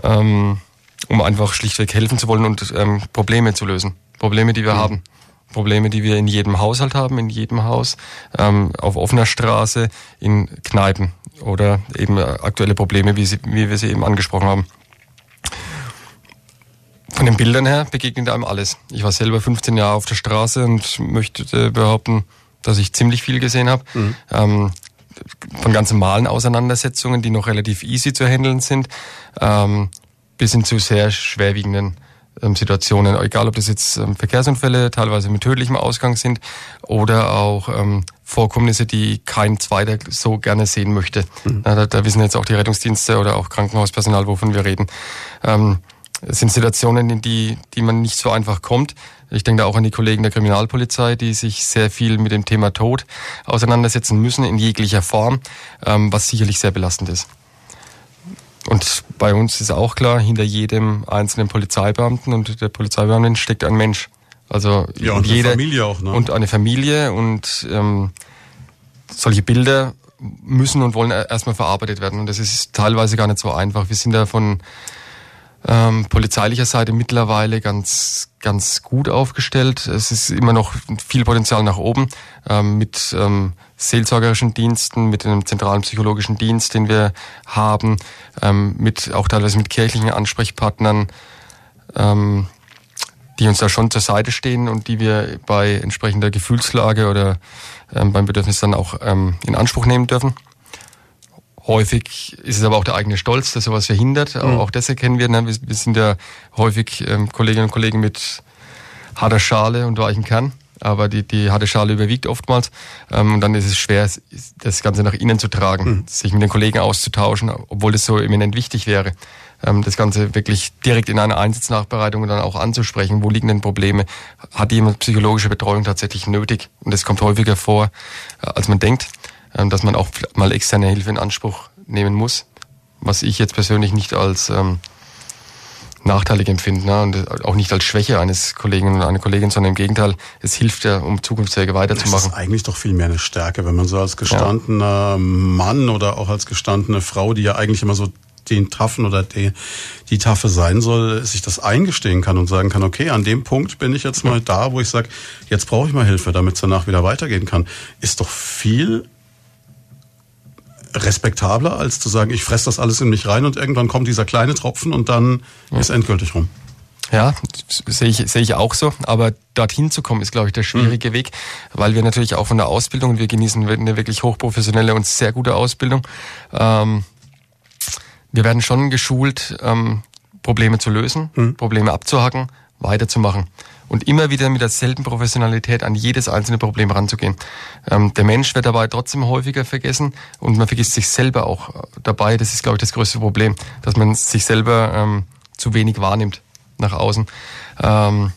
ähm, um einfach schlichtweg helfen zu wollen und Probleme zu lösen. Probleme, die wir mhm. haben. Probleme, die wir in jedem Haushalt haben, in jedem Haus, ähm, auf offener Straße, in Kneipen oder eben aktuelle Probleme, wie, sie, wie wir sie eben angesprochen haben. Von den Bildern her begegnet einem alles. Ich war selber 15 Jahre auf der Straße und möchte behaupten, dass ich ziemlich viel gesehen habe. Mhm. Ähm, von ganz normalen Auseinandersetzungen, die noch relativ easy zu handeln sind, ähm, bis hin zu sehr schwerwiegenden Situationen, egal ob das jetzt ähm, Verkehrsunfälle teilweise mit tödlichem Ausgang sind oder auch ähm, Vorkommnisse, die kein Zweiter so gerne sehen möchte. Mhm. Da, da, wissen jetzt auch die Rettungsdienste oder auch Krankenhauspersonal, wovon wir reden. Ähm, es sind Situationen, in die, die man nicht so einfach kommt. Ich denke da auch an die Kollegen der Kriminalpolizei, die sich sehr viel mit dem Thema Tod auseinandersetzen müssen in jeglicher Form, ähm, was sicherlich sehr belastend ist. Und bei uns ist auch klar, hinter jedem einzelnen Polizeibeamten und der Polizeibeamtin steckt ein Mensch. Also ja, und jede, eine Familie auch, ne? Und eine Familie und ähm, solche Bilder müssen und wollen erstmal verarbeitet werden. Und das ist teilweise gar nicht so einfach. Wir sind da von ähm, polizeilicher Seite mittlerweile ganz, ganz gut aufgestellt. Es ist immer noch viel Potenzial nach oben ähm, mit ähm, seelsorgerischen Diensten, mit einem zentralen psychologischen Dienst, den wir haben, ähm, mit auch teilweise mit kirchlichen Ansprechpartnern, ähm, die uns da schon zur Seite stehen und die wir bei entsprechender Gefühlslage oder ähm, beim Bedürfnis dann auch ähm, in Anspruch nehmen dürfen. Häufig ist es aber auch der eigene Stolz, der sowas verhindert. Mhm. Auch das erkennen wir. Ne? Wir, wir sind ja häufig ähm, Kolleginnen und Kollegen mit harter Schale und weichem Kern. Aber die, die harte Schale überwiegt oftmals. Ähm, und dann ist es schwer, das Ganze nach innen zu tragen, mhm. sich mit den Kollegen auszutauschen, obwohl das so eminent wichtig wäre. Ähm, das Ganze wirklich direkt in einer Einsatznachbereitung dann auch anzusprechen. Wo liegen denn Probleme? Hat jemand psychologische Betreuung tatsächlich nötig? Und das kommt häufiger vor, äh, als man denkt. Ähm, dass man auch mal externe Hilfe in Anspruch nehmen muss, was ich jetzt persönlich nicht als ähm, nachteilig empfinde ne? und auch nicht als Schwäche eines Kollegen oder einer Kollegin, sondern im Gegenteil, es hilft ja, um Zukunftsfähige weiterzumachen. Das ist eigentlich doch viel mehr eine Stärke, wenn man so als gestandener ja. Mann oder auch als gestandene Frau, die ja eigentlich immer so den Taffen oder die, die Taffe sein soll, sich das eingestehen kann und sagen kann, okay, an dem Punkt bin ich jetzt mal da, wo ich sage, jetzt brauche ich mal Hilfe, damit es danach wieder weitergehen kann, ist doch viel respektabler, als zu sagen, ich fresse das alles in mich rein und irgendwann kommt dieser kleine Tropfen und dann ja. ist endgültig rum. Ja, sehe ich, sehe ich auch so. Aber dorthin zu kommen, ist, glaube ich, der schwierige mhm. Weg, weil wir natürlich auch von der Ausbildung, wir genießen eine wirklich hochprofessionelle und sehr gute Ausbildung. Ähm, wir werden schon geschult, ähm, Probleme zu lösen, mhm. Probleme abzuhacken, weiterzumachen und immer wieder mit derselben Professionalität an jedes einzelne Problem ranzugehen. Ähm, der Mensch wird dabei trotzdem häufiger vergessen und man vergisst sich selber auch äh, dabei. Das ist, glaube ich, das größte Problem, dass man sich selber ähm, zu wenig wahrnimmt nach außen. Ähm,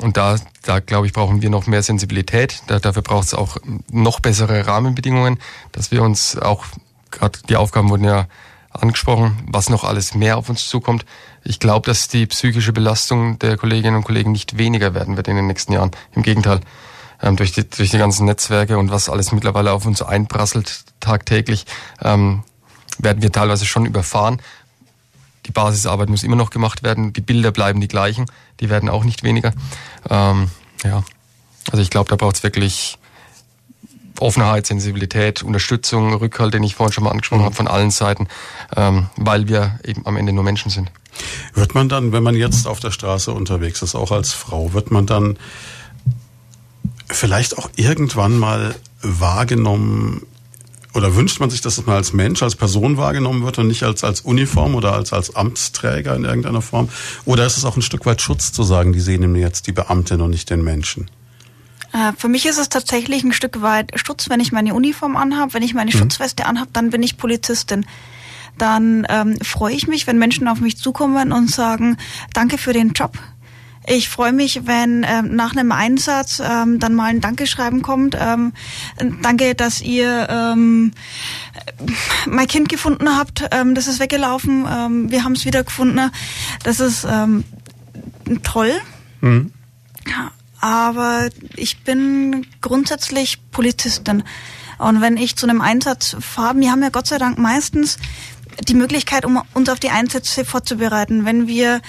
und da, da glaube ich, brauchen wir noch mehr Sensibilität. Da, dafür braucht es auch noch bessere Rahmenbedingungen, dass wir uns auch, gerade die Aufgaben wurden ja angesprochen, was noch alles mehr auf uns zukommt. Ich glaube, dass die psychische Belastung der Kolleginnen und Kollegen nicht weniger werden wird in den nächsten Jahren. Im Gegenteil, ähm, durch, die, durch die ganzen Netzwerke und was alles mittlerweile auf uns einprasselt tagtäglich, ähm, werden wir teilweise schon überfahren. Die Basisarbeit muss immer noch gemacht werden. Die Bilder bleiben die gleichen. Die werden auch nicht weniger. Ähm, ja, also ich glaube, da braucht es wirklich Offenheit, Sensibilität, Unterstützung, Rückhalt, den ich vorhin schon mal angesprochen mhm. habe, von allen Seiten, ähm, weil wir eben am Ende nur Menschen sind. Wird man dann, wenn man jetzt auf der Straße unterwegs ist, auch als Frau, wird man dann vielleicht auch irgendwann mal wahrgenommen oder wünscht man sich, dass es mal als Mensch, als Person wahrgenommen wird und nicht als, als Uniform oder als, als Amtsträger in irgendeiner Form? Oder ist es auch ein Stück weit Schutz zu sagen, die sehen nämlich jetzt die Beamtin und nicht den Menschen? Äh, für mich ist es tatsächlich ein Stück weit Schutz, wenn ich meine Uniform anhabe, wenn ich meine mhm. Schutzweste anhabe, dann bin ich Polizistin. Dann ähm, freue ich mich, wenn Menschen auf mich zukommen und sagen, danke für den Job. Ich freue mich, wenn ähm, nach einem Einsatz ähm, dann mal ein Dankeschreiben kommt. Ähm, danke, dass ihr ähm, mein Kind gefunden habt. Ähm, das ist weggelaufen. Ähm, wir haben es wieder gefunden. Das ist ähm, toll. Mhm. Aber ich bin grundsätzlich Polizistin. Und wenn ich zu einem Einsatz fahre, wir haben ja Gott sei Dank meistens die Möglichkeit, um uns auf die Einsätze vorzubereiten. Wenn wir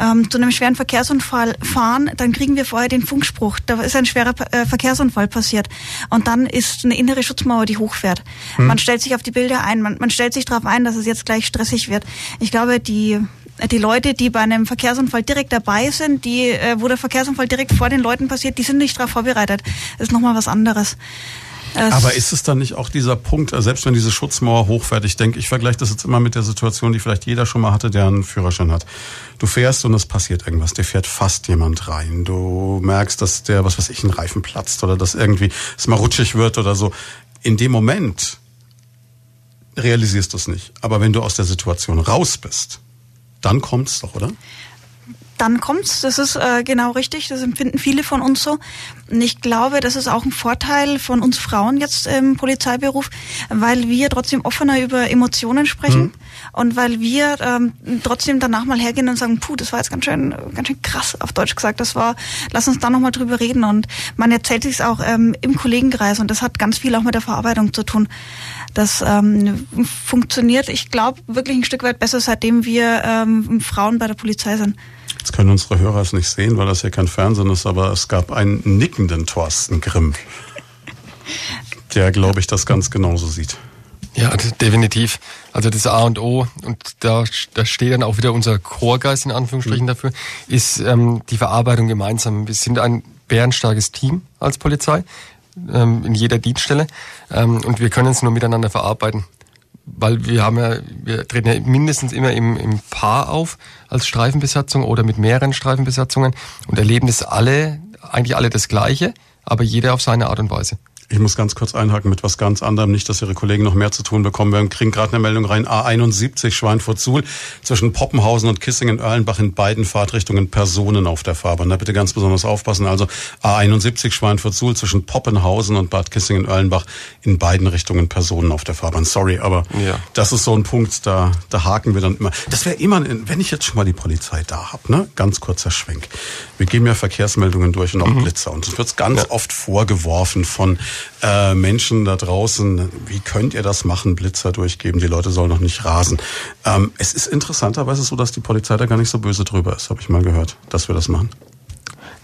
ähm, zu einem schweren Verkehrsunfall fahren, dann kriegen wir vorher den Funkspruch, da ist ein schwerer äh, Verkehrsunfall passiert. Und dann ist eine innere Schutzmauer, die hochfährt. Hm. Man stellt sich auf die Bilder ein, man, man stellt sich darauf ein, dass es jetzt gleich stressig wird. Ich glaube, die die Leute, die bei einem Verkehrsunfall direkt dabei sind, die, äh, wo der Verkehrsunfall direkt vor den Leuten passiert, die sind nicht darauf vorbereitet. Das ist nochmal was anderes. Aber ist es dann nicht auch dieser Punkt, äh, selbst wenn diese Schutzmauer hochfährt, ich denke, ich vergleiche das jetzt immer mit der Situation, die vielleicht jeder schon mal hatte, der einen Führerschein hat. Du fährst und es passiert irgendwas, dir fährt fast jemand rein. Du merkst, dass der, was weiß ich, ein Reifen platzt oder dass irgendwie es mal rutschig wird oder so. In dem Moment realisierst du es nicht. Aber wenn du aus der Situation raus bist, dann kommt's doch, oder? dann kommt's. Das ist äh, genau richtig. Das empfinden viele von uns so. Und ich glaube, das ist auch ein Vorteil von uns Frauen jetzt im Polizeiberuf, weil wir trotzdem offener über Emotionen sprechen mhm. und weil wir ähm, trotzdem danach mal hergehen und sagen, puh, das war jetzt ganz schön, ganz schön krass auf Deutsch gesagt. Das war, lass uns da noch mal drüber reden. Und man erzählt sich auch ähm, im Kollegenkreis und das hat ganz viel auch mit der Verarbeitung zu tun. Das ähm, funktioniert, ich glaube, wirklich ein Stück weit besser, seitdem wir ähm, Frauen bei der Polizei sind. Jetzt können unsere Hörer es nicht sehen, weil das hier kein Fernsehen ist, aber es gab einen nickenden Thorsten Grimm, [LAUGHS] der, glaube ich, das ganz genauso sieht. Ja, definitiv. Also das A und O, und da, da steht dann auch wieder unser Chorgeist in Anführungsstrichen mhm. dafür, ist ähm, die Verarbeitung gemeinsam. Wir sind ein bärenstarkes Team als Polizei ähm, in jeder Dienststelle ähm, und wir können es nur miteinander verarbeiten weil wir haben ja, wir treten ja mindestens immer im, im Paar auf als Streifenbesatzung oder mit mehreren Streifenbesatzungen und erleben das alle, eigentlich alle das Gleiche, aber jeder auf seine Art und Weise. Ich muss ganz kurz einhaken mit was ganz anderem, nicht, dass Ihre Kollegen noch mehr zu tun bekommen. Wir kriegen gerade eine Meldung rein, A71 Schweinfurt-Suhl, zwischen Poppenhausen und Kissingen-Erlenbach in beiden Fahrtrichtungen Personen auf der Fahrbahn. Da bitte ganz besonders aufpassen. Also A71 Schweinfurt-Suhl zwischen Poppenhausen und Bad Kissingen-Erlenbach in beiden Richtungen Personen auf der Fahrbahn. Sorry, aber ja. das ist so ein Punkt, da, da haken wir dann immer. Das wäre immer, wenn ich jetzt schon mal die Polizei da hab, ne? ganz kurzer Schwenk. Wir geben ja Verkehrsmeldungen durch und auch mhm. Blitzer und es wird ganz ja. oft vorgeworfen von äh, Menschen da draußen, wie könnt ihr das machen, Blitzer durchgeben, die Leute sollen noch nicht rasen. Ähm, es ist interessanterweise so, dass die Polizei da gar nicht so böse drüber ist, habe ich mal gehört, dass wir das machen.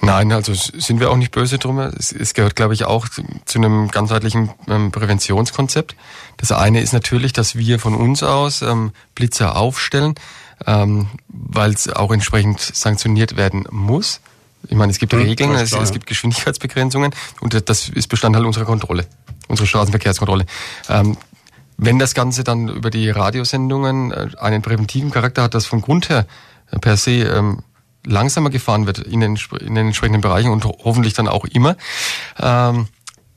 Nein, also sind wir auch nicht böse drüber. Es, gehört, glaube ich, auch zu, zu einem ganzheitlichen ähm, Präventionskonzept. Das eine ist natürlich, dass wir von uns aus ähm, Blitzer aufstellen, ähm, weil es auch entsprechend sanktioniert werden muss. Ich meine, es gibt hm, Regeln, es, es, gibt Geschwindigkeitsbegrenzungen und das ist Bestandteil unserer Kontrolle, unserer Straßenverkehrskontrolle. Ähm, wenn das Ganze dann über die Radiosendungen äh, einen präventiven Charakter hat, das von Grund her äh, per se ähm, langsamer gefahren wird in den, in den entsprechenden Bereichen und hoffentlich dann auch immer, ähm,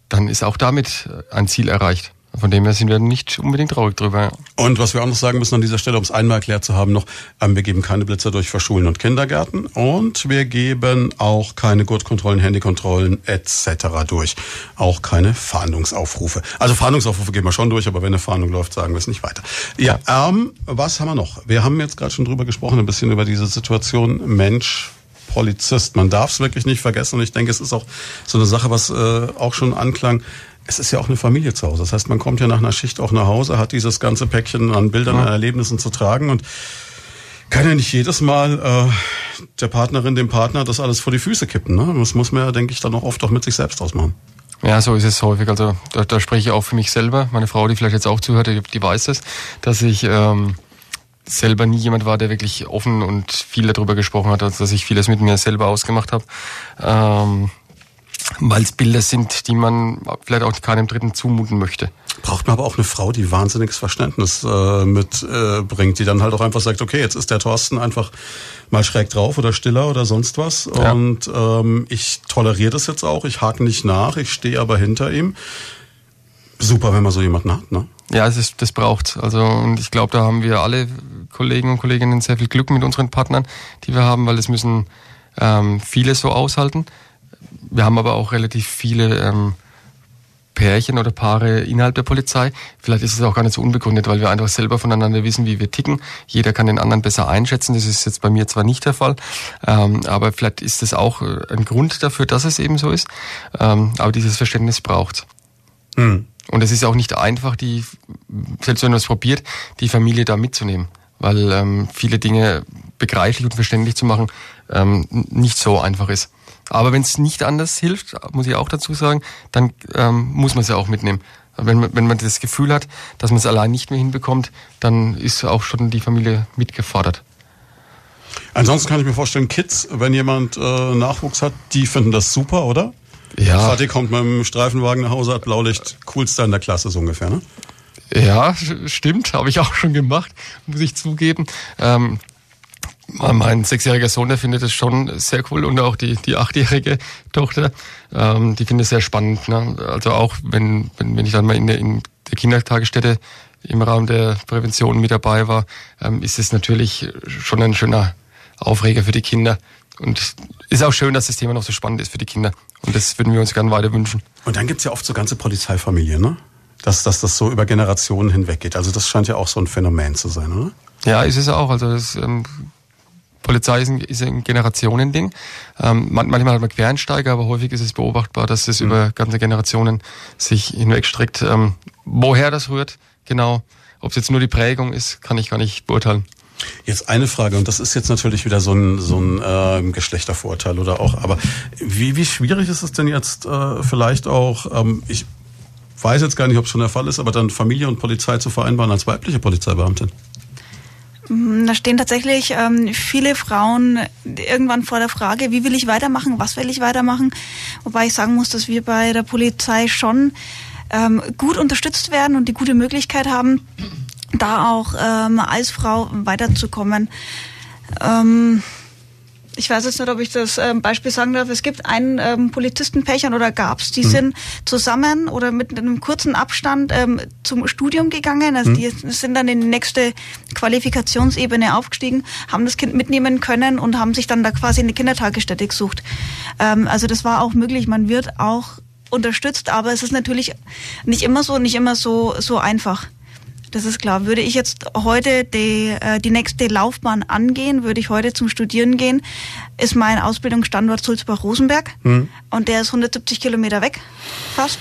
dann ist auch damit ein Ziel erreicht. Von dem her sind wir nicht unbedingt traurig drüber. Und was wir auch noch sagen müssen an dieser Stelle, um es einmal erklärt zu haben, noch, ähm, wir geben keine Blitzer durch für Schulen und Kindergärten und wir geben auch keine Gurtkontrollen, Handykontrollen etc. durch. Auch keine Fahndungsaufrufe. Also Fahndungsaufrufe geben wir schon durch, aber wenn eine Fahndung läuft, sagen wir es nicht weiter. Ja, ähm, was haben wir noch? Wir haben jetzt gerade schon drüber gesprochen, ein bisschen über diese Situation Mensch, Polizist. Man darf es wirklich nicht vergessen und ich denke, es ist auch so eine Sache, was äh, auch schon anklang es ist ja auch eine Familie zu Hause. Das heißt, man kommt ja nach einer Schicht auch nach Hause, hat dieses ganze Päckchen an Bildern, ja. an Erlebnissen zu tragen und kann ja nicht jedes Mal äh, der Partnerin, dem Partner das alles vor die Füße kippen. Ne? Das muss man ja, denke ich, dann auch oft auch mit sich selbst ausmachen. Ja, so ist es häufig. Also da, da spreche ich auch für mich selber. Meine Frau, die vielleicht jetzt auch zuhört, die, die weiß es, dass ich ähm, selber nie jemand war, der wirklich offen und viel darüber gesprochen hat, also dass ich vieles mit mir selber ausgemacht habe. Ähm, weil es Bilder sind, die man vielleicht auch keinem Dritten zumuten möchte. Braucht man aber auch eine Frau, die wahnsinniges Verständnis äh, mitbringt, äh, die dann halt auch einfach sagt, okay, jetzt ist der Thorsten einfach mal schräg drauf oder stiller oder sonst was ja. und ähm, ich toleriere das jetzt auch, ich hake nicht nach, ich stehe aber hinter ihm. Super, wenn man so jemanden hat, ne? Ja, es ist, das braucht. Also und ich glaube, da haben wir alle Kollegen und Kolleginnen sehr viel Glück mit unseren Partnern, die wir haben, weil es müssen ähm, viele so aushalten. Wir haben aber auch relativ viele ähm, Pärchen oder Paare innerhalb der Polizei. Vielleicht ist es auch gar nicht so unbegründet, weil wir einfach selber voneinander wissen, wie wir ticken. Jeder kann den anderen besser einschätzen. Das ist jetzt bei mir zwar nicht der Fall, ähm, aber vielleicht ist das auch äh, ein Grund dafür, dass es eben so ist. Ähm, aber dieses Verständnis braucht. Hm. Und es ist auch nicht einfach, die, selbst wenn man es probiert, die Familie da mitzunehmen, weil ähm, viele Dinge begreiflich und verständlich zu machen ähm, nicht so einfach ist. Aber wenn es nicht anders hilft, muss ich auch dazu sagen, dann ähm, muss man es ja auch mitnehmen. Wenn man, wenn man das Gefühl hat, dass man es allein nicht mehr hinbekommt, dann ist auch schon die Familie mitgefordert. Ansonsten kann ich mir vorstellen, Kids, wenn jemand äh, Nachwuchs hat, die finden das super, oder? Ja. Vati kommt mit dem Streifenwagen nach Hause, hat Blaulicht, coolster in der Klasse so ungefähr, ne? Ja, stimmt, habe ich auch schon gemacht, muss ich zugeben. Ähm, mein sechsjähriger Sohn, der findet das schon sehr cool und auch die, die achtjährige Tochter, ähm, die findet es sehr spannend. Ne? Also auch wenn, wenn, wenn ich dann mal in der, in der Kindertagesstätte im Rahmen der Prävention mit dabei war, ähm, ist es natürlich schon ein schöner Aufreger für die Kinder. Und ist auch schön, dass das Thema noch so spannend ist für die Kinder. Und das würden wir uns gerne weiter wünschen. Und dann gibt's ja oft so ganze Polizeifamilien, ne? Dass, dass das so über Generationen hinweg geht. Also das scheint ja auch so ein Phänomen zu sein, oder? Ja, ist es auch. Also das, ähm, Polizei ist ein, ist ein Generationending. Ähm, manchmal hat man Quereinsteiger, aber häufig ist es beobachtbar, dass es mhm. über ganze Generationen sich hinwegstreckt. Ähm, woher das rührt, genau, ob es jetzt nur die Prägung ist, kann ich gar nicht beurteilen. Jetzt eine Frage, und das ist jetzt natürlich wieder so ein, so ein äh, Geschlechtervorurteil oder auch, aber wie, wie schwierig ist es denn jetzt äh, vielleicht auch, ähm, ich weiß jetzt gar nicht, ob es schon der Fall ist, aber dann Familie und Polizei zu vereinbaren als weibliche Polizeibeamtin? Mm, da stehen tatsächlich ähm, viele Frauen irgendwann vor der Frage, wie will ich weitermachen, was will ich weitermachen. Wobei ich sagen muss, dass wir bei der Polizei schon ähm, gut unterstützt werden und die gute Möglichkeit haben, da auch ähm, als Frau weiterzukommen. Ähm, ich weiß jetzt nicht, ob ich das ähm, Beispiel sagen darf. Es gibt einen ähm, Polizistenpechern oder gab's, die mhm. sind zusammen oder mit einem kurzen Abstand ähm, zum Studium gegangen. Also mhm. die sind dann in die nächste Qualifikationsebene aufgestiegen, haben das Kind mitnehmen können und haben sich dann da quasi eine Kindertagesstätte gesucht. Ähm, also das war auch möglich. Man wird auch unterstützt, aber es ist natürlich nicht immer so, nicht immer so so einfach. Das ist klar. Würde ich jetzt heute die, äh, die nächste Laufbahn angehen, würde ich heute zum Studieren gehen, ist mein Ausbildungsstandort Sulzbach-Rosenberg hm. und der ist 170 Kilometer weg, fast.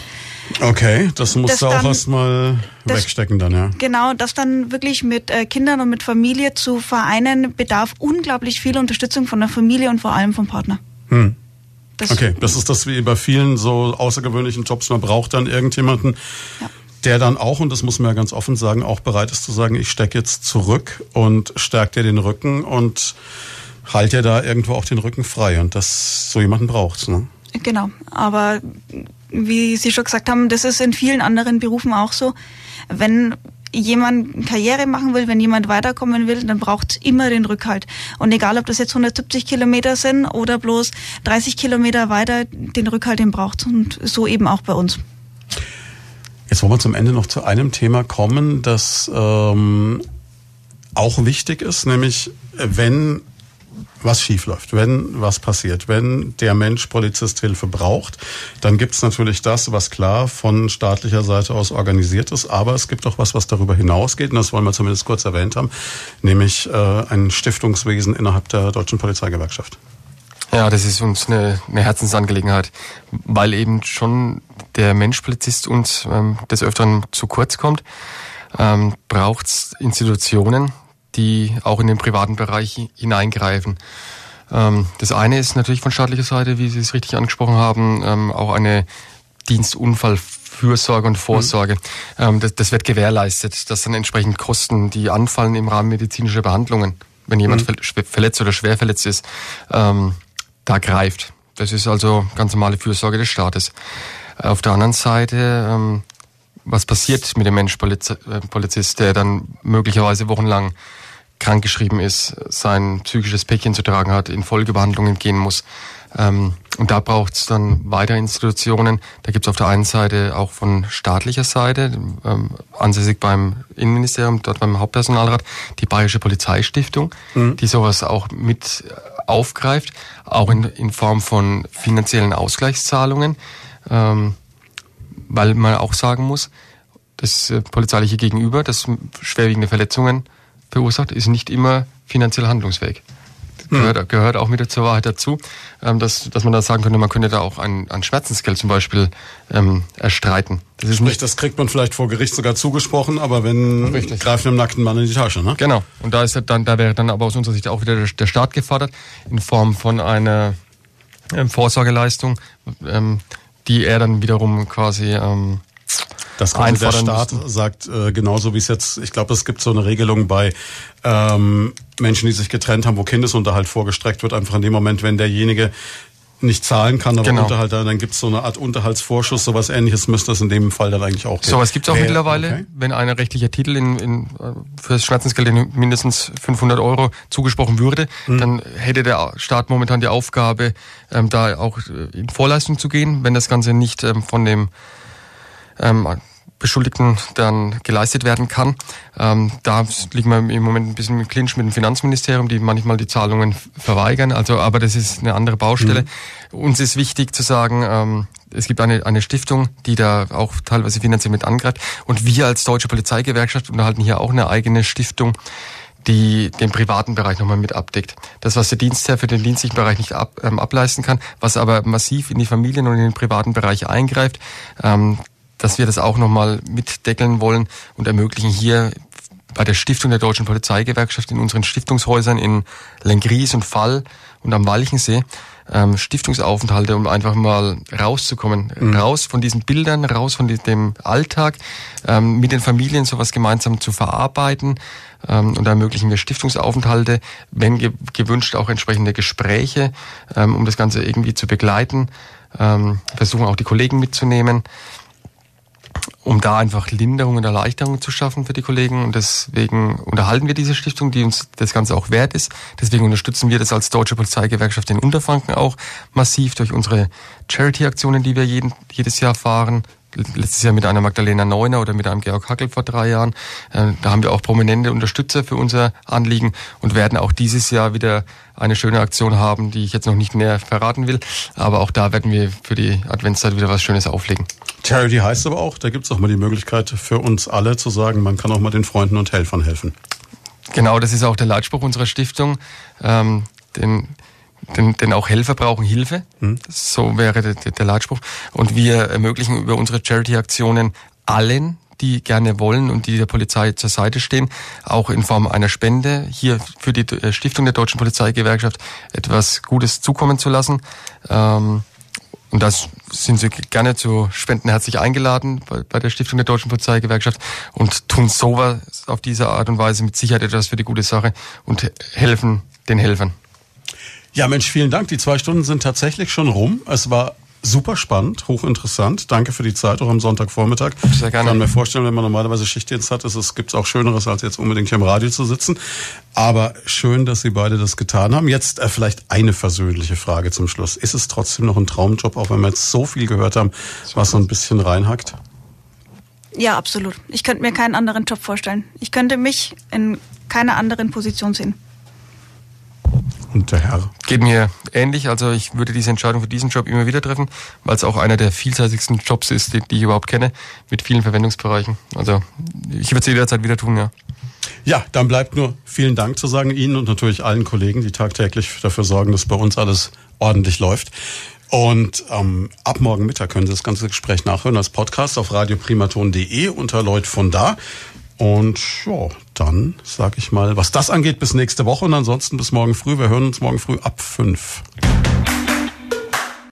Okay, das musst das du auch erstmal wegstecken dann, ja. Genau, das dann wirklich mit äh, Kindern und mit Familie zu vereinen, bedarf unglaublich viel Unterstützung von der Familie und vor allem vom Partner. Hm. Das okay, das ist das wie bei vielen so außergewöhnlichen Jobs, man braucht dann irgendjemanden, ja der dann auch, und das muss man ja ganz offen sagen, auch bereit ist zu sagen, ich stecke jetzt zurück und stärkt dir den Rücken und halt dir da irgendwo auch den Rücken frei. Und das so jemanden braucht ne? Genau, aber wie Sie schon gesagt haben, das ist in vielen anderen Berufen auch so. Wenn jemand Karriere machen will, wenn jemand weiterkommen will, dann braucht es immer den Rückhalt. Und egal, ob das jetzt 170 Kilometer sind oder bloß 30 Kilometer weiter, den Rückhalt, den braucht Und so eben auch bei uns. Jetzt wollen wir zum Ende noch zu einem Thema kommen, das ähm, auch wichtig ist, nämlich wenn was schiefläuft, wenn was passiert, wenn der Mensch Polizist Hilfe braucht, dann gibt es natürlich das, was klar von staatlicher Seite aus organisiert ist, aber es gibt auch was, was darüber hinausgeht, und das wollen wir zumindest kurz erwähnt haben, nämlich äh, ein Stiftungswesen innerhalb der Deutschen Polizeigewerkschaft. Ja, das ist uns eine, eine Herzensangelegenheit, weil eben schon der Menschpolizist uns ähm, des Öfteren zu kurz kommt. Ähm, Braucht es Institutionen, die auch in den privaten Bereich hineingreifen. Ähm, das eine ist natürlich von staatlicher Seite, wie Sie es richtig angesprochen haben, ähm, auch eine Dienstunfallfürsorge und Vorsorge. Mhm. das, das, wird gewährleistet, dass dann entsprechend Kosten, die anfallen im Rahmen medizinischer Behandlungen, wenn jemand mhm. verletzt oder schwer verletzt ist, ähm, da greift. Das ist also ganz normale Fürsorge des Staates. Auf der anderen Seite, ähm, was passiert mit dem Mensch-Polizist, äh, der dann möglicherweise wochenlang krankgeschrieben ist, sein psychisches Päckchen zu tragen hat, in Folgebehandlungen gehen muss. Ähm, und da braucht es dann weitere Institutionen. Da gibt es auf der einen Seite auch von staatlicher Seite, ähm, ansässig beim Innenministerium, dort beim Hauptpersonalrat, die Bayerische Polizeistiftung, mhm. die sowas auch mit aufgreift, auch in, in Form von finanziellen Ausgleichszahlungen, ähm, weil man auch sagen muss, das äh, polizeiliche Gegenüber, das schwerwiegende Verletzungen verursacht, ist nicht immer finanziell handlungsfähig. Gehört, gehört auch wieder zur Wahrheit dazu, ähm, dass, dass man da sagen könnte, man könnte da auch ein, ein Schmerzensgeld zum Beispiel ähm, erstreiten. Das ist Sprich, das kriegt man vielleicht vor Gericht sogar zugesprochen, aber wenn Richtig. greifen einem nackten Mann in die Tasche, ne? Genau. Und da ist dann, da wäre dann aber aus unserer Sicht auch wieder der, der Staat gefordert in Form von einer ähm, Vorsorgeleistung, ähm, die er dann wiederum quasi ähm, das könnte der Staat müssen. sagt, äh, genauso wie es jetzt, ich glaube, es gibt so eine Regelung bei ähm, Menschen, die sich getrennt haben, wo Kindesunterhalt vorgestreckt wird, einfach in dem Moment, wenn derjenige nicht zahlen kann, aber Genau. Unterhalt, dann gibt es so eine Art Unterhaltsvorschuss, sowas ähnliches müsste es in dem Fall dann eigentlich auch geben. So was gibt's auch Wer- mittlerweile, okay. wenn ein rechtlicher Titel in, in, äh, für das Schmerzensgeld in mindestens 500 Euro zugesprochen würde, Hm. dann hätte der Staat momentan die Aufgabe, ähm, da auch äh, in Vorleistung zu gehen, wenn das Ganze nicht ähm, von dem ähm, Beschuldigten dann geleistet werden kann. Ähm, da liegen wir im Moment ein bisschen im Clinch mit dem Finanzministerium, die manchmal die Zahlungen verweigern. Also, aber das ist eine andere Baustelle. Uns ist wichtig zu sagen, ähm, es gibt eine, eine Stiftung, die da auch teilweise finanziell mit angreift. Und wir als Deutsche Polizeigewerkschaft unterhalten hier auch eine eigene Stiftung, die den privaten Bereich nochmal mit abdeckt. Das, was der Dienstherr für den dienstlichen Bereich nicht ab, ähm, ableisten kann, was aber massiv in die Familien und in den privaten Bereich eingreift, ähm, dass wir das auch nochmal mitdeckeln wollen und ermöglichen hier bei der Stiftung der Deutschen Polizeigewerkschaft in unseren Stiftungshäusern in Lengries und Fall und am Walchensee ähm, Stiftungsaufenthalte, um einfach mal rauszukommen, raus von diesen Bildern, raus von dem Alltag, ähm, mit den Familien sowas gemeinsam zu verarbeiten. Ähm, und da ermöglichen wir Stiftungsaufenthalte, wenn ge gewünscht auch entsprechende Gespräche, ähm, um das Ganze irgendwie zu begleiten. Ähm, versuchen auch die Kollegen mitzunehmen um da einfach Linderung und Erleichterung zu schaffen für die Kollegen. Und deswegen unterhalten wir diese Stiftung, die uns das Ganze auch wert ist. Deswegen unterstützen wir das als Deutsche Polizeigewerkschaft in Unterfranken auch massiv durch unsere Charity-Aktionen, die wir jeden, jedes Jahr fahren. Letztes Jahr mit einer Magdalena Neuner oder mit einem Georg Hackel vor drei Jahren. Äh, Da haben wir auch prominente Unterstützer für unser Anliegen und werden auch dieses Jahr wieder eine schöne Aktion haben, die ich jetzt noch nicht näher verraten will. Aber auch da werden wir für die Adventszeit wieder was Schönes auflegen. Charity heißt aber auch, da gibt es auch mal die Möglichkeit für uns alle zu sagen, man kann auch mal den Freunden und Helfern helfen. Genau, das ist auch der Leitspruch unserer Stiftung. Ähm, denn, denn, denn auch Helfer brauchen Hilfe. So wäre der, der Leitspruch. Und wir ermöglichen über unsere Charity-Aktionen allen, die gerne wollen und die der Polizei zur Seite stehen, auch in Form einer Spende hier für die äh, Stiftung der Deutschen Polizeigewerkschaft etwas Gutes zukommen zu lassen. Ähm, und das sind Sie gerne zu Spenden herzlich eingeladen bei, bei der Stiftung der Deutschen Polizeigewerkschaft und tun sowas auf diese Art und Weise mit Sicherheit etwas für die gute Sache und helfen den Helfern. Ja, Mensch, vielen Dank. Die zwei Stunden sind tatsächlich schon rum. Es war super spannend, hochinteressant. Danke für die Zeit, auch am Sonntagvormittag. Sehr gerne. Ich kann mir vorstellen, wenn man normalerweise Schichtdienst hat, ist es gibt auch Schöneres, als jetzt unbedingt hier im Radio zu sitzen. Aber schön, dass Sie beide das getan haben. Jetzt äh, vielleicht eine versöhnliche Frage zum Schluss. Ist es trotzdem noch ein Traumjob, auch wenn wir jetzt so viel gehört haben, was so ein bisschen reinhackt? Ja, absolut. Ich könnte mir keinen anderen Job vorstellen. Ich könnte mich in keiner anderen Position sehen. Und der Herr. Geht mir ähnlich, also ich würde diese Entscheidung für diesen Job immer wieder treffen, weil es auch einer der vielseitigsten Jobs ist, die, die ich überhaupt kenne, mit vielen Verwendungsbereichen. Also ich würde es jederzeit wieder tun, ja. Ja, dann bleibt nur vielen Dank zu sagen Ihnen und natürlich allen Kollegen, die tagtäglich dafür sorgen, dass bei uns alles ordentlich läuft. Und ähm, ab morgen Mittag können Sie das ganze Gespräch nachhören als Podcast auf radioprimaton.de unter Leut von da. Und ja, dann sage ich mal, was das angeht, bis nächste Woche und ansonsten bis morgen früh. Wir hören uns morgen früh ab fünf.